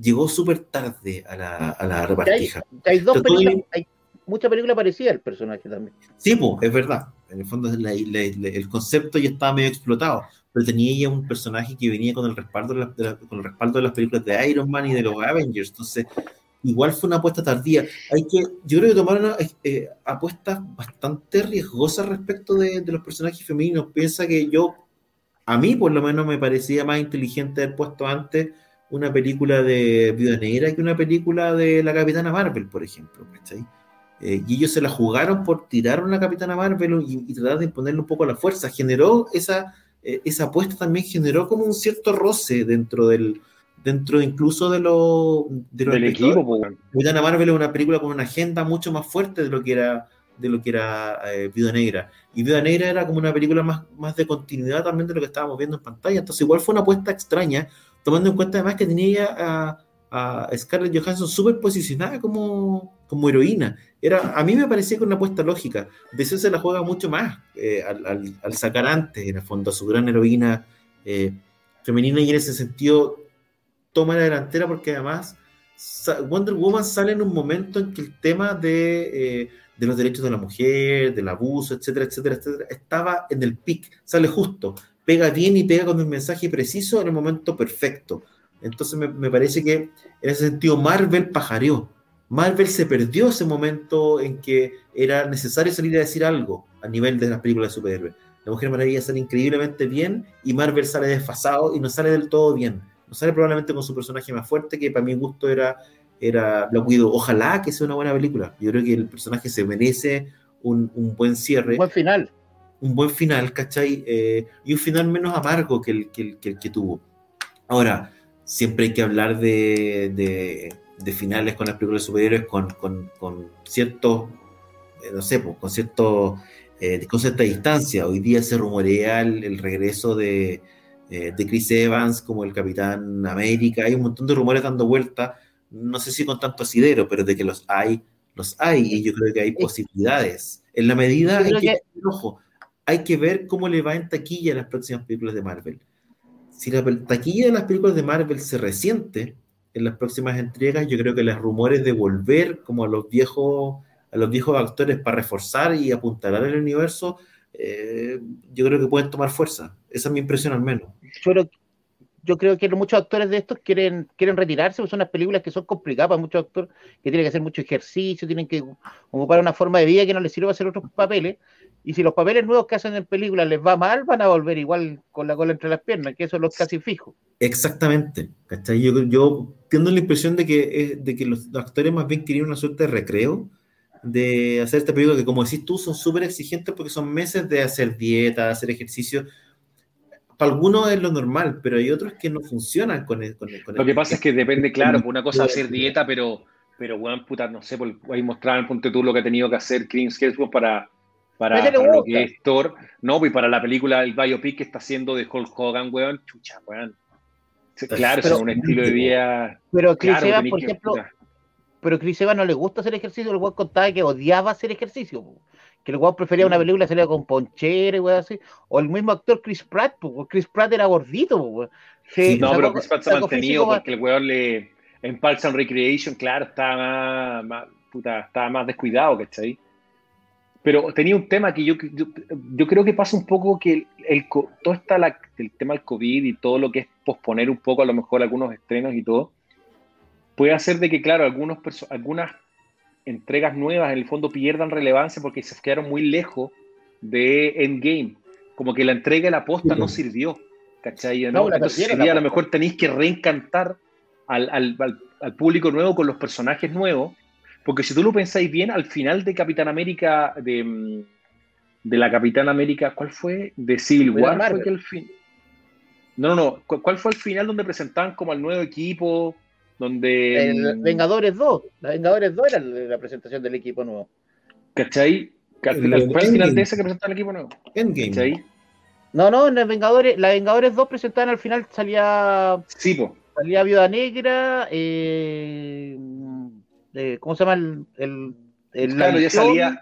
Llegó súper tarde a la, a la repartija. Hay dos Trató de- películas, hay mucha película parecida al personaje también. Sí, pues, es verdad. En el fondo la- la- el concepto ya estaba medio explotado, pero tenía ella un personaje que venía con el respaldo de, de con el respaldo de las películas de Iron Man y de los Avengers. Entonces, igual fue una apuesta tardía. Hay que, yo creo que tomaron eh, apuestas bastante riesgosas respecto de, de los personajes femeninos. Piensa que yo, a mí por lo menos me parecía más inteligente haber puesto antes una película de Viuda Negra que una película de la Capitana Marvel, por ejemplo. ¿cachai? Eh, y ellos se la jugaron por tirar a una Capitana Marvel y, y tratar de imponerle un poco a la fuerza. Generó esa, eh, esa apuesta también generó como un cierto roce dentro del dentro incluso de, lo, de los Del equipo, pues. Capitana Marvel es una película con una agenda mucho más fuerte de lo que era de lo que era eh, Viuda Negra. Y Viuda Negra era como una película más, más de continuidad también de lo que estábamos viendo en pantalla. Entonces igual fue una apuesta extraña, tomando en cuenta además que tenía a, a Scarlett Johansson súper posicionada como, como heroína. Era, a mí me parecía que una apuesta lógica. DC se la juega mucho más eh, al, al- sacar antes, en el fondo, a su gran heroína eh, femenina y en ese sentido toma la delantera porque además Wonder Woman sale en un momento en que el tema de, eh, de los derechos de la mujer, del abuso, etcétera, etcétera, etcétera, estaba en el pic, sale justo, pega bien y pega con el mensaje preciso en el momento perfecto. Entonces me, me parece que en ese sentido Marvel pajareó. Marvel se perdió ese momento en que era necesario salir a decir algo a nivel de las películas de superhéroes. La Mujer Maravilla sale increíblemente bien y Marvel sale desfasado y no sale del todo bien. No sale probablemente con su personaje más fuerte, que para mi gusto era, era Black Widow. Ojalá que sea una buena película. Yo creo que el personaje se merece un, un buen cierre, Buen final. Un buen final, ¿cachai? Eh, y un final menos amargo que el que, el, que, el que tuvo. Ahora, siempre hay que hablar de, de, de finales con las películas superiores con, con, con ciertos, eh, no sé, pues, con cierto, eh, con cierta distancia. Hoy día se rumorea el, el regreso de, eh, de Chris Evans como el Capitán América. Hay un montón de rumores dando vuelta. No sé si con tanto asidero, pero de que los hay, los hay. Y yo creo que hay posibilidades. En la medida en que, que- ojo, hay que ver cómo le va en taquilla a las próximas películas de Marvel. Si la taquilla de las películas de Marvel se resiente en las próximas entregas, yo creo que los rumores de volver como a los viejos a los viejos actores para reforzar y apuntalar el universo, eh, yo creo que pueden tomar fuerza. Esa es mi impresión al menos. Creo, yo creo que muchos actores de estos quieren, quieren retirarse, porque son unas películas que son complicadas para muchos actores, que tienen que hacer mucho ejercicio, tienen que ocupar una forma de vida que no les sirve para hacer otros papeles. Y si los papeles nuevos que hacen en películas les va mal, van a volver igual con la cola entre las piernas, que eso es lo casi fijo. Exactamente. ¿cachai? Yo, yo tengo la impresión de que, de que los actores más bien querían una suerte de recreo de hacer esta película que, como decís tú, son súper exigentes porque son meses de hacer dieta, hacer ejercicio. Para algunos es lo normal, pero hay otros que no funcionan con el. Con el- con Lo el- que pasa es que depende, claro, por una cosa hacer dieta, pero, pero weón, puta, no sé, por, ahí mostraban, ponte tú lo que ha tenido que hacer Chris Hemsworth para, para, para lo que es Thor. No, pues para la película, el biopic que está haciendo de Hulk Hogan, weón, chucha, weón. Claro, Pero- es un estilo de vida. Pero Chris Claro, Evans, por que- ejemplo, puta. pero Chris Evans no le gusta hacer ejercicio, el weón contaba que odiaba hacer ejercicio, po. que el weón prefería una película salía con ponchera y weón así, o el mismo actor Chris Pratt, po, Chris Pratt era gordito, weón. Se- No, sacó- pero Chris Pratt se ha mantenido porque el weón le. En Parks and Recreation, claro, estaba más, más- puta, estaba más descuidado, ¿cachai? Pero tenía un tema que yo, yo, yo creo que pasa un poco que el, todo está la- el tema del COVID y todo lo que es posponer un poco a lo mejor algunos estrenos y todo, puede hacer de que, claro, algunos algunas entregas nuevas en el fondo pierdan relevancia porque se quedaron muy lejos de Endgame. Como que la entrega y la posta no sirvió. ¿Cachai? ¿no? No, la Entonces a lo mejor tenéis que reencantar al, al- al- al público nuevo con los personajes nuevos. Porque si tú lo pensáis bien, al final de Capitán América, de, mm, de la Capitán América, ¿cuál fue? De Civil War. Fue que el fin... No, no, no. ¿Cu- ¿Cuál fue el final donde presentaban como al nuevo equipo? donde... El Vengadores 2. La Vengadores 2 era la presentación del equipo nuevo. ¿Cachai? Al final de ese que presentaron el equipo nuevo. Endgame. ¿Cachai? No, no, en el Vengadores, la Vengadores 2 presentaban al final, salía, Sí, po. salía Viuda Negra, eh, eh, ¿cómo se llama? El, el, el- Claro, ya salía,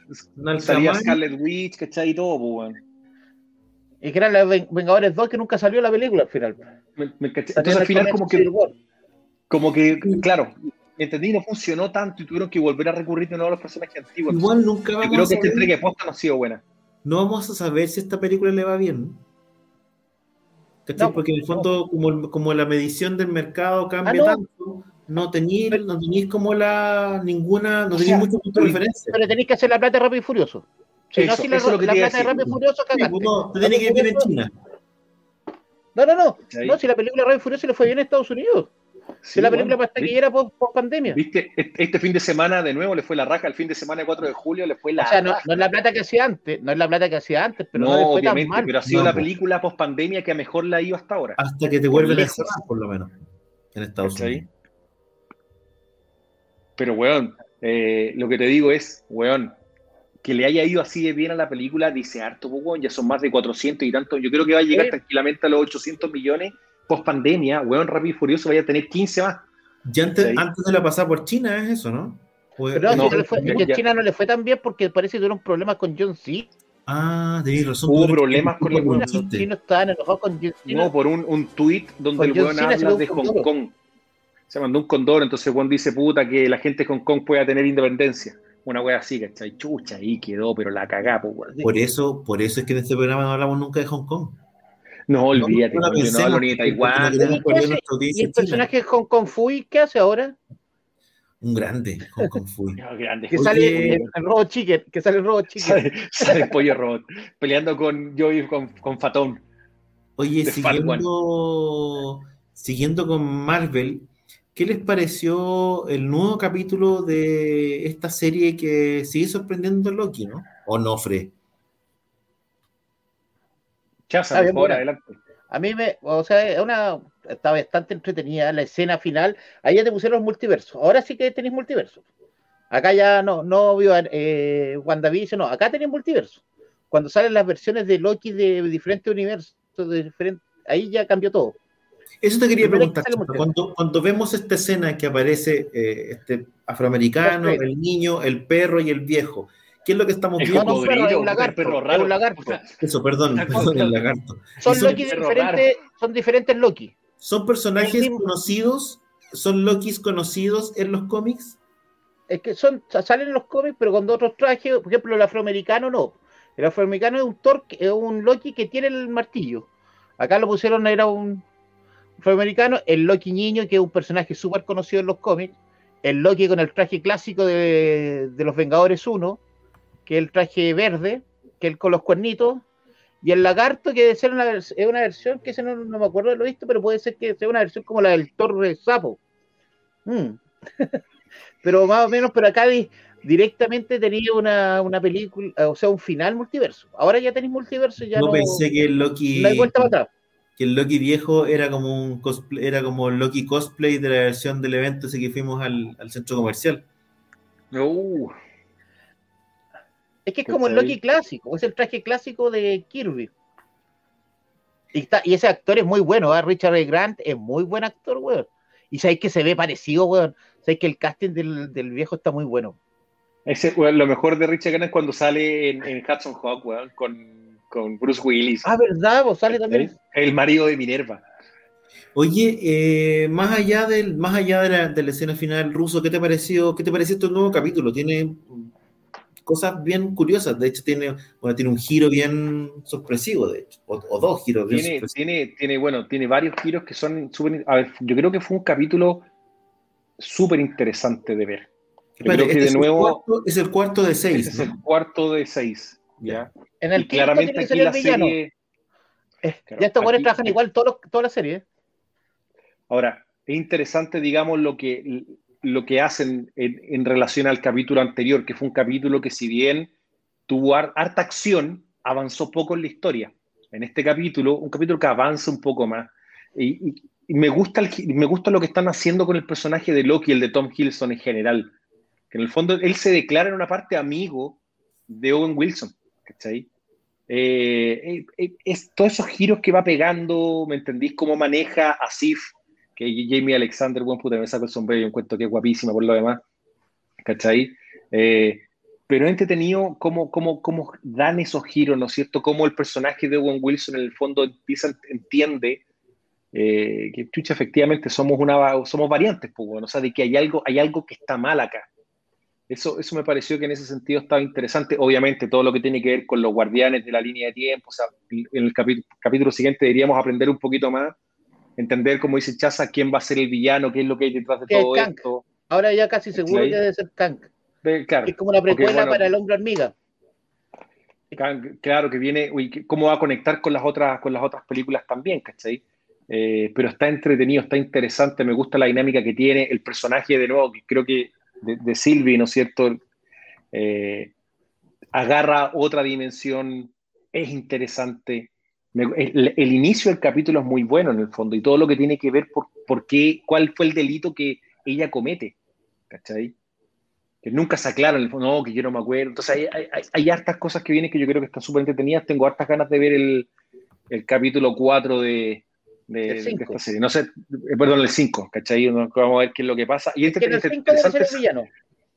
salía. Scarlet Witch, ¿cachai? Y todo, weón. Y que era la Ven- Vengadores 2 que nunca salió la película al final. Me- me Entonces en al el final como que, como que, claro, entendí, no funcionó tanto y tuvieron que volver a recurrir de nuevo a los personajes antiguos. Igual nunca vamos creo a que esta entrega de posta no ha sido buena. no vamos a saber si esta película le va bien. ¿Cachai? No, Porque en el fondo, como, como la medición del mercado cambia Ah, no. tanto, no tenéis no tenéis como la ninguna, no O tenéis sea, mucho punto de pero- referencia. Pero tenéis que hacer la plata de Rápido y Furioso. Si no, si la, eso es lo que la te iba a plata de. Rápido y Furioso, Sí, cagaste. pues no, te tiene que vivir en China. No, no, no. No, si la película Rápido y Furioso le fue bien a Estados Unidos. Sí, Si la bueno, película más ¿viste? taquillera post, pandemia. ¿Viste? Este fin de semana de nuevo le fue la raja, el fin de semana de 4 de julio le fue la O sea, no, es la plata que hacía antes, no es la plata que hacía antes, pero no, No, le fue obviamente, tan mal. pero ha sido No, la po. película post pandemia que a mejor la ha ido hasta ahora. Hasta que te vuelven a encerrar, por lo menos, en Estados. Unidos. Pero, weón, eh, lo que te digo es, weón, que le haya ido así de bien a la película, dice harto, pues, weón, ya son más de 400 y tanto. Yo creo que va a llegar Sí. tranquilamente a los 800 millones post pandemia, weón, Rápido y Furioso vaya a tener 15 más. Ya antes, ¿Cachai? antes de la pasada por China es eso, ¿no? O- Pero no, No, si no le fue- ya- China no le fue tan bien porque parece que tuvieron problemas con John C. Ah, tenéis razón. Hubo problemas con el un Los chinos estaban enojados con John Cena. No, por un, un tweet donde Con el John weón habla de Hong. Kong. Se mandó un condor, entonces Juan dice, puta, que la gente de Hong Kong pueda tener independencia. Una wea así, ¿cachai? Chucha, ahí quedó, pero la cagá, pues. Por eso, por eso es que en este programa no hablamos nunca de Hong Kong. No, olvídate, no hablo ni de Taiwán. ¿Y perder qué nuestra ¿Y audiencia el personaje de Hong Kong Fui qué hace ahora? Un grande, Hong Kong Fui. <laughs> No, grande. Que Oye. sale el, el Robo Chicken, que sale el Robo Chicken. Sale, sale el pollo robot peleando con Joey con, con Fatón. Oye, siguiendo, siguiendo con Marvel, ¿qué les pareció el nuevo capítulo de esta serie que sigue sorprendiendo a Loki, no? ¿O no, Fre? Chaza, Está por buena. adelante. A mí me, o sea, es una, está bastante entretenida la escena final. Ahí ya te pusieron los multiversos. Ahora sí que tenéis multiverso. Acá ya no, no vio eh, WandaVision, no, acá tenéis multiverso. Cuando salen las versiones de Loki de diferentes universos, de diferentes, ahí ya cambió todo. Eso te quería preguntar. Cuando, cuando vemos esta escena que aparece eh, este afroamericano, el niño, el perro y el viejo, ¿qué es lo que estamos viendo? no, un perro, un lagarto, perro es raro. un lagarto. O sea, Eso, perdón, perdón, el lagarto. Son Loki diferentes, son diferentes Loki. ¿Son personajes conocidos? ¿Son Lokis conocidos en los cómics? Es que son, salen en los cómics, pero con otros trajes. Por ejemplo, el afroamericano no. El afroamericano es un Thor, que- es un Loki que tiene el martillo. Acá lo pusieron, era un afroamericano. El Loki niño, que es un personaje súper conocido en los cómics. El Loki con el traje clásico de, de los Vengadores 1, que es el traje verde, que es el con los cuernitos. Y el lagarto, que debe ser una, es una versión que ese no, no me acuerdo de lo visto, pero puede ser que sea una versión como la del Thor de Sapo. Mm. <laughs> pero más o menos, pero acá di- directamente tenía una, una película, o sea, un final multiverso. Ahora ya tenéis multiverso, ya no, no, pensé que el Loki, no hay vuelta para atrás. Que el Loki viejo era como un cosplay, era como el Loki cosplay de la versión del evento ese que fuimos al, al centro comercial. Uh, Es que es como el. Loki clásico, es el traje clásico de Kirby. Y, está- y ese actor es muy bueno, ¿eh? Richard. Grant es muy buen actor, weón. Y sabéis que se ve parecido, weón. Sabéis que el casting del, del viejo está muy bueno. ese, weón, lo mejor de Richard Gann es cuando sale en, en Hudson Hawk, weón, con, con Bruce Willis. Ah, ¿verdad? Vos sale también. El marido de Minerva. Oye, eh, más allá del, más allá de la, de la escena final ruso, ¿qué te pareció? ¿Qué te pareció este nuevo capítulo? Tiene cosas bien curiosas. De hecho, tiene, bueno, tiene un giro bien sorpresivo, de hecho, o, o dos giros bien Tiene, sorpresivos. tiene, tiene, bueno, tiene varios giros que son súper. A ver, yo creo que fue un capítulo súper interesante de ver. Yo Espérate, creo que este de es el nuevo. cuarto- es el cuarto de Este seis, es el cuarto de seis. ¿Ya? En el Y quinto claramente aquí el la villano. serie. Claro, ya estos buenos trabajan igual todos toda la serie. ¿eh? Ahora, es interesante, digamos, lo que, lo que hacen en, en relación al capítulo anterior, que fue un capítulo que, si bien tuvo har- harta acción, avanzó poco en la historia. En este capítulo, un capítulo que avanza un poco más. Y, y- me gusta, me gusta lo que están haciendo con el personaje de Loki, el de Tom Hiddleston en general. Que en el fondo él se declara en una parte amigo de Owen Wilson, ¿cachai? Eh, eh, es todos esos giros que va pegando, ¿me entendís? Cómo maneja a Sif, que Jamie Alexander, buen puta, me saco el sombrero y encuentro que es guapísima por lo demás, ¿cachai? Eh, pero he entretenido cómo, cómo, cómo, dan esos giros, ¿no es cierto? Cómo el personaje de Owen Wilson en el fondo empieza, entiende eh, que, chucha, efectivamente somos, una, somos variantes, pues, bueno, o sea, de que hay algo, hay algo que está mal acá. Eso, eso me pareció que en ese sentido estaba interesante. Obviamente, todo lo que tiene que ver con los guardianes de la línea de tiempo, o sea, en el capítulo siguiente deberíamos aprender un poquito más, entender, como dice Chaza, quién va a ser el villano, qué es lo que hay detrás de todo esto. Ahora ya casi seguro que debe ser Kank es como una precuela para el hombre hormiga. Claro, que viene, cómo va a conectar con las otras, con las otras películas también, ¿cachai? Eh, pero está entretenido, está interesante, me gusta la dinámica que tiene, el personaje de nuevo, que creo que de, de Sylvie, ¿no es cierto? Eh, agarra otra dimensión, es interesante. el, inicio del capítulo es muy bueno en el fondo y todo lo que tiene que ver por, por qué, cuál fue el delito que ella comete, ¿cachai? que nunca se aclaran, no, que yo no me acuerdo. Entonces hay, hay, hartas cosas que vienen que yo creo que están súper entretenidas. Tengo hartas ganas de ver el, el capítulo 4 de, de, esta serie. No sé, eh, perdón, el 5, ¿cachai? Vamos a ver qué es lo que pasa. Y este, este interesante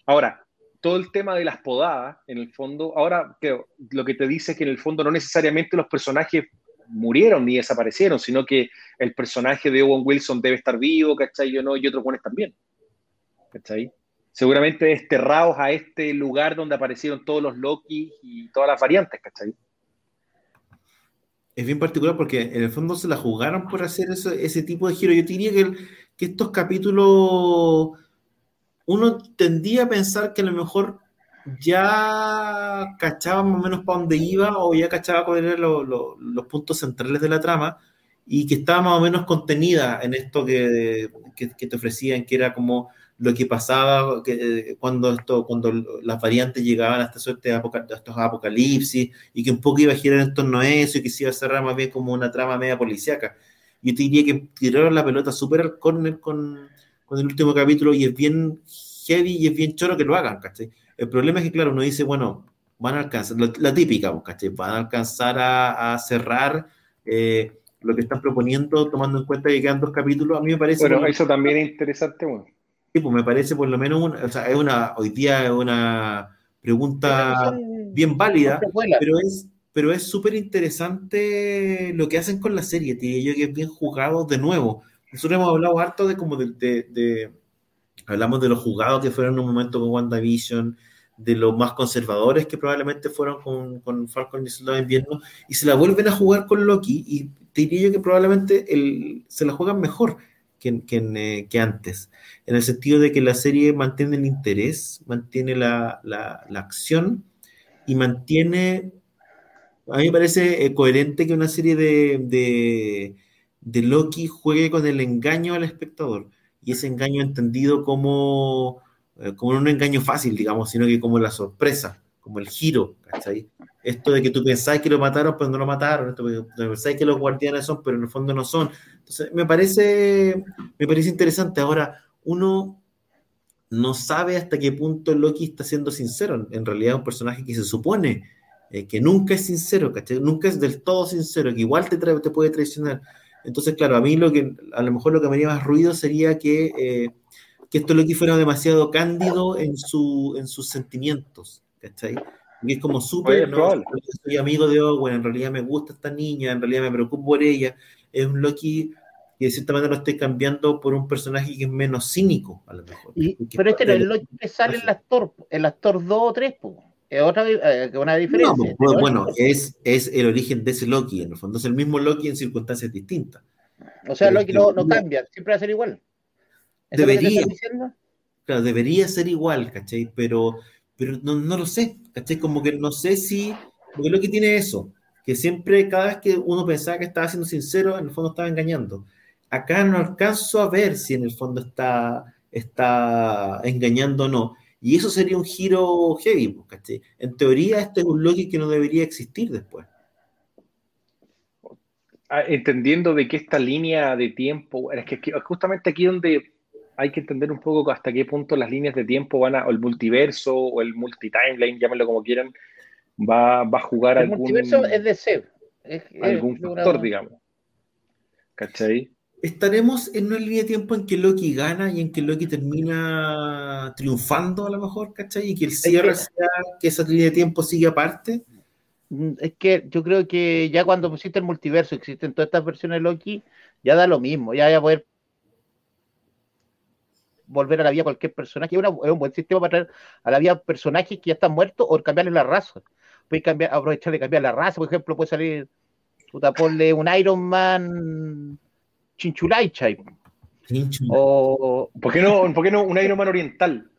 Ahora, todo el tema de las podadas, en el fondo, ahora creo, lo que te dice es que en el fondo no necesariamente los personajes murieron ni desaparecieron, sino que el personaje de Owen Wilson debe estar vivo, ¿cachai? Yo no, y otros buenos también. ¿Cachai? seguramente desterrados a este lugar donde aparecieron todos los Loki y todas las variantes, ¿cachai? Es bien particular porque en el fondo se la jugaron por hacer ese tipo de giro. Yo diría que, que estos capítulos, uno tendía a pensar que a lo mejor ya cachaba más o menos para dónde iba o ya cachaba cuáles eran los puntos centrales de la trama y que estaba más o menos contenida en esto que, que te ofrecían, que era como lo que pasaba que, cuando, esto, cuando las variantes llegaban a esta suerte de estos apocalipsis y que un poco iba a girar en torno a eso y que se iba a cerrar más bien como una trama media policíaca. Yo te diría que tiraron la pelota súper al córner con, con, el último capítulo y es bien heavy y es bien choro que lo hagan, ¿cachai? El problema es que, claro, uno dice, bueno, van a alcanzar, la, típica, pues, ¿cachai? Van a alcanzar a, a cerrar eh, lo que están proponiendo, tomando en cuenta que quedan dos capítulos. A mí me parece... Bueno, eso también es interesante, bueno Sí, pues me parece por lo menos, una, o sea, es una, hoy día es una pregunta bien válida, pero es pero es súper interesante lo que hacen con la serie, tío, yo que es bien jugado de nuevo. Nosotros hemos hablado harto de como de, hablamos de los jugados que fueron en un momento con WandaVision, de los más conservadores que probablemente fueron con, con Falcon y Soldado de Invierno, y se la vuelven a jugar con Loki, y te diría yo que probablemente el, se la juegan mejor que, que, antes, en el sentido de que la serie mantiene el interés, mantiene la, la, acción y mantiene, a mí me parece eh, coherente que una serie de, de, Loki juegue con el engaño al espectador, y ese engaño entendido como, eh, como un engaño fácil, digamos, sino que como la sorpresa, como el giro, ¿cachai? Esto de que tú pensáis que lo mataron, pero no lo mataron, esto de que pensáis que los guardianes son, pero en el fondo no son. Entonces, me parece, me parece interesante. Ahora, uno no sabe hasta qué punto Loki está siendo sincero. En realidad es un personaje que se supone eh, que nunca es sincero, ¿cachai? Nunca es del todo sincero, que igual te, te puede traicionar. Entonces, claro, a mí lo que, a lo mejor lo que me haría más ruido sería que, eh, que esto Loki fuera demasiado cándido en, su, en sus sentimientos, ¿cachai? Y es como súper, ¿no? Soy amigo de Owen, en realidad me gusta esta niña, en realidad me preocupo por ella. Es un Loki que de cierta manera lo estoy cambiando por un personaje que es menos cínico, a lo mejor. pero este no es el Loki que sale en las Thor, en las Thor 2 o 3, Es otra eh, una diferencia. bueno, es, es el origen de ese Loki, en el fondo es el mismo Loki en circunstancias distintas. O sea, Loki no, no cambia, siempre va a ser igual. Debería. Claro, debería ser igual, ¿cachai? Pero pero no, no lo sé, ¿cachai? Como que no sé si, porque lo que tiene eso, que siempre, cada vez que uno pensaba que estaba siendo sincero, en el fondo estaba engañando. Acá no alcanzo a ver si en el fondo está, está engañando o no. Y eso sería un giro heavy, pues, ¿cachai? En teoría, este es un Loki que no debería existir después. ah, entendiendo de que esta línea de tiempo, es que justamente aquí donde hay que entender un poco hasta qué punto las líneas de tiempo van a, o el multiverso, o el multitimeline, llámenlo como quieran, va, va a jugar El algún, multiverso es de ser. Es- es algún una- factor, digamos. ¿Cachai? ¿Estaremos en una línea de tiempo en que Loki gana y en que Loki termina triunfando a lo mejor, ¿cachai? Y que el cierre que- sea que esa línea de tiempo sigue aparte. Mm, Es que yo creo que ya cuando existe el multiverso, existen todas estas versiones de Loki, ya da lo mismo, ya voy a poder volver a la vida cualquier personaje. Es, una- es un buen sistema para traer a la vida personajes que ya están muertos o cambiarle la raza. Puedes cambiar, aprovechar de cambiar la raza, por ejemplo, puede salir, puta, ponle un Iron Man Chinchulaicha o ¿Por qué no, por qué no un Iron Man oriental?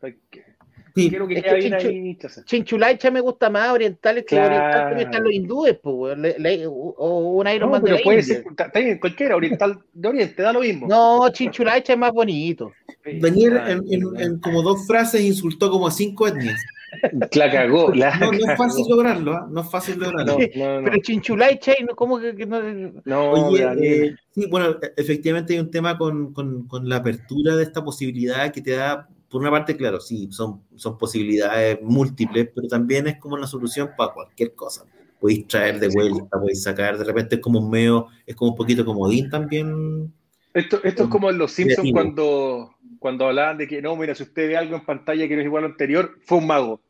Sí, Quiero que Es quede que bien Chinchu- ahí. chaza. Chinchulaicha me gusta más, orientales que Claro. oriental también están los hindúes, pues, o- un Iron No, Man de la puede India. ser está- está bien, cualquiera, oriental de Oriente, da lo mismo. No, Chinchulaicha es más bonito. Daniel en, en- en como dos frases insultó como a cinco etnias. La cagó, la No, no es fácil lograrlo, ¿ah? no es fácil lograrlo. No, no. Pero Chinchulaicha, y no, ¿cómo que, que no? No, Oye, eh, sí, bueno, e- efectivamente hay un tema con, con- con la apertura de esta posibilidad que te da, por una parte, claro, sí, son, son posibilidades múltiples, pero también es como una solución para cualquier cosa. Podéis traer de vuelta, podéis sacar, de repente es como un medio, es como un poquito comodín también. Esto, esto es como en Los Simpsons Creativo. cuando, cuando hablaban de que no, mira, si usted ve algo en pantalla que no es igual a lo anterior, fue un mago.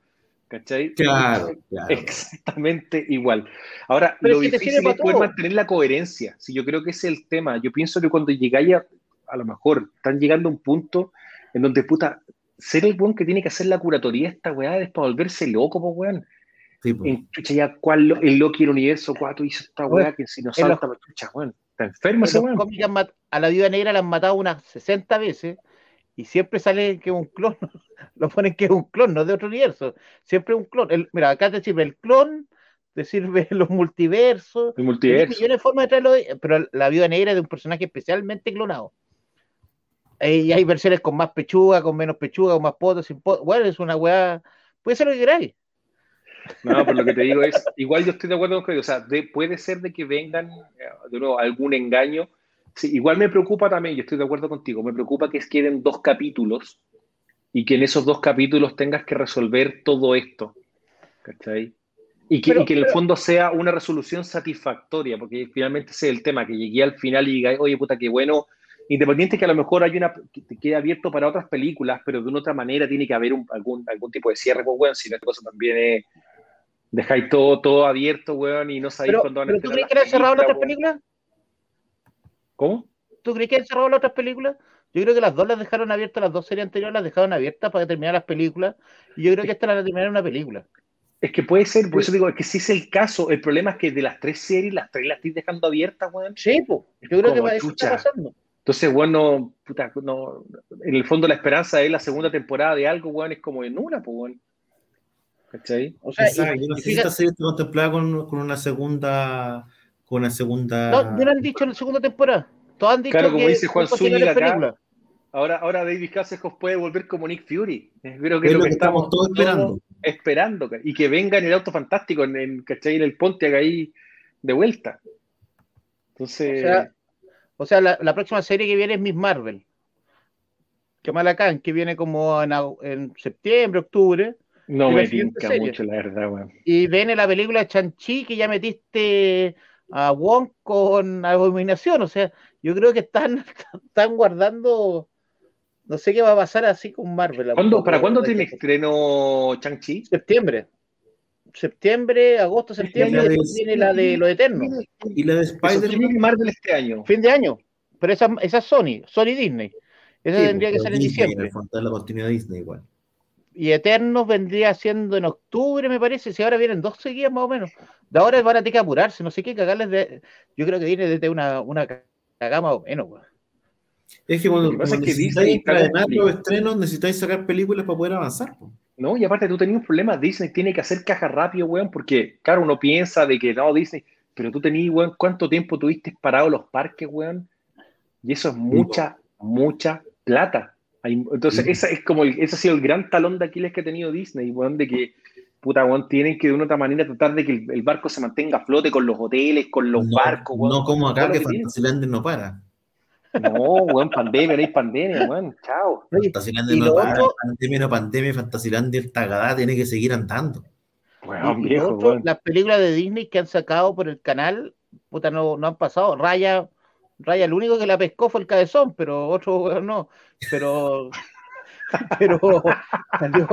¿Cachai? Claro, claro. Exactamente igual. Ahora, Pero lo es que te difícil es poder todo. mantener la coherencia. Si yo creo que ese es el tema. Yo pienso que cuando llegáis a, a lo mejor, están llegando a un punto en donde, puta, ser el buen que tiene que hacer la curatoría esta weá es para volverse loco, pues weón. Sí, pues. En chucha, ya, ¿cuál lo- el Loki del universo 4 hizo esta weá que si no en los- salta, chucha, weón. Está enfermo En ese weón. cómics han mat- a la viuda negra la han matado unas 60 veces y siempre sale que es un clon. <laughs> Lo ponen que es un clon, no de otro universo. Siempre es un clon. El- mira, acá te sirve el clon, te sirve <laughs> los multiversos. El Hay multiverso. millones de formas de traerlo, pero la viuda negra es de un personaje especialmente clonado. Y hay versiones con más pechuga, con menos pechuga, con más potos, sin potos. Bueno, es una weá. Puede ser lo que queráis. No, pero lo que te digo es, igual yo estoy de acuerdo con que, o sea, de- puede ser de que vengan, eh, de nuevo, algún engaño. Sí, igual me preocupa también, yo estoy de acuerdo contigo, me preocupa que queden dos capítulos y que en esos dos capítulos tengas que resolver todo esto. ¿Cachai? Y que, Pero- y que en el fondo sea una resolución satisfactoria, porque finalmente ese es el tema, que llegué al final y diga, oye, puta, qué bueno, independiente que a lo mejor hay una que quede abierto para otras películas, pero de una otra manera tiene que haber un- algún, algún tipo de cierre, pues, weón, si no, esta cosa también es, dejáis todo, todo abierto, weón, y no sabéis cuándo van a pero ¿tú crees que han cerrado las otras películas. ¿Cómo? ¿Tú crees que han cerrado las otras películas? Yo creo que las dos las dejaron abiertas, las dos series anteriores las dejaron abiertas para terminar las películas. Y yo creo que esta la terminar en una película. Es que puede ser, por eso digo, es que si es el caso, el problema es que de las tres series, las tres las estoy dejando abiertas, weón. Sí, pues. Yo creo que Como eso está chucha. pasando. Entonces, bueno, puta, no, en el fondo la esperanza de la segunda temporada de algo, weón, es como en una, pues, weón. ¿Cachai? O sea, Exacto, y- yo no y sé si esta serie está contemplada con, con una segunda. Con una segunda. no, no lo han dicho en la segunda temporada. Todos han dicho Claro, como que dice Juan Zúñiga acá. Ahora, ahora David Cassejos puede volver como Nick Fury. Creo que es lo que estamos todos esperando. esperando. Y que venga en el auto fantástico, en, en, ¿cachai? En el Pontiac ahí de vuelta. Entonces, O sea, o sea la, la próxima serie que viene es Miss Marvel. Kamala Khan, que viene como en, septiembre, octubre. no me tinca mucho, la verdad, weón. Y viene la película Chanchi, que ya metiste a Wong con Abominación. O sea, yo creo que están, <laughs> están guardando. No sé qué va a pasar así con Marvel. ¿Cuándo- ¿Para cuándo tiene estreno Chang-Chi? Septiembre. Septiembre, agosto, septiembre, la y de- después viene la de Los Eternos. Y la de Spider-Man. Marvel este año. Fin de año. Pero esa, esa es Sony, Sony Disney. Esa sí, tendría que pues, ser en Disney, diciembre. el fondo, es la continuidad de Disney igual. Y Eternos vendría siendo en octubre, me parece. Si ahora vienen dos seguidas más o menos. De ahora van a tener que apurarse, no sé qué, cagarles de. Yo creo que viene desde una, una cagada más o menos, weón. Es que cuando, Lo que pasa es que necesitáis Disney estrenos, necesitáis sacar películas para poder avanzar. po. ¿No? Y aparte tú tenías un problema, Disney tiene que hacer caja rápido, weón, porque, claro, uno piensa de que no, Disney, pero tú tenías, weón, ¿cuánto tiempo tuviste parado los parques, weón? Y eso es mucha, mucha plata. Entonces, esa es como el- ese ha sido el gran talón de Aquiles que ha tenido Disney, weón, de que puta, weón, tienen que de una otra manera tratar de que el, el barco se mantenga a flote con los hoteles, con los no, barcos, weón. No como acá que que no para. No, weón, pandemia, no hay pandemia, weón. Chao. Y no para. otro- Pandemia no pandemia, Fantasylandia el tagadá tiene que seguir andando. Weón, Y viejo, otro, weón. las películas de Disney que han sacado por el canal, puta, no, no han pasado. Raya, Raya, el único que la pescó fue el cabezón, pero otro weón no. Pero, <laughs> pero salió,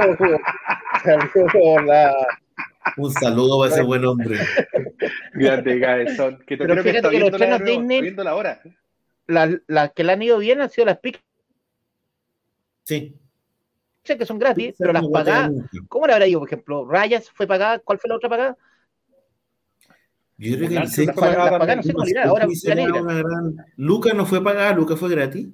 salió la. Un saludo para ese buen hombre. Grande cabezón. Que te Pero creo que fíjate está que los viendo la, estrenos Disney- viendo la hora. Las las que le han ido bien han sido las Pixar, Sí. que son gratis, pero las pagadas. ¿Cómo le habrá ido, por ejemplo? Rayas fue pagada, ¿cuál fue la otra pagada? Yo creo que el fue sí, pagada Las pagadas no sé cómo no sé irá, ahora la Luca no fue pagada, Luca fue gratis.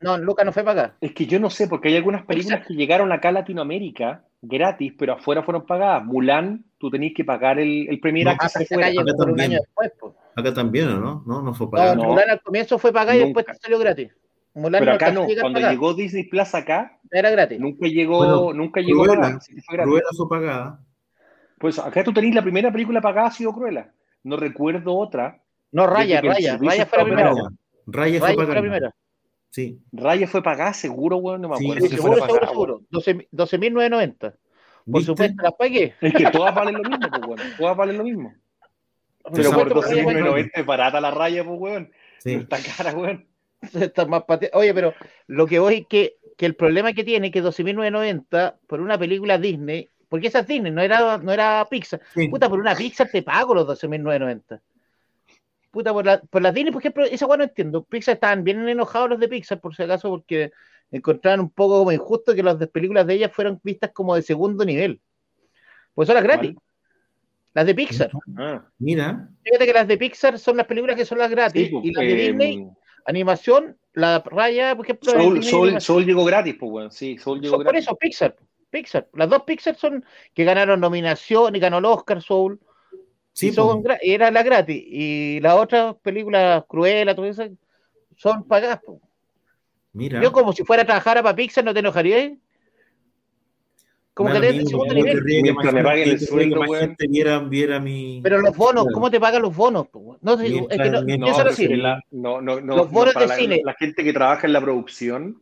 No, Luca no fue pagada. Es que yo no sé, porque hay algunas películas que llegaron acá a Latinoamérica gratis, pero afuera fueron pagadas. Mulan, tú tenías que pagar el, el Premier No, Ah, Access acá por un también. año después, pues. Acá también, ¿o no? No, no fue No, pagada. no. Mulan al comienzo fue pagada y después salió gratis. Mulan Pero acá no, cuando llegó Disney Plus acá, era gratis. nunca llegó, Bueno, nunca llegó Cruella, sí, fue gratis. Fue pagada. Pues acá tú tenés la primera película pagada ha sido Cruella. No recuerdo otra. No, Raya, Raya, Raya fue la primera. Raya, Raya fue Raya fue pagada. la primera. Sí. Raya fue pagada, seguro, weón, no me acuerdo. sí, si Seguro, seguro, pagada, seguro. 12 12.990. Por ¿Viste? supuesto, las pagué. Es que todas valen lo mismo, pues, weón. Todas valen lo mismo. Pero por supuesto, Raya, bueno, 12.990 es barata la raya, pues, weón. Sí. Está cara, weón. está más pate- Oye, pero lo que voy es que, que el problema que tiene es que 12.990 por una película Disney, porque esa es Disney, no era, no era Pixar. Sí. Puta, por una Pixar te pago los 12.990. Puta, por, la, por las Disney, por ejemplo, esa weá no entiendo. Pixar estaban bien enojados los de Pixar, por si acaso, porque encontraban un poco como injusto que las películas de ellas fueran vistas como de segundo nivel. Pues son las gratis. Las de Pixar. Ah, Mira, Fíjate que las de Pixar son las películas que son las gratis. sí, pues, y las de eh, Disney, animación, la raya, por ejemplo. Soul, Soul- llegó gratis, pues, weón. Sí, Soul llegó Son por gratis. eso, Pixar. Pixar. Las dos Pixar son que ganaron nominación y ganó el Oscar Soul. sí, y son y era la gratis. Y las otras películas cruelas, todo eso, son pagadas. po. mira. Yo, como si fuera a trabajar para Pixar, ¿no te enojaría? Como que mismo, segundo nivel. Mientras me paguen el sueldo, weón. viera, mi. Pero los bonos, ¿cómo te pagan los bonos? No, es que no, No, no, no, Los no, bonos de cine. la gente que trabaja en la producción,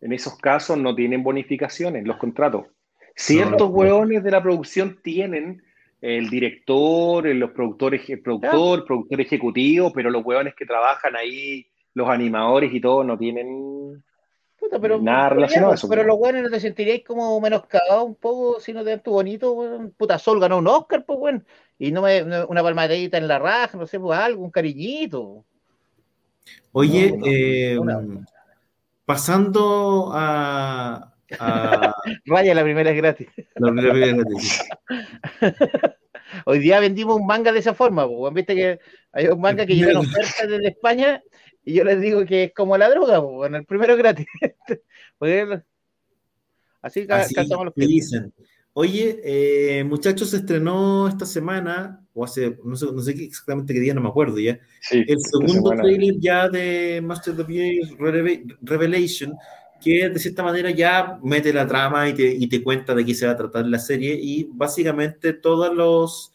en esos casos no tienen bonificaciones, los contratos. Ciertos hueones de la producción tienen el director, los productores, el productor, productor ejecutivo, pero los hueones que trabajan ahí, los animadores y todo, no tienen. Puta, pero, Nada relacionado a eso, Pero los buenos no te sentiríais como menoscabados un poco si no te dan tu bonito, weón. Puta, Sol ganó un Oscar, pues, weón. Y no me, una palmadita en la raja, no sé, pues algo, un cariñito. Oye, No, no, eh, una- pasando a, a <laughs> Raya, la primera es gratis. la primera que <laughs> te- Hoy día vendimos un manga de esa forma, pues, weón. Viste que hay un manga que llega en <laughs> oferta desde España y yo les digo que es como la droga, pues, weón. El primero es gratis. <laughs> Porque- Así que Así alcanzamos los que dicen. Oye, eh, muchachos, se estrenó esta semana, o hace, no sé, no sé exactamente qué día, no me acuerdo ya, Sí, el segundo trailer ya de Master of the Revelation, que de cierta manera ya mete la trama y te, y te cuenta de qué se va a tratar la serie, y básicamente todos los,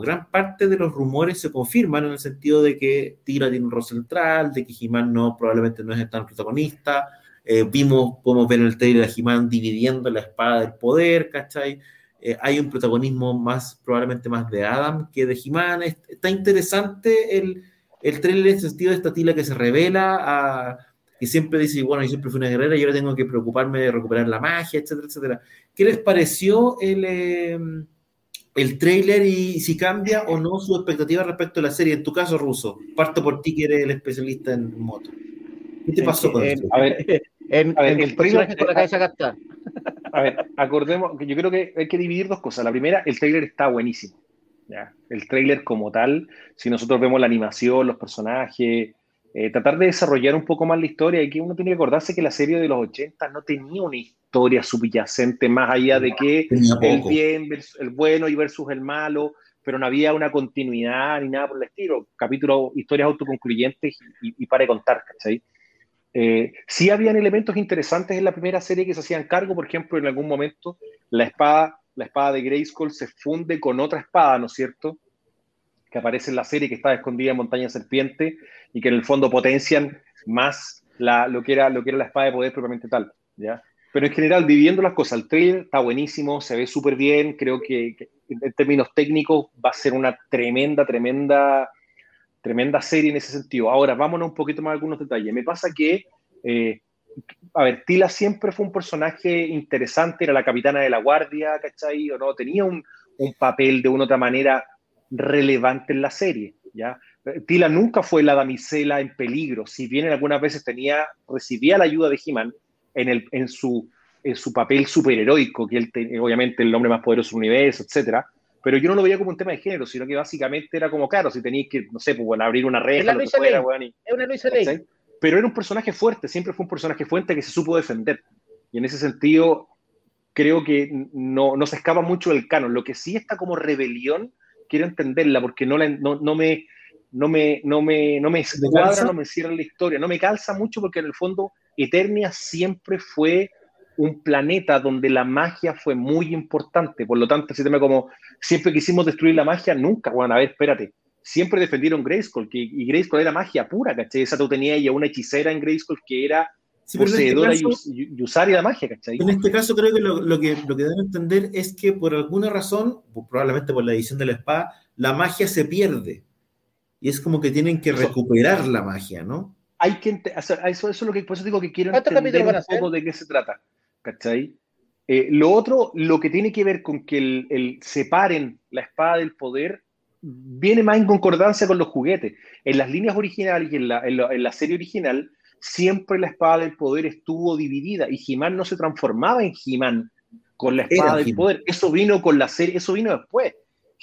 gran parte de los rumores se confirman en el sentido de que Tira tiene un rol central, de que He-Man no, probablemente no es tan protagonista, eh, vimos, podemos ver en el trailer a He-Man dividiendo la espada del poder, ¿cachai? Eh, hay un protagonismo más, probablemente más de Adam que de. Es- Está interesante el, el trailer en el sentido de esta tila que se revela, a, que siempre dice, bueno, yo siempre fui una guerrera y ahora tengo que preocuparme de recuperar la magia, etcétera, etcétera. ¿Qué les pareció el, eh, el trailer y si cambia o no su expectativa respecto a la serie? En tu caso, Ruso, parto por ti que eres el especialista en moto. ¿Qué te pasó que- con eso? A ver, <laughs> En, A ver, en el trailer- con la cabeza gastada. A ver, acordemos que yo creo que hay que dividir dos cosas. La primera, el tráiler está buenísimo. ¿ya? El tráiler como tal, si nosotros vemos la animación, los personajes, eh, tratar de desarrollar un poco más la historia, y que uno tiene que acordarse que la serie de los 80 no tenía una historia subyacente más allá de que el bien, el bueno y versus el malo, pero no había una continuidad ni nada por el estilo. Capítulos, historias autoconcluyentes y, y para de contar, ¿cachai? Eh, sí habían elementos interesantes en la primera serie que se hacían cargo, por ejemplo, en algún momento la espada la espada de Grayskull se funde con otra espada, ¿no es cierto? Que aparece en la serie, que está escondida en Montaña Serpiente y que en el fondo potencian más la, lo, que era, lo que era la espada de poder propiamente tal, ¿ya? Pero en general, viviendo las cosas, el trailer está buenísimo, se ve súper bien, creo que, que, en términos técnicos va a ser una tremenda, tremenda, tremenda serie en ese sentido. Ahora, vámonos un poquito más a algunos detalles. Me pasa que eh, a ver, Tila siempre fue un personaje interesante, era la capitana de la guardia, ¿cachai? O no, tenía un, un papel de una otra manera relevante en la serie, ¿ya? Tila nunca fue la damisela en peligro, si bien algunas veces tenía, recibía la ayuda de He-Man en, el, en, su, en su papel superheroico, que él, te, obviamente, el hombre más poderoso del universo, etcétera, pero yo no lo veía como un tema de género, sino que básicamente era como, claro, si tenías que, no sé, pues, bueno, abrir una reja, es, lo que fuera, bueno, y, es una Luisa Ley. pero era un personaje fuerte, siempre fue un personaje fuerte que se supo defender. Y en ese sentido, creo que no, no se escapa mucho del canon. Lo que sí está como rebelión, quiero entenderla, porque no, la, no, no me no me, no me, no me escuadra, no me cierra la historia, no me calza mucho porque en el fondo Eternia siempre fue un planeta donde la magia fue muy importante, por lo tanto, si como siempre quisimos destruir la magia, nunca, bueno, a ver, espérate, siempre defendieron Grayskull, que, y Grayskull era magia pura, ¿cachai? Esa tú tenías ya una hechicera en Grayskull que era sí, poseedora este caso, y, y, usaria de magia, ¿cachai? En este caso creo que lo, lo, que lo que deben entender es que por alguna razón, probablemente por la edición de la espada, la magia se pierde. Y es como que tienen que recuperar la magia, ¿no? Hay que o sea, eso, eso, es lo que por eso digo que quiero entender un poco de qué se trata, ¿cachai? Eh, lo otro, lo que tiene que ver con que el, el separen la espada del poder viene más en concordancia con los juguetes. En las líneas originales y en la, en la, en la serie original, siempre la espada del poder estuvo dividida y He-Man no se transformaba en He-Man con la espada era del poder. Eso vino con la serie, eso vino después.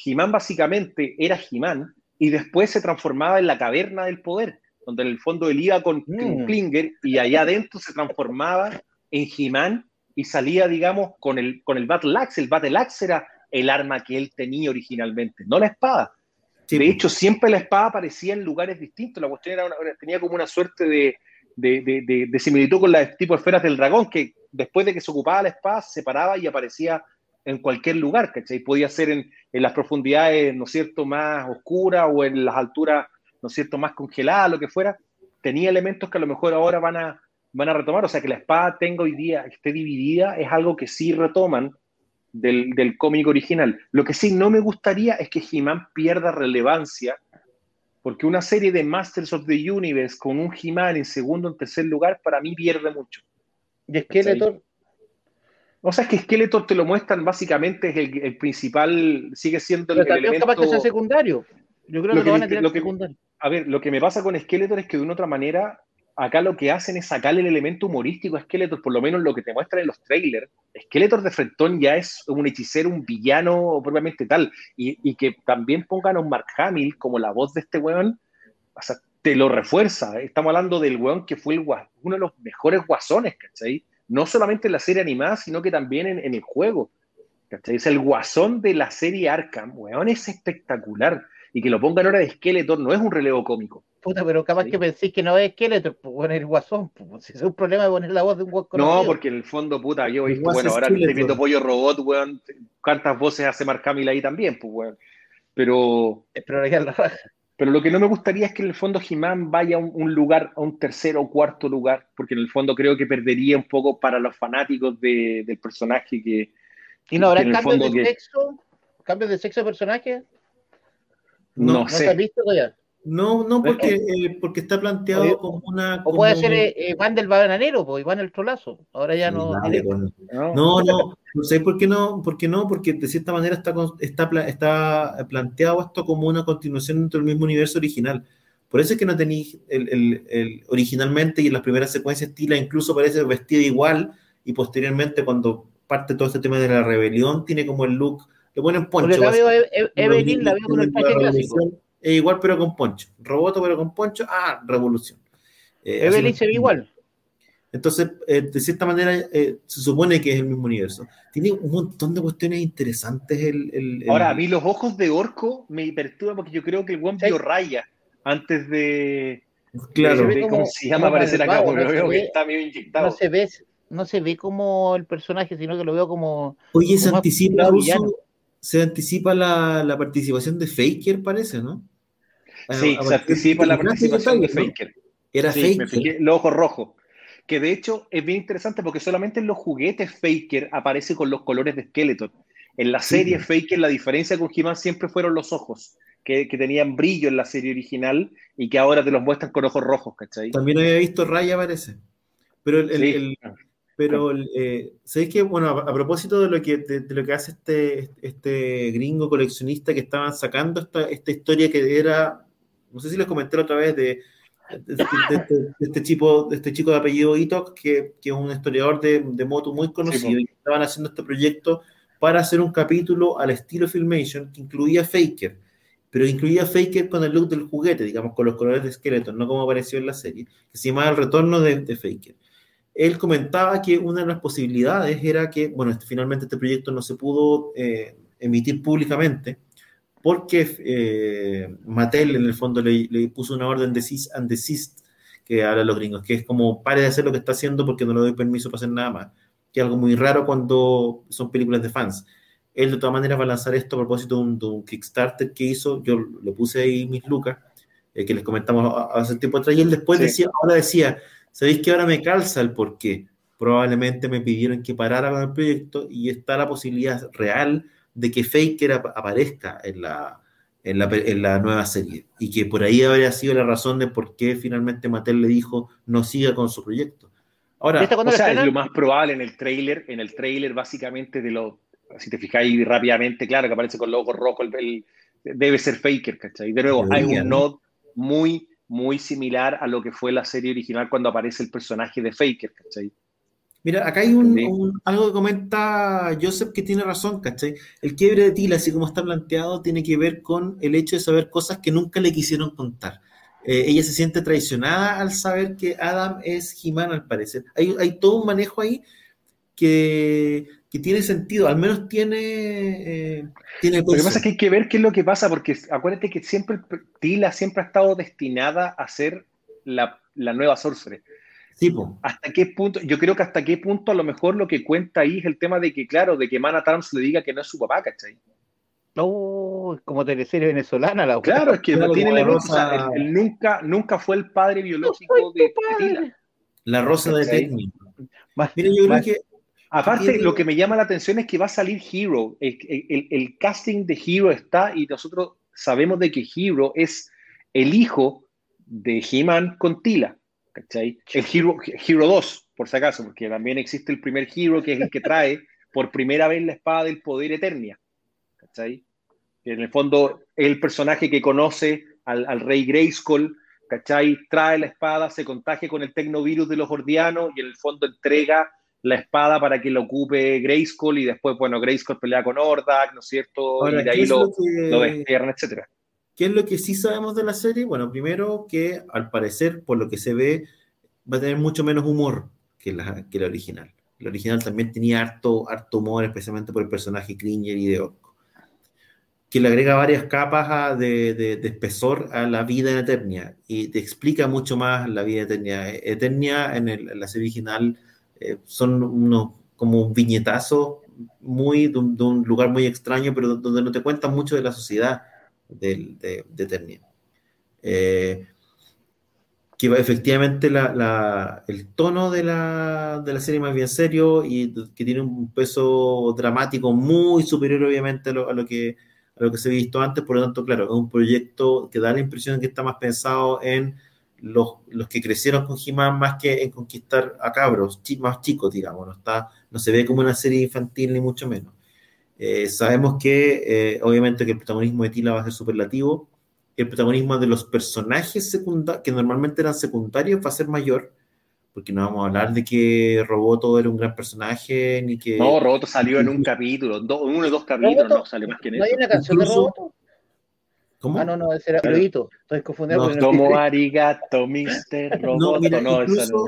He-Man básicamente era He-Man y después se transformaba en la caverna del poder, donde en el fondo él iba con mm. Klinger y allá adentro se transformaba en He-Man y salía, digamos, con el, con el Battle Axe. El Battle Axe era el arma que él tenía originalmente, no la espada. Sí. De hecho, siempre la espada aparecía en lugares distintos. La cuestión era una, tenía como una suerte de, de, de, de, similitud con las tipo esferas del dragón, que después de que se ocupaba la espada, se paraba y aparecía en cualquier lugar, ¿cachai? Podía ser en, en las profundidades, ¿no es cierto?, más oscuras o en las alturas, ¿no es cierto?, más congeladas, lo que fuera. Tenía elementos que a lo mejor ahora van a, van a retomar. O sea, que la espada tenga hoy día, esté dividida, es algo que sí retoman del, del cómic original. Lo que sí no me gustaría es que He-Man pierda relevancia, porque una serie de Masters of the Universe con un He-Man en segundo o en tercer lugar, para mí pierde mucho. ¿Y Skeletor? O sea, es que Skeletor te lo muestran básicamente, es el, el principal, sigue siendo Pero el, el elemento... capaz que sea secundario. Yo creo lo que, que van a tirar lo secundario. A ver, lo que me pasa con Skeletor es que de una otra manera acá lo que hacen es sacarle el elemento humorístico a Skeletor, por lo menos lo que te muestran en los trailers. Skeletor de Frentón ya es un hechicero, un villano propiamente tal. Y, y, que también pongan a un Mark Hamill como la voz de este weón, o sea, te lo refuerza. Estamos hablando del weón que fue el, uno de los mejores guasones, ¿cachai? No solamente en la serie animada, sino que también en, en el juego. ¿cachai? Es el guasón de la serie Arkham, weón, es espectacular. Y que lo pongan ahora de Skeletor no es un relevo cómico Puta, pero capaz sí. que penséis que no es Skeletor, pues bueno, el guasón, pues si es un problema de poner la voz de un guasón. No, porque en el fondo, puta, yo he visto, bueno, ahora estoy viendo Pollo Robot, weón, cuántas voces hace Mark Hamill ahí también, pues weón. Pero. Pero, la pero lo que no me gustaría es que en el fondo He-Man vaya a un, un, lugar, a un tercero o cuarto lugar, porque en el fondo creo que perdería un poco para los fanáticos de, del personaje que. ¿Y no habrá cambios de que... sexo? ¿Cambios de sexo de personaje? No, no, sé. ¿No has visto todavía? No, no, porque, eh, porque está planteado Oye, como una. O puede ser eh, Iván del bananero, pues Iván el trolazo. Ahora ya no. Dale, bueno. no, no, no, no sé por qué no, por qué no, porque de cierta manera está, está, está planteado esto como una continuación dentro del mismo universo original. Por eso es que no tenéis el, el, el, originalmente y en las primeras secuencias Tila incluso parece vestida igual y posteriormente cuando parte todo este tema de la rebelión tiene como el look, le ponen poncho. Porque la veo, Evelyn la veo con el traje clásico. Eh, igual pero con poncho. Roboto pero con poncho, ah, revolución. Eh, Evelyn se ve igual. Entonces, eh, de cierta manera, eh, se supone que es el mismo universo. Tiene un montón de cuestiones interesantes. El, el, el... Ahora, a mí los ojos de orco me perturban porque yo creo que el buen vio raya antes de. Claro. De, ¿Cómo se llama aparecer acá? Porque no veo que está medio inyectado. No se ve, no se ve como el personaje, sino que lo veo como. Oye, se como más anticipa, villano. Se anticipa la, la participación de Faker, parece, ¿no? Sí, A- se anticipa la ¿te fijaste participación de no? Faker. Era Sí, me Faker. fijé, los ojos rojos. Que de hecho es bien interesante porque solamente en los juguetes Faker aparece con los colores de Skeletor. En la Sí. serie Faker la diferencia con He-Man siempre fueron los ojos, que, que tenían brillo en la serie original y que ahora te los muestran con ojos rojos, ¿cachai? También había visto Raya, parece. Pero el, el- Sí. el- pero eh, ¿sabéis que Bueno, a, a propósito de lo que, de, de lo que hace este, este gringo coleccionista que estaban sacando esta, esta historia que era, no sé si les comenté otra vez, de, de, de- este, chico, de este chico de apellido Itoc, que, que es un historiador de, de moto muy conocido, po. y estaban haciendo este proyecto para hacer un capítulo al estilo Filmation que incluía Faker, pero incluía Faker con el look del juguete, digamos, con los colores de Skeleton, no como apareció en la serie, que se llamaba El Retorno de Faker. Él comentaba que una de las posibilidades era que, bueno, este- finalmente este proyecto no se pudo eh, emitir públicamente porque eh, Mattel en el fondo le, le puso una orden de cease and desist que hablan los gringos, que es como pare de hacer lo que está haciendo porque no le doy permiso para hacer nada más, que es algo muy raro cuando son películas de fans. Él de todas maneras va a lanzar esto a propósito de un, de un Kickstarter que hizo, yo le puse ahí mis lucas, eh, que les comentamos hace tiempo atrás, y él después Sí. decía, ahora decía, ¿sabéis que ahora me calza el por qué? Probablemente me pidieron que parara con el proyecto y está la posibilidad real de que Faker ap- aparezca en la, en, la, en la nueva serie y que por ahí habría sido la razón de por qué finalmente Mattel le dijo no siga con su proyecto. Ahora, ¿Viste cuándo O sea, es lo más probable en el trailer, en el trailer básicamente de lo, si te fijáis rápidamente, claro, que aparece con los ojos rojos, el, el- debe ser Faker, ¿cachai? De nuevo, hay un ¿no? nod muy, muy similar a lo que fue la serie original cuando aparece el personaje de Faker, ¿cachai? Mira, acá hay un, algo que comenta Joseph que tiene razón, ¿cachai? El quiebre de Tila, así como está planteado, tiene que ver con el hecho de saber cosas que nunca le quisieron contar. Eh, ella se siente traicionada al saber que Adam es He-Man, al parecer. Hay, hay todo un manejo ahí que, que tiene sentido, al menos tiene, eh, tiene Lo que pasa es que hay que ver qué es lo que pasa, porque acuérdate que siempre Tila siempre ha estado destinada a ser la, la nueva Sorcerer. Sí, po. ¿Hasta qué punto? Yo creo que hasta qué punto a lo mejor lo que cuenta ahí es el tema de que, claro, de que Mana Trumps le diga que no es su papá, ¿cachai? No, es como teleserie venezolana la. Claro, es que <laughs> Claro, no tiene la rosa- él, él nunca, nunca fue el padre biológico de. Tila. La rosa de. Más- Mira, yo creo que Aparte, lo que me llama la atención es que va a salir Hero. El, el- el casting de Hero está y nosotros sabemos de que Hero es el hijo de He-Man con Tila. ¿Cachai? El Hero, Hero 2, por si acaso, porque también existe el primer Hero que es el que trae por primera vez la espada del poder Eternia. En el fondo es el personaje que conoce al, al rey Grayskull, ¿cachai? Trae la espada, se contagia con el tecnovirus de los Ordianos y en el fondo entrega la espada para que lo ocupe Grayskull y después, bueno, Grayskull pelea con Hordak, ¿no es cierto? ahora, y de ¿qué ahí lo, lo que- lo etcétera. ¿Qué es lo que sí sabemos de la serie? Bueno, primero que al parecer, por lo que se ve, va a tener mucho menos humor que la, que la original. La original también tenía harto, harto humor, especialmente por el personaje Cringer y de Orco. Que le agrega varias capas a- de, de- de espesor a la vida en Eternia y te explica mucho más la vida de Eternia. Eternia en, el- en la serie original eh, son unos como un viñetazo muy de un, de un lugar muy extraño, pero donde no te cuentan mucho de la sociedad del- de, de Eternia. Eh, que va- efectivamente la- la- el tono de la, de la serie más bien serio y que tiene un peso dramático muy superior obviamente a lo, a lo que, a lo que se ha visto antes, por lo tanto, claro, es un proyecto que da la impresión de que está más pensado en los, los que crecieron con He-Man más que en conquistar a cabros chi- más chicos, digamos, no, está, no se ve como una serie infantil ni mucho menos. Eh, sabemos que eh, obviamente que el protagonismo de Tila va a ser superlativo, el protagonismo de los personajes que normalmente eran secundarios, va a ser mayor, porque no vamos a hablar de que Roboto era un gran personaje, ni que... No, Roboto salió en un capítulo, do- uno o dos capítulos, Roboto, no sale más que en ¿No hay eso. una canción de Incluso- Roboto? ¿Cómo? Ah, no, no, ese era. Loito. Estoy confundido No, con el Como arigato, Mr. No, Roboto. mira, No, incluso, no.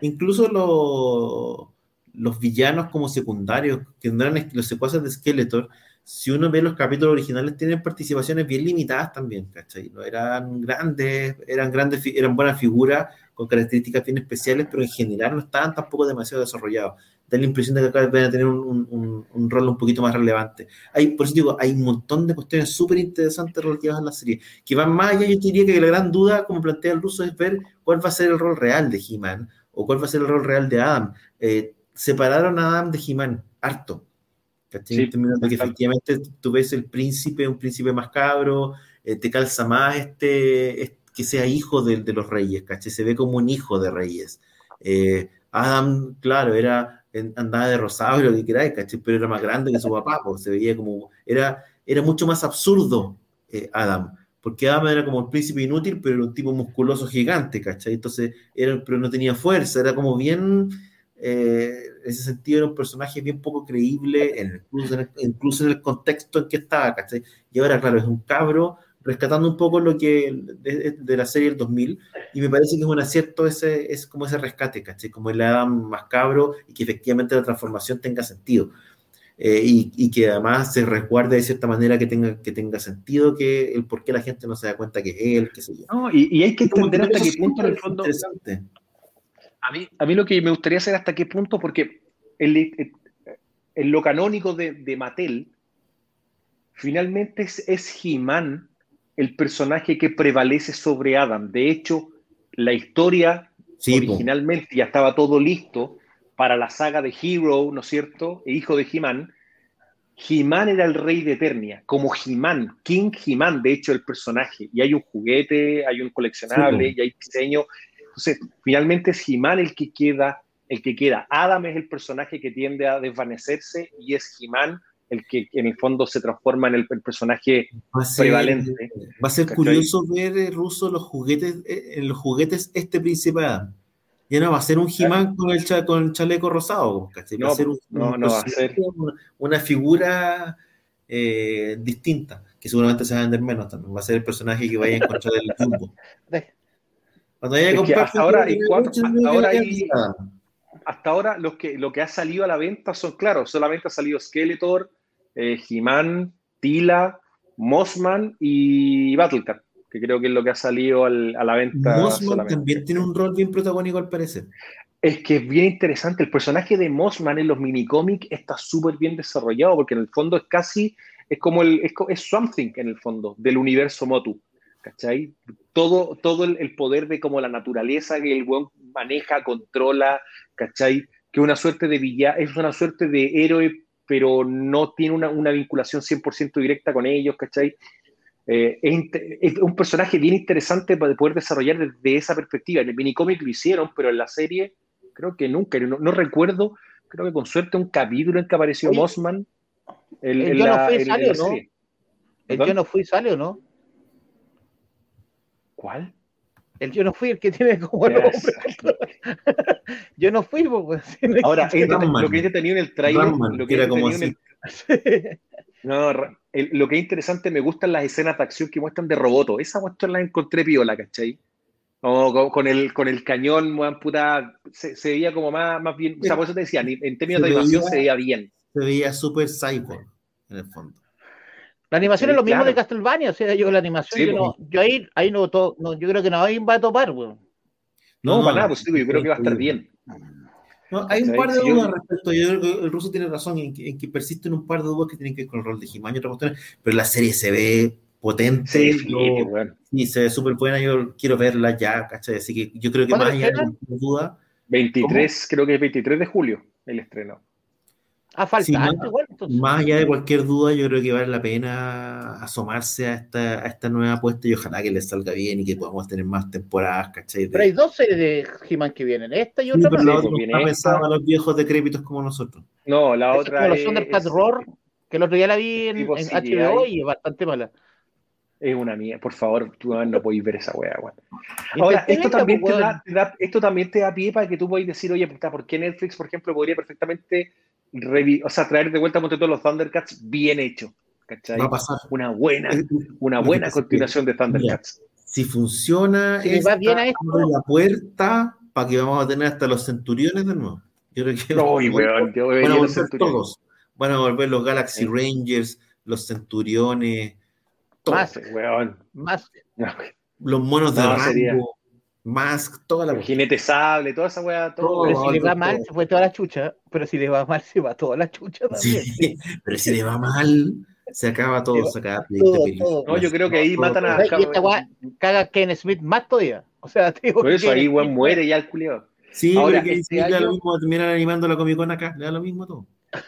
incluso los, los villanos como secundarios, que no eran los secuaces de Skeletor, si uno ve los capítulos originales, tienen participaciones bien limitadas también, ¿cachai? No eran grandes, eran grandes, eran buenas figuras, con características bien especiales, pero en general no estaban tampoco demasiado desarrollados. Da la impresión de que acá van a tener un, un, un, rol un poquito más relevante. Hay, por eso digo, hay un montón de cuestiones súper interesantes relativas a la serie, que van más allá, yo diría que la gran duda, como plantea el ruso, es ver cuál va a ser el rol real de He-Man, o cuál va a ser el rol real de Adam. Eh, separaron a Adam de He-Man, harto. Sí, que efectivamente tú ves el príncipe, un príncipe más cabro, eh, te calza más este, este que sea hijo de, de, los reyes, ¿cachai? Se ve como un hijo de reyes. Eh, Adam, claro, era, andaba de rosado y lo que queráis, ¿cachai? Pero era más grande que su papá, porque se veía como, era, era mucho más absurdo eh, Adam, porque Adam era como el príncipe inútil, pero era un tipo musculoso gigante, ¿cachai? Entonces, era, pero no tenía fuerza, era como bien, eh, en ese sentido era un personaje bien poco creíble, en, incluso, en el, incluso en el contexto en que estaba, ¿cachai? Y ahora, claro, es un cabro rescatando un poco lo que de, la serie del 2000 y me parece que es un acierto ese es como ese rescate, ¿cachai? Como el Adam más cabro y que efectivamente la transformación tenga sentido. Eh, y, y, que además se resguarde de cierta manera que tenga, que tenga sentido que el por qué la gente no se da cuenta que es él, qué sé yo. No, y, y, hay que entender hasta qué punto en el fondo... Interesante. A mí, a mí lo que me gustaría saber hasta qué punto, porque en lo canónico de, de Mattel, finalmente es, es He-Man el personaje que prevalece sobre Adam. De hecho, la historia originalmente ya estaba todo listo para la saga de Hero, ¿no es cierto? E hijo de He-Man. He-Man era el rey de Eternia, como He-Man, King He-Man, de hecho, el personaje. Y hay un juguete, hay un coleccionable, y hay diseño. Entonces, finalmente es He-Man el que queda, el que queda. Adam es el personaje que tiende a desvanecerse y es He-Man el que en el fondo se transforma en el, personaje prevalente. Va a ser curioso ver eh, ruso los juguetes, eh, en los juguetes este príncipe Adam. Ya no va a ser un He-Man con el, con chaleco rosado, va a ser un, no, no va a ser una, figura eh, distinta, que seguramente se va a vender menos también. Va a ser el personaje que vaya a encontrar el jumbo. <laughs> Cuando haya es hasta ahora, y ahora hay, hasta ahora lo que, lo que ha salido a la venta son, claro, solamente ha salido Skeletor, eh, He-Man, Tila, Mossman y Battlecat, que creo que es lo que ha salido a la venta. Mossman también tiene un rol bien protagónico al parecer. Es que es bien interesante. El personaje de Mossman en los minicómics está súper bien desarrollado porque en el fondo es casi, es como el, es, es something en el fondo del universo Motu. ¿Cachai? Todo, todo el, poder de como la naturaleza que el buen maneja, controla, ¿cachai? Que una suerte de villano, es una suerte de héroe pero no tiene una, una vinculación 100% directa con ellos, ¿cachai? Eh, es, un personaje bien interesante para poder desarrollar desde esa perspectiva. En el minicómic lo hicieron, pero en la serie creo que nunca, no, recuerdo, creo que con suerte un capítulo en que apareció Mossman. El, el yo no fui, sale o no. El yo no fui, sale o no. ¿Cuál? El yo no fui el que tiene como nombre. <laughs> yo no fui, pues. Ahora, lo que he tenido en el trailer, lo que era como así. <laughs> no, lo que es interesante, me gustan las escenas de acción que muestran de Roboto. Esa muestra la encontré piola, ¿cachai? O con, el, con el cañón, puta, se, se, veía como más, más bien. O sea, por eso te decía, en términos de animación se veía bien. Se veía súper cyborg, en el fondo. La animación es lo mismo de Castlevania, o sea, yo la animación, yo, no, yo, ahí, ahí no, no, yo creo que no va a topar, weón. No, para nada, pues yo creo que va a estar bien. No, hay un par de dudas respecto. Yo creo que el ruso tiene razón en que, en que, persisten un par de dudas que tienen que ver con el rol de He-Man y otras cuestiones, pero la serie se ve potente. Sí, bueno. sí se ve súper buena. Yo quiero verla ya, ¿cachai? Así que yo creo que más allá de duda. 23, creo que es 23 de julio el estreno. Más, más, allá de cualquier duda, yo creo que vale la pena asomarse a esta, a esta nueva apuesta y ojalá que les salga bien y que podamos tener más temporadas, ¿cachai? Pero hay dos series de He-Man que vienen, esta y otra sí, más. No viene está a los viejos decrépitos como nosotros. No, la otra es... Los Roar, que el otro día la vi en, en HBO y es bastante mala. Es una mía, por favor, tú no podéis ver esa weá, weón. Ahora, esto también, te da, esto también te da pie para que tú puedas decir, oye, ¿por qué Netflix, por ejemplo, podría perfectamente o sea, traer de vuelta a todos los Thundercats bien hecho. ¿cachai? Va a pasar. Una buena, una buena continuación de Thundercats. si funciona, si va bien a esto, abre la puerta para que vamos a tener hasta los centuriones de nuevo. Yo creo que no, <laughs> weón, yo van a volver todos. Van a volver los Galaxy Rangers, los centuriones. Más, weón. Más. Los monos de Rango. Mask, toda la jinete sable, toda esa weá, todo. Todo. Pero si le va todo. mal, se fue toda la chucha. Pero si le va mal, se va toda la chucha también. Sí, <laughs> pero si le va mal, se acaba todo, se acaba Todo, películas. todo. No, yo creo que ahí Todo, matan a. todo. Y esta weá caga Ken Smith más todavía. O sea, <laughs> te digo Por eso ahí, weón, muere ya el culiado. Sí, Ahora, pero que este año- lo mismo terminar animando la Comic Con acá, le da lo mismo todo.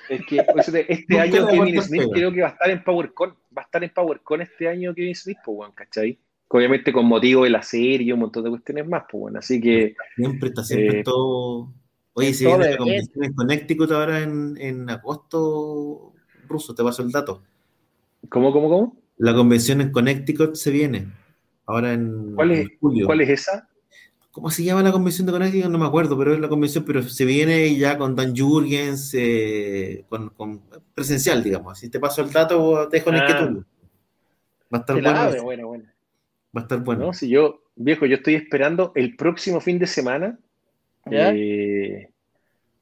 Es que este año Kevin Smith pega. creo que va a estar en PowerCon. Va a estar en PowerCon este año Kevin Smith, pues, weón, ¿cachai? Obviamente con motivo de la serie y un montón de cuestiones más, pues, bueno. Así que, Siempre está siempre Eh, todo. Oye, si viene la convención en Connecticut ahora en, en agosto, ruso, te paso el dato. ¿cómo, cómo, cómo? La convención en Connecticut se viene. Ahora en, ¿Cuál es- en julio. ¿Cuál es esa? ¿Cómo se llama la convención de Connecticut? No me acuerdo, pero es la convención, pero se viene ya con Dan Jurgens, eh, con, con presencial, digamos. Si te paso el dato, te dejo en Ah. inquietud. Va a estar bueno. Bueno, bueno. Va a estar bueno. No, si yo, viejo, yo estoy esperando el próximo fin de semana. ¿Ya? eh,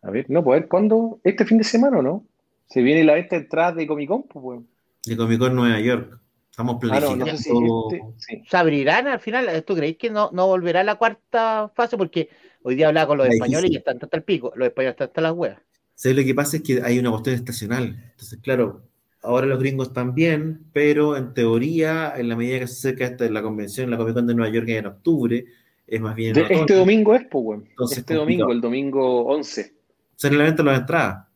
a ver, no, pues a ver, ¿cuándo? ¿Este fin de semana o no? Se viene la venta de entradas de Comic Con, pues. De Comic Con Nueva York. Estamos Ah, no, planificando. no sé si este. Sí. ¿Se abrirán al final? ¿Tú creéis que no, no volverá a la cuarta fase? Porque hoy día hablaba con los Está españoles y difícil. están hasta el pico. Los españoles están hasta las huevas. ¿Sabes lo que pasa? Es que hay una cuestión estacional. Entonces, claro, ahora los gringos también, pero en teoría, en la medida que se acerca esta, la convención, la Comic Con de Nueva York en octubre, es más bien. en De- este domingo es, pues, weón. Entonces, Este complicado. domingo, el domingo 11. Sale la venta de las entradas.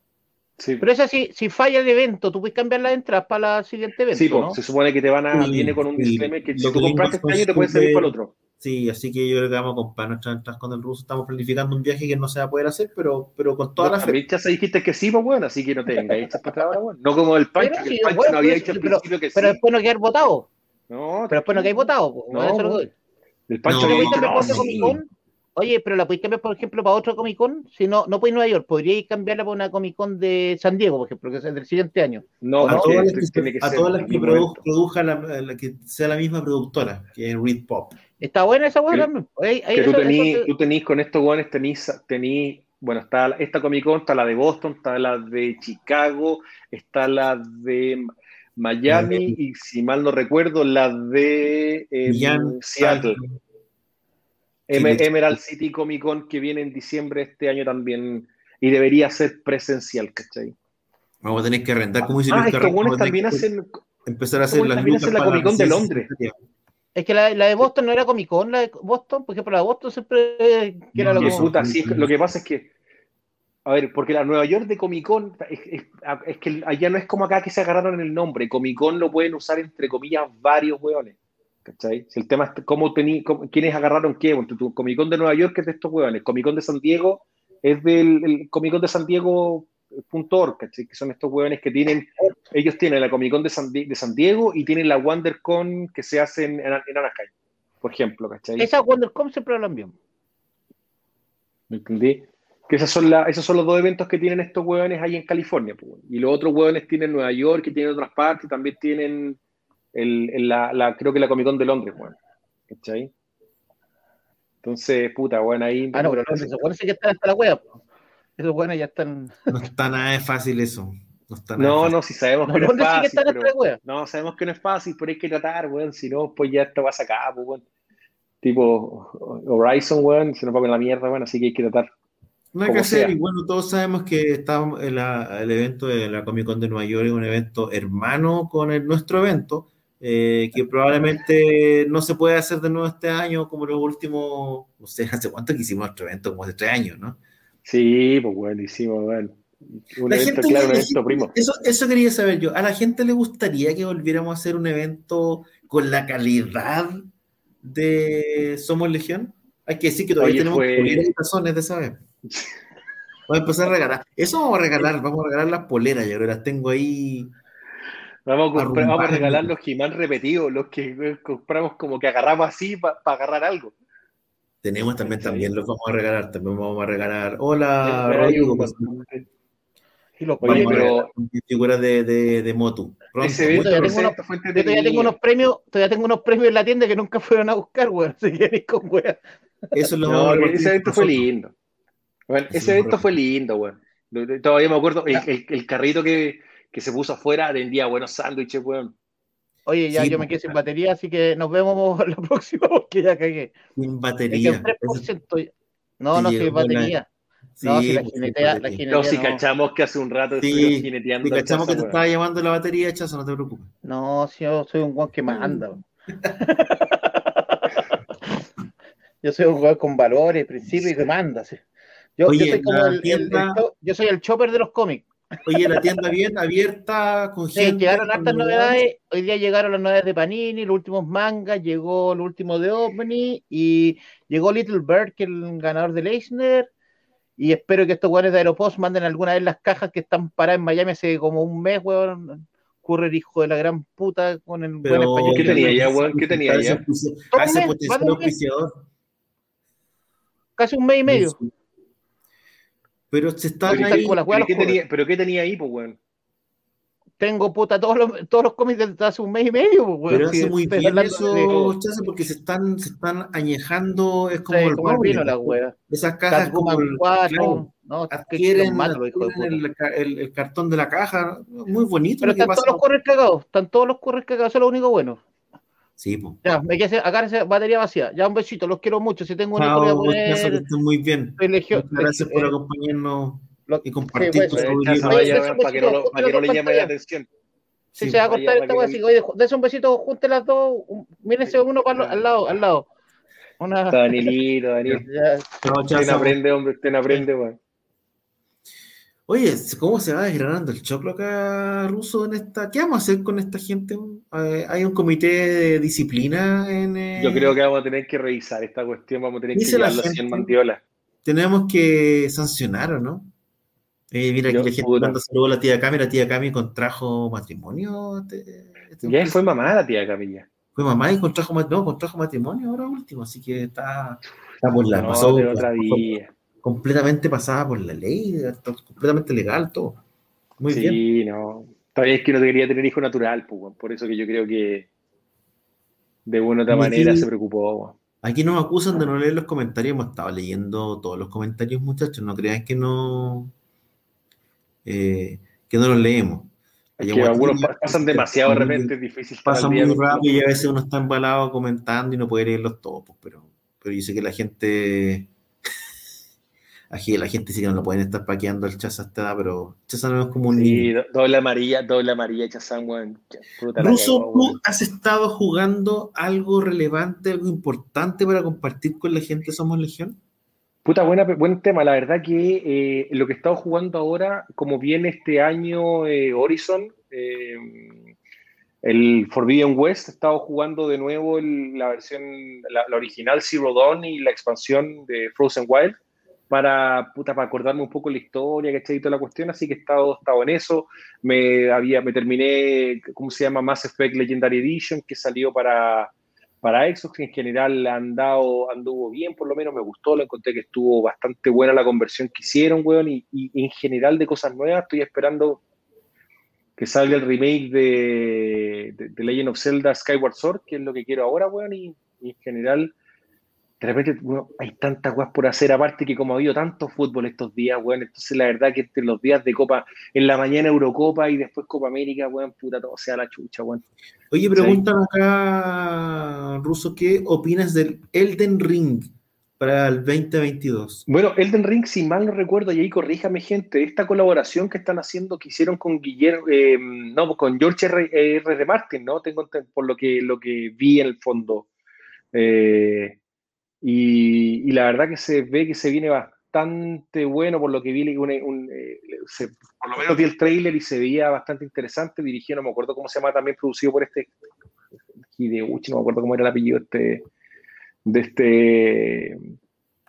Sí, Pero eso sí, si falla el evento, tú puedes cambiar las entradas para el siguiente evento, sí pues, ¿no? se supone que te van a. Sí, viene con un sí. disclaimer que si tú compraste este año te puedes salir para el otro. Sí, así que yo creo que vamos a comprar nuestras entradas con el ruso. Estamos planificando un viaje que no se va a poder hacer, pero, pero con toda la fe. También ya se dijiste que sí, pues, bueno, así que no te vengas para ahora, weón. No como el Pancho, Pero que el Pancho bueno, no había pero- dicho al pero- principio que Pero sí. después no quedar votado. No, Pero después no quedáis votado. po. No, Bueno, el Pancho No, había ¿Podéis dicho cambiar no, otro sí. sí. Comic Con? Oye, pero la podéis cambiar, por ejemplo, para otro Comic Con. Si no, no podéis Nueva York, podríais cambiarla para una Comic Con de San Diego, por ejemplo, que es del siguiente año. No, a no, todas las que, a todas las produ- produzca la, la que sea la misma productora, que es Read Pop. Está buena esa hueá Que- también. Que tú eso- tenís, eso- tú tenís con estos guanes, tenís, tenís, bueno, está esta Comic Con, está la de Boston, está la de Chicago, está la de Miami y si mal no recuerdo, la de eh, Seattle. Em- de- Emerald City Comic Con que viene en diciembre este año también y debería ser presencial, ¿cachai? Vamos a tener que arrendar, como dice Ah, vamos a también hacen, empezar a hacer las también hacen la Comic Con de Londres. Es que la, la de Boston no era Comic Con, la de Boston, por ejemplo, la de Boston siempre eh, que era lo Que puta, sí, lo que pasa es que, a ver, porque la Nueva York de Comic Con es, es- es que allá no es como acá que se agarraron el nombre. Comic Con lo pueden usar entre comillas varios hueones. ¿Cachai? Si el tema es cómo tení, cómo- quiénes agarraron qué. Bueno, tu Comic Con de Nueva York es de estos hueones. Comic Con de San Diego es del el Comic Con de San Diego.org, ¿cachai? Que son estos hueones que tienen, ellos tienen la Comic Con de San, Di- de San Diego y tienen la WonderCon que se hace en, en Anaheim, por ejemplo, ¿cachai? Esa WonderCon siempre hablan bien. ¿Me entendí? Que esas son la- esos son los dos eventos que tienen estos hueones ahí en California. pues, weón. Y los otros hueones tienen Nueva York, que tienen otras partes, también tienen el, el- la, la- creo que la Comic Con de Londres, weón. ¿Cachai? Entonces, puta, weón, ahí. Ah, no, pero esos buenos sí que están hasta la hueá. po. Esos buenos ya están. No está nada de fácil eso. No está nada No, fácil. no, si sabemos Los que no es Londres sí que fácil. pero-. No, sabemos que no es fácil, pero hay que tratar, weón. Si no, pues ya esto va a sacar, pues, weón. Tipo Horizon, weón, se nos va con la mierda, weón, así que hay que tratar. No hay que hacer, sea. y bueno, todos sabemos que está el, el evento de la Comic Con de Nueva York es un evento hermano con el- nuestro evento, eh, que probablemente no se puede hacer de nuevo este año como los últimos, no sé, <laughs> hace cuánto que hicimos nuestro evento, como hace tres años, ¿no? Sí, pues, weón, hicimos, weón. Un La evento, gente- claro, un la evento primo. Eso, eso quería saber yo. ¿A la gente le gustaría que volviéramos a hacer un evento con la calidad de Somos Legión? Hay que decir que todavía Oye, tenemos fue- tazones de esa Vamos a empezar a regalar. Eso vamos a regalar, vamos a regalar las poleras, yo creo, las tengo ahí. Vamos a, comprar- vamos a regalar los He-Man repetidos, los que eh, compramos como que agarramos así para agarrar algo. Tenemos también, Sí. también los vamos a regalar, también vamos a regalar. Hola, Rodrigo. un- Y los Oye, pero- figuras de, de, de Motu. Pronto. Todavía tengo unos- Yo todavía tengo unos premios, todavía tengo unos premios en la tienda que nunca fueron a buscar, weón. <laughs> Si queréis con weón. Eso lo No, ese evento fue lindo. Bueno, ese lo evento fue lindo, weón. Todavía me acuerdo, el, el- el carrito que, que se puso afuera vendía buenos sándwiches, weón. Oye, ya Sí, yo me quedé sin batería, así que nos vemos <laughs> la próxima porque ya cagué. Sin Es que batería. 3%. No, no, si es batería. no, si la pues, sin jinetea, la batería. jinetea No, si no. cachamos que hace un rato Sí, jineteando. El cachamos que te estaba llamando la batería, chazo, no te preocupes. No, si yo soy un guan que manda. <laughs> <laughs> yo soy un guan con valores, principios y que manda. sí. Yo, Oye, yo soy como el, el- el tienda- cho- yo soy el chopper de los cómics. Oye, la tienda bien abierta, con Sí, gente. llegaron hartas novedades. Hoy día llegaron las novedades de Panini, los últimos mangas, llegó el último de Omni y llegó Little Bird, que es el ganador del Eisner. Y espero que estos guanes de Aeropost manden alguna vez las cajas que están paradas en Miami hace como un mes, weón. Ocurre el hijo de la gran puta con el buen español. ¿Qué tenía ya, weón? ¿Qué tenía ya? potencial de auspiciador. Casi un mes y medio. Pero se están Porque ahí. están con las ¿Pero qué, tenía, ¿Pero qué tenía ahí, pues, weón? Tengo puta todos los, todos los cómics desde hace un mes y medio, pues, weón. Pero hace muy bien hablando eso, de- Chazo, porque se están, se están añejando, es como Sí, el como vino, la wea. Esas cajas como Catwoman el, 4, claro, no, adquieren, adquieren el, ca- el- el cartón de la caja, muy bonito Pero lo que están todos los correos cagados, están todos los correos cagados, eso es lo único bueno. Sí, pues. Ya, me quedé acá esa batería vacía. Ya un besito, los quiero mucho. Si tengo Chao, voy a Chazo, que poner estén muy bien. Muchas gracias por eh, acompañarnos lo- y compartir sí, pues, Eh, para que no, lo- para que no le llame la atención. Si Sí, se va a cortar esta no- así que oye, dense un besito, junten las dos. Mírense uno para lo- al lado, al lado. Una. Está Danielito, Daniel. <laughs> Ya, Chao, Usted Chazo. aprende, hombre, usted aprende, weón. Oye, ¿cómo se va desgranando el choclo acá ruso en esta? ¿Qué vamos a hacer con esta gente? Eh, ¿Hay un comité de disciplina en eh, Yo creo que vamos a tener que revisar esta cuestión, vamos a tener que llevarlo así en Mandiola. tenemos que sancionar, ¿o no? Eh, mira, aquí Yo, la gente puta. manda saludos a la tía Cami, la tía Cami contrajo matrimonio. este- este- Ya fue mamá la tía Camilla. Fue mamá y contrajo, no, contrajo matrimonio ahora último, así que está, está por la No, pasó- de otra pasó vida. Completamente pasada por la ley, completamente legal todo. Muy bien. Sí, no. Todavía es que no te quería tener hijo natural, pues, por eso que yo creo que de una u otra manera aquí- se preocupó. weón. Aquí nos acusan de no leer los comentarios, hemos estado leyendo todos los comentarios, muchachos, no crean que no eh, que no los leemos. Es que algunos pa- pasan demasiado de repente, es difícil. estar Pasa al día muy rápido y a veces uno está embalado comentando y no puede leerlos todos, pues, pero, pero yo sé que la gente aquí la gente dice que no lo pueden estar paqueando el esta edad, pero chaza no es como un Sí, niño. doble amarilla, doble amarilla, Chazán, weón. Ruso, ¿tú has estado jugando algo relevante, algo importante para compartir con la gente Somos Legión? Puta, buena, buen tema. La verdad que eh, lo que he estado jugando ahora, como viene este año eh, Horizon, eh, el Forbidden West, he estado jugando de nuevo el- la versión, la, la original Zero Dawn y la expansión de Frozen Wild para, puta, para acordarme un poco la historia, ¿cachai? Y toda la cuestión, así que he estado, estado en eso. Me, había, me terminé, ¿cómo se llama? Mass Effect Legendary Edition, que salió para, para Xbox, que en general andado, anduvo bien, por lo menos me gustó, lo encontré que estuvo bastante buena la conversión que hicieron, weón, y, y en general de cosas nuevas, estoy esperando que salga el remake de, de, Legend of Zelda Skyward Sword, que es lo que quiero ahora, weón, y en general, de repente weón, hay tantas weas por hacer, aparte que como ha habido tanto fútbol estos días, weón, entonces la verdad que entre los días de Copa, en la mañana Eurocopa y después Copa América, weón, puta, todo sea la chucha, weón. Oye, preguntan acá, Ruso, ¿qué opinas del Elden Ring para el 2022? Bueno, Elden Ring, si mal no recuerdo, y ahí corríjame gente, esta colaboración que están haciendo, que hicieron con Guillermo, eh, no, con George R. R. R. Martin, ¿no? Tengo por lo que, lo que vi en el fondo. Eh, y, y la verdad que se ve que se viene bastante bueno, por lo que vi, un- un, eh, se- por lo menos vi el trailer y se veía bastante interesante, dirigido, no me acuerdo cómo se llama, también producido por este Hideuchi, no me acuerdo cómo era el apellido este, de este,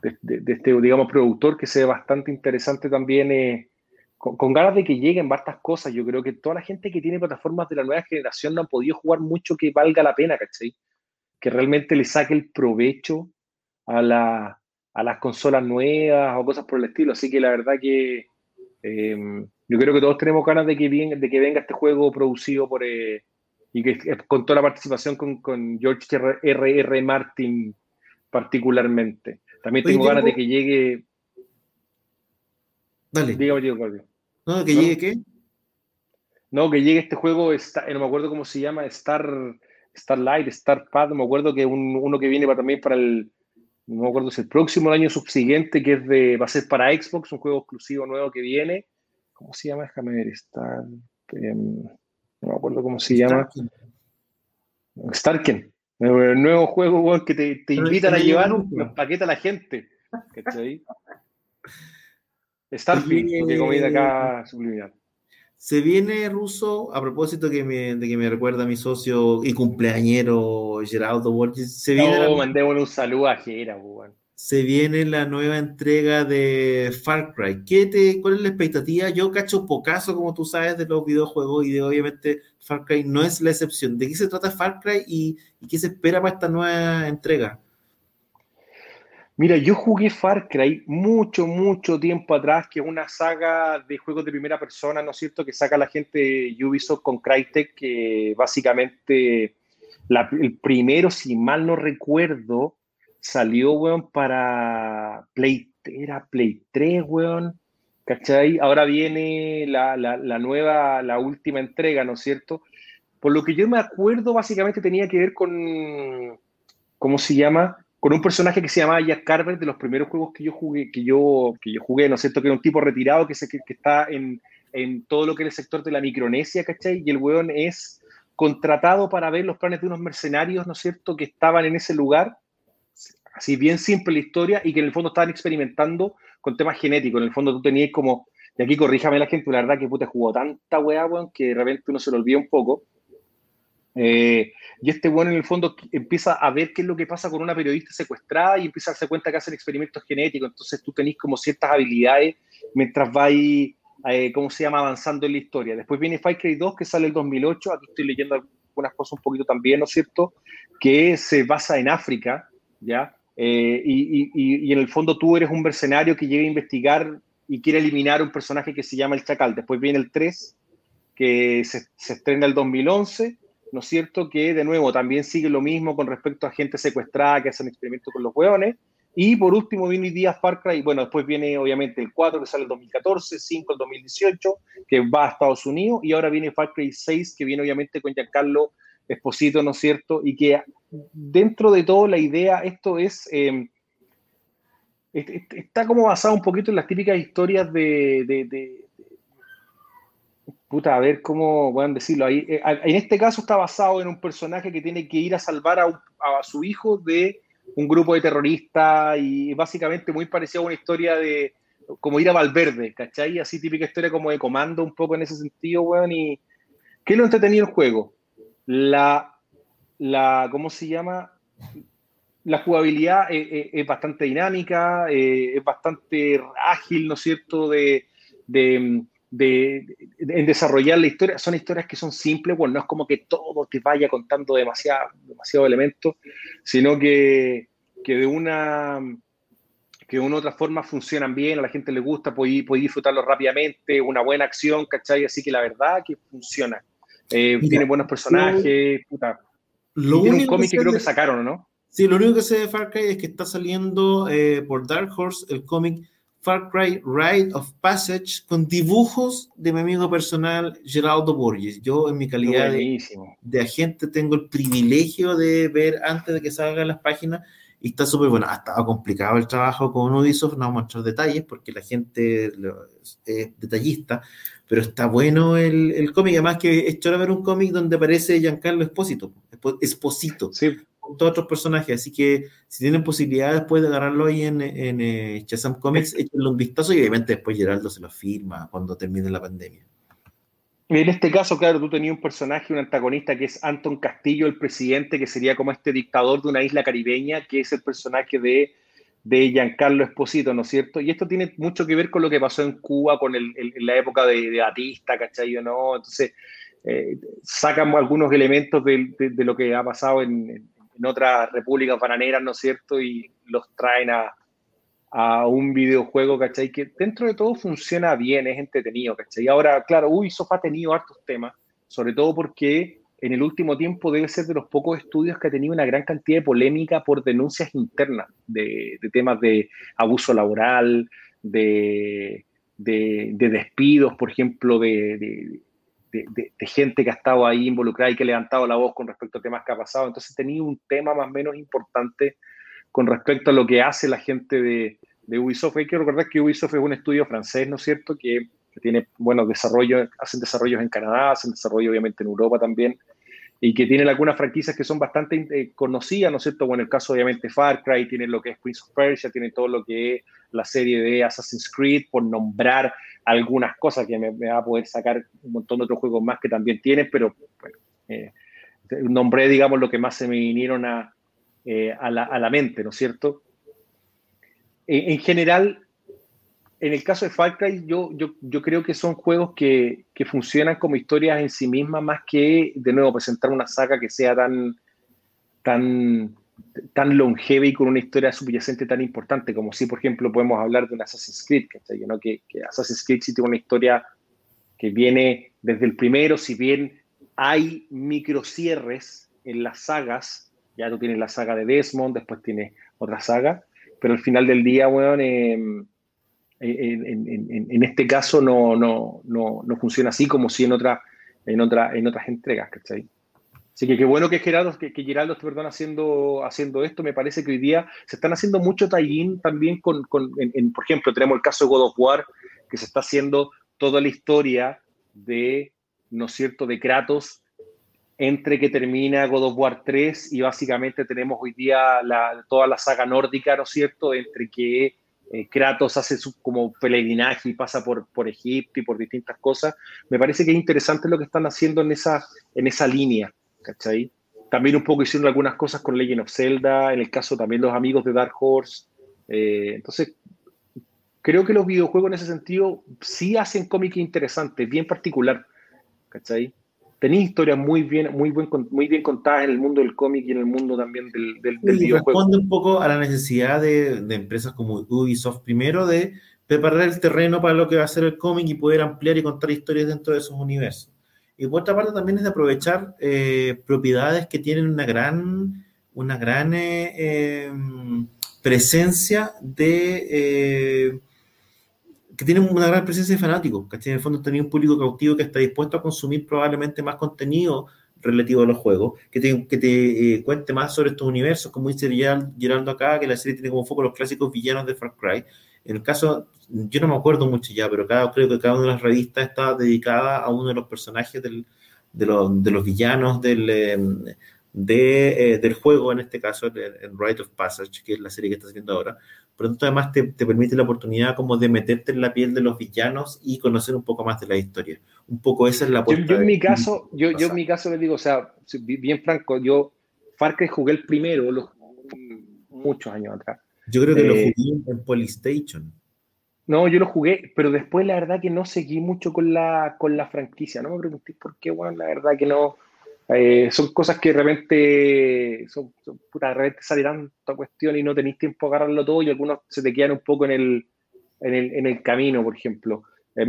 de, de- de este, digamos, productor que se ve bastante interesante también, eh, con, con ganas de que lleguen bastas cosas. Yo creo que toda la gente que tiene plataformas de la nueva generación no han podido jugar mucho que valga la pena, ¿cachai? Que realmente le saque el provecho a, la, a las consolas nuevas o cosas por el estilo. Así que la verdad que eh, yo creo que todos tenemos ganas de que, bien, de que venga este juego producido por... eh, y que eh, con toda la participación con, con George R. R. Martin particularmente. También Oye, tengo ganas de que llegue... Dale. Dígame, Diego. ¿No? ¿Que ¿No? llegue qué? No, que llegue este juego, está, no me acuerdo cómo se llama, Star, Starlight, Starpad, me acuerdo que un, uno que viene para, también para el, no me acuerdo si el próximo el año subsiguiente, que es de, va a ser para Xbox, un juego exclusivo nuevo que viene. ¿Cómo se llama? Déjame ver, Star, em, no me acuerdo cómo se llama. Starken. El nuevo juego que te, te invitan a llevar un paquete a la gente. ¿Cachai? <laughs> Starfield, que comida acá subliminal. Se viene ruso, a propósito que me, de que me recuerda a mi socio y cumpleañero Geraldo Borges. Se viene no, mandémosle un saludo a Gera, pues, Se viene la nueva entrega de Far Cry. ¿Qué te, ¿Cuál es la expectativa? Yo cacho pocaso, como tú sabes, de los videojuegos y de obviamente Far Cry no es la excepción. ¿De qué se trata Far Cry y, y qué se espera para esta nueva entrega? Mira, yo jugué Far Cry mucho, mucho tiempo atrás, que es una saga de juegos de primera persona, ¿no es cierto?, que saca la gente de Ubisoft con Crytek, que básicamente el primero, si mal no recuerdo, salió, weón, para Play, era Play 3, weón, ¿cachai? Ahora viene la, la nueva, la última entrega, ¿no es cierto? Por lo que yo me acuerdo, básicamente tenía que ver con, ¿cómo se llama?, con un personaje que se llamaba Jack Carver de los primeros juegos que yo jugué, que yo, que yo jugué, ¿no es cierto? Que era un tipo retirado que, está en, en, todo lo que es el sector de la Micronesia, ¿cachai? Y el weón es contratado para ver los planes de unos mercenarios, ¿no es cierto?, que estaban en ese lugar, así bien simple la historia, y que en el fondo estaban experimentando con temas genéticos. En el fondo tú tenías como, y aquí corríjame la gente, la verdad que puta jugó tanta weá, weón, que de repente uno se lo olvida un poco. Eh, y este bueno en el fondo empieza a ver qué es lo que pasa con una periodista secuestrada y empieza a darse cuenta que hacen experimentos genéticos. Entonces tú tenés como ciertas habilidades mientras vais, eh, ¿cómo se llama?, avanzando en la historia. Después viene Fire Cry 2 que sale el 2008. Aquí estoy leyendo algunas cosas un poquito también, ¿no es cierto?, que se basa en África, ¿ya? Eh, y, y, y, en el fondo tú eres un mercenario que llega a investigar y quiere eliminar un personaje que se llama el Chacal. Después viene el 3, que se, se estrena el 2011 ¿no es cierto? Que de nuevo también sigue lo mismo con respecto a gente secuestrada que hacen experimentos con los hueones. Y por último viene hoy día Far Cry, bueno, después viene obviamente el 4 que sale el 2014, 5 el 2018, que va a Estados Unidos, y ahora viene Far Cry 6 que viene obviamente con Giancarlo Esposito, ¿no es cierto? Y que dentro de todo la idea, esto es... Eh, está como basado un poquito en las típicas historias de, puta, a ver cómo pueden decirlo. Ahí, eh, en este caso está basado en un personaje que tiene que ir a salvar a, su hijo de un grupo de terroristas y básicamente muy parecido a una historia de como ir a Valverde, ¿cachai? Así típica historia como de comando un poco en ese sentido, weón. Y ¿qué es lo entretenido el juego? La, la, ¿cómo se llama? La jugabilidad es, bastante dinámica, eh, es bastante ágil, ¿no es cierto? de, de de, en desarrollar la historia, son historias que son simples, bueno, no es como que todo te vaya contando demasiado, demasiado elementos, sino que, que de una que de una otra forma funcionan bien, a la gente le gusta, puede, puede disfrutarlo rápidamente, una buena acción, ¿cachai? Así que la verdad que funciona. Eh, tiene buenos personajes, puta. Lo tiene un cómic que, creo que sacaron, ¿no? Sí, lo único que sé de Far Cry es que está saliendo eh, por Dark Horse el cómic Far Cry Rite of Passage con dibujos de mi amigo personal Geraldo Borges. Yo en mi calidad de, agente tengo el privilegio de ver antes de que salgan las páginas y está súper bueno. Ha estado complicado el trabajo con Ubisoft, no vamos a mostrar detalles porque la gente es detallista, pero está bueno el, el cómic. Además que es choro ver un cómic donde aparece Giancarlo Espósito. Esposito. Sí todos otros personajes. Así que si tienen posibilidad después de agarrarlo ahí en, en eh, Comics, échenle un vistazo y obviamente después Geraldo se lo firma cuando termine la pandemia. En este caso, claro, tú tenías un personaje, un antagonista que es Anton Castillo, el presidente, que sería como este dictador de una isla caribeña, que es el personaje de, de Giancarlo Esposito, ¿no es cierto? Y esto tiene mucho que ver con lo que pasó en Cuba, con el, la época de, Batista, ¿cachai? ¿no? Entonces, eh, sacan algunos elementos de, de, lo que ha pasado en, en otras repúblicas bananeras, ¿no es cierto? Y los traen a, a un videojuego, ¿cachai? Que dentro de todo funciona bien, es entretenido, ¿cachai? Ahora, claro, Ubisoft ha tenido hartos temas, sobre todo porque en el último tiempo debe ser de los pocos estudios que ha tenido una gran cantidad de polémica por denuncias internas de, de temas de abuso laboral, de, de, despidos, por ejemplo, de, gente que ha estado ahí involucrada y que ha levantado la voz con respecto a temas que ha pasado. Entonces tenía un tema más o menos importante con respecto a lo que hace la gente de, de Ubisoft. Hay que recordar que Ubisoft es un estudio francés, ¿no es cierto? Que, tiene, bueno, desarrollo, hacen desarrollos en Canadá, hacen desarrollo obviamente en Europa también, y que tienen algunas franquicias que son bastante eh, conocidas, ¿no es cierto? Bueno, en el caso obviamente Far Cry, tiene lo que es Prince of Persia, tiene todo lo que es la serie de Assassin's Creed, por nombrar algunas cosas que me, va a poder sacar un montón de otros juegos más que también tienen, pero bueno, eh, nombré, digamos, lo que más se me vinieron a, eh, a, la, a, la, mente, ¿no es cierto? En, general, en el caso de Far Cry, yo, yo, yo creo que son juegos que, que, funcionan como historias en sí mismas, más que, de nuevo, presentar una saga que sea tan, tan, tan longeva y con una historia subyacente tan importante, como si, por ejemplo, podemos hablar de un Assassin's Creed, ¿no? que, que Assassin's Creed sí tiene una historia que viene desde el primero, si bien hay microcierres en las sagas, ya tú tienes la saga de Desmond, después tienes otra saga, pero al final del día, bueno, em, en, este caso no, no, no, no, funciona así como si en, otra, en, otra, en otras entregas, ¿cachai? Así que qué bueno que Gerardo, que, que Gerardo perdón, haciendo, haciendo esto. Me parece que hoy día se están haciendo mucho tie también con, con por ejemplo, tenemos el caso de God of War, que se está haciendo toda la historia de, ¿no es cierto?, de Kratos entre que termina God of War 3 y básicamente tenemos hoy día la, toda la saga nórdica, ¿no es cierto?, entre que eh, Kratos hace su como peregrinaje y pasa por, por Egipto y por distintas cosas. Me parece que es interesante lo que están haciendo en esa, en esa línea, ¿cachai? También un poco hicieron algunas cosas con Legend of Zelda, en el caso también los amigos de Dark Horse. Eh, entonces, creo que los videojuegos en ese sentido sí hacen cómic interesante, bien particular, ¿cachai? Tenéis historias muy bien, muy, buen, muy bien contadas en el mundo del cómic y en el mundo también del, del, del videojuego. Responde un poco a la necesidad de, de, empresas como Ubisoft primero de preparar el terreno para lo que va a ser el cómic y poder ampliar y contar historias dentro de esos universos. Y por otra parte también es de aprovechar eh, propiedades que tienen una gran, una gran eh, em, presencia de... Que tienen una gran presencia de fanáticos, ¿cachai? En el fondo tenía un público cautivo que está dispuesto a consumir probablemente más contenido relativo a los juegos, que te, que te eh, cuente más sobre estos universos, como dice Geraldo acá, que la serie tiene como foco los clásicos villanos de Far Cry. En el caso, yo no me acuerdo mucho ya, pero cada, creo que cada una de las revistas está dedicada a uno de los personajes del, de, los, de, los, villanos del, em, de, eh, del juego, en este caso, en Rite of Passage, que es la serie que está haciendo ahora pero tanto además te, te, permite la oportunidad como de meterte en la piel de los villanos y conocer un poco más de la historia. Un poco esa es la yo, yo, en mi caso, yo, yo en mi caso les digo, o sea, bien franco, yo Far Cry jugué el primero los, muchos años atrás. Yo creo que lo eh, jugué en Polystation. No, yo lo jugué, pero después la verdad que no seguí mucho con la, con la franquicia. No me pregunté por qué, bueno, la verdad que no, eh, son cosas que de repente, son, puta, de repente sale tanta cuestión y no tenéis tiempo de agarrarlo todo y algunos se te quedan un poco en el, en el, en el camino, por ejemplo. Eh,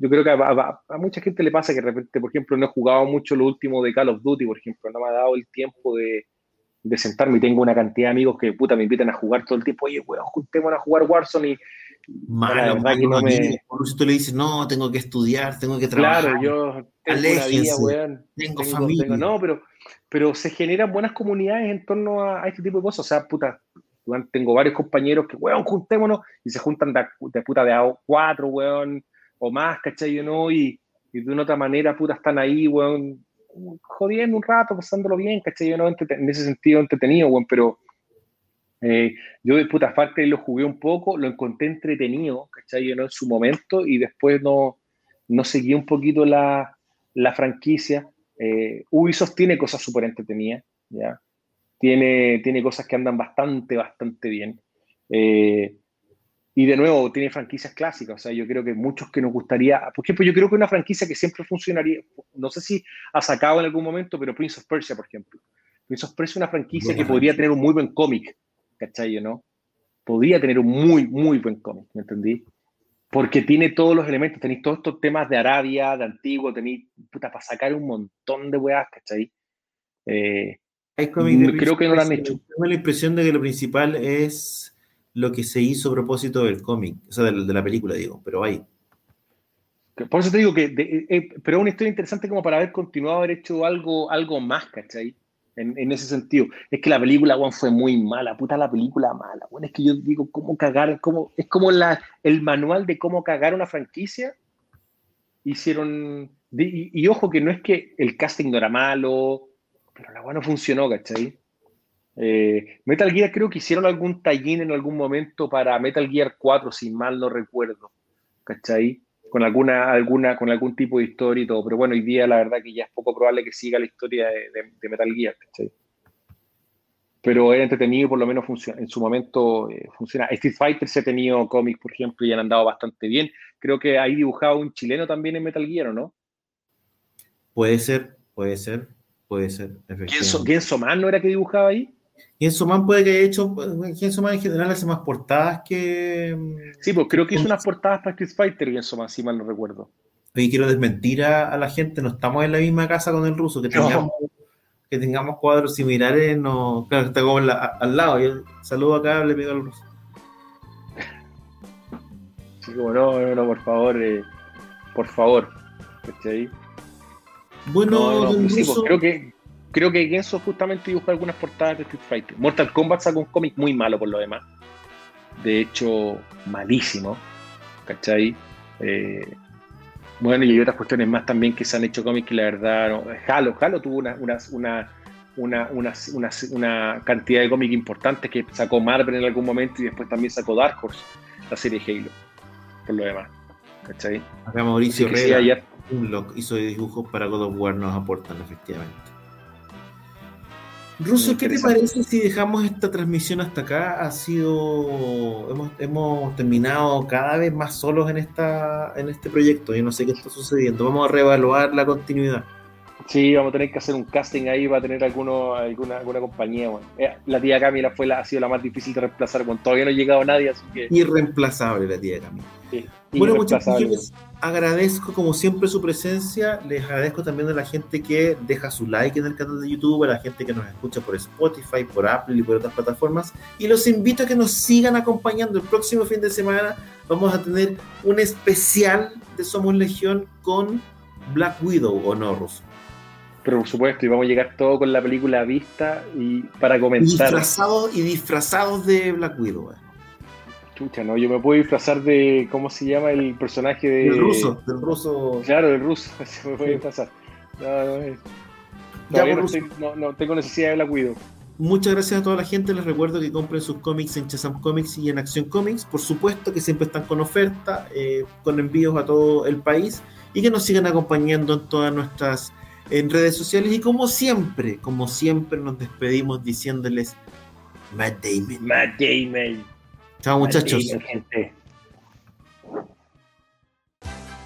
yo creo que a, mucha gente le pasa que de repente, por ejemplo, no he jugado mucho lo último de Call of Duty, por ejemplo, no me ha dado el tiempo de, de sentarme y tengo una cantidad de amigos que puta me invitan a jugar todo el tiempo, oye, weón, juntémonos a jugar Warzone y Malo, malo, no me... Por eso tú le dices, no, tengo que estudiar, tengo que trabajar. Claro, yo tengo vida, weón. Tengo, familia. no, pero, pero se generan buenas comunidades en torno a, este tipo de cosas. O sea, puta, tengo varios compañeros que, weón, juntémonos, y se juntan de, de puta de a cuatro, weón, o más, ¿cachai? ¿no? Y, y de una otra manera, puta, están ahí, weón, jodiendo un rato, pasándolo bien, ¿cachai? ¿no? En ese sentido entretenido, weón, pero eh, yo de puta parte lo jugué un poco, lo encontré entretenido, ¿cachai? en su momento y después no, no seguí un poquito la, la franquicia. Eh, Ubisoft tiene cosas súper entretenidas, ¿ya? Tiene, tiene cosas que andan bastante, bastante bien. Eh, y de nuevo, tiene franquicias clásicas. O sea, yo creo que muchos que nos gustaría. Por ejemplo, yo creo que una franquicia que siempre funcionaría. No sé si ha sacado en algún momento, pero Prince of Persia, por ejemplo. Prince of Persia es una franquicia que podría tener un muy buen cómic. ¿Cachai? ¿no? Podría tener un muy, muy buen cómic, ¿me entendí? Porque tiene todos los elementos, tenéis todos estos temas de Arabia, de antiguo, tenéis, puta, para sacar un montón de weas, ¿cachai? Eh, creo que no lo han hecho. Tengo la impresión de que lo principal es lo que se hizo a propósito del cómic, o sea, de, de, la película, digo, pero hay. Por eso te digo que, eh, eh, pero es una historia interesante como para haber continuado, haber hecho algo, algo más, ¿cachai? En, ese sentido. Es que la película, Juan, fue muy mala, puta la película mala, bueno, es que yo digo, ¿cómo cagar? Cómo, es como la, el manual de cómo cagar una franquicia. Hicieron, y, ojo que no es que el casting no era malo, pero la no funcionó, ¿cachai? Eh, Metal Gear creo que hicieron algún tallín en algún momento para Metal Gear 4, si mal no recuerdo, ¿cachai? Con, alguna, alguna, con algún tipo de historia y todo, pero bueno, hoy día la verdad que ya es poco probable que siga la historia de, Metal Gear, ¿cachai? Pero era entretenido, por lo menos funciona, en su momento eh, funciona. Street Fighter se ha tenido cómics, por ejemplo, y han andado bastante bien. Creo que hay dibujado un chileno también en Metal Gear, no? Puede ser, puede ser, puede ser. ¿Quién Man no era que dibujaba ahí? Genso Man puede que haya hecho, Genso Man en general hace más portadas que... Sí, pues creo que hizo unas portadas para Street Fighter Genso Man, si mal no recuerdo. Oye, quiero desmentir a, la gente, no estamos en la misma casa con el ruso, que tengamos, que tengamos cuadros similares, no, claro, está como al lado, yo saludo acá, le pido al ruso. Sí, como no, no, no, por favor, eh, por favor? Bueno, pues creo que creo que Genso justamente dibujó algunas portadas de Street Fighter. Mortal Kombat sacó un cómic muy malo por lo demás. De hecho, malísimo. ¿Cachai? Eh, bueno, y hay otras cuestiones más también que se han hecho cómics que la verdad. No. Halo, Halo tuvo una, una, una, una, cantidad de cómics importantes que sacó Marvel en algún momento y después también sacó Dark Horse, la serie Halo, por lo demás. ¿Cachai? Acá Mauricio Herrera, un hizo dibujos para God of War, nos aportan efectivamente. Russo, ¿qué te parece si dejamos esta transmisión hasta acá? Ha sido. Hemos, hemos, terminado cada vez más solos en esta en este proyecto. Yo no sé qué está sucediendo. Vamos a reevaluar la continuidad. Sí, vamos a tener que hacer un casting ahí para tener alguno, alguna, alguna compañía. Eh, la tía Camila fue la, ha sido la más difícil de reemplazar, bueno, todavía no ha llegado nadie, así que... Irreemplazable la tía Camila. bueno, muchachos, agradezco como siempre su presencia, les agradezco también a la gente que deja su like en el canal de YouTube, a la gente que nos escucha por Spotify, por Apple y por otras plataformas, y los invito a que nos sigan acompañando. El próximo fin de semana vamos a tener un especial de Somos Legión con Black Widow, ¿o no? Pero por supuesto, y vamos a llegar todo con la película vista y para comentar. Disfrazados y disfrazados de Black Widow. Eh. Chucha, no, yo me puedo disfrazar de. ¿Cómo se llama el personaje de. Del ruso, del ruso. Claro, del ruso, <laughs> se me puede disfrazar. No, no, pues, no, no, tengo necesidad de Black Widow. Muchas gracias a toda la gente. Les recuerdo que compren sus cómics en Chazam Comics y en Acción Comics. Por supuesto que siempre están con oferta, eh, con envíos a todo el país y que nos sigan acompañando en todas nuestras en redes sociales y como siempre, como siempre nos despedimos diciéndoles Matt Damon. Matt Damon. Chao muchachos.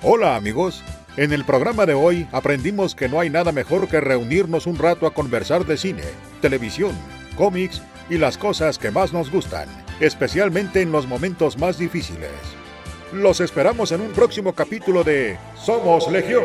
Hola amigos. En el programa de hoy aprendimos que no hay nada mejor que reunirnos un rato a conversar de cine, televisión, cómics y las cosas que más nos gustan, especialmente en los momentos más difíciles. Los esperamos en un próximo capítulo de Somos Legión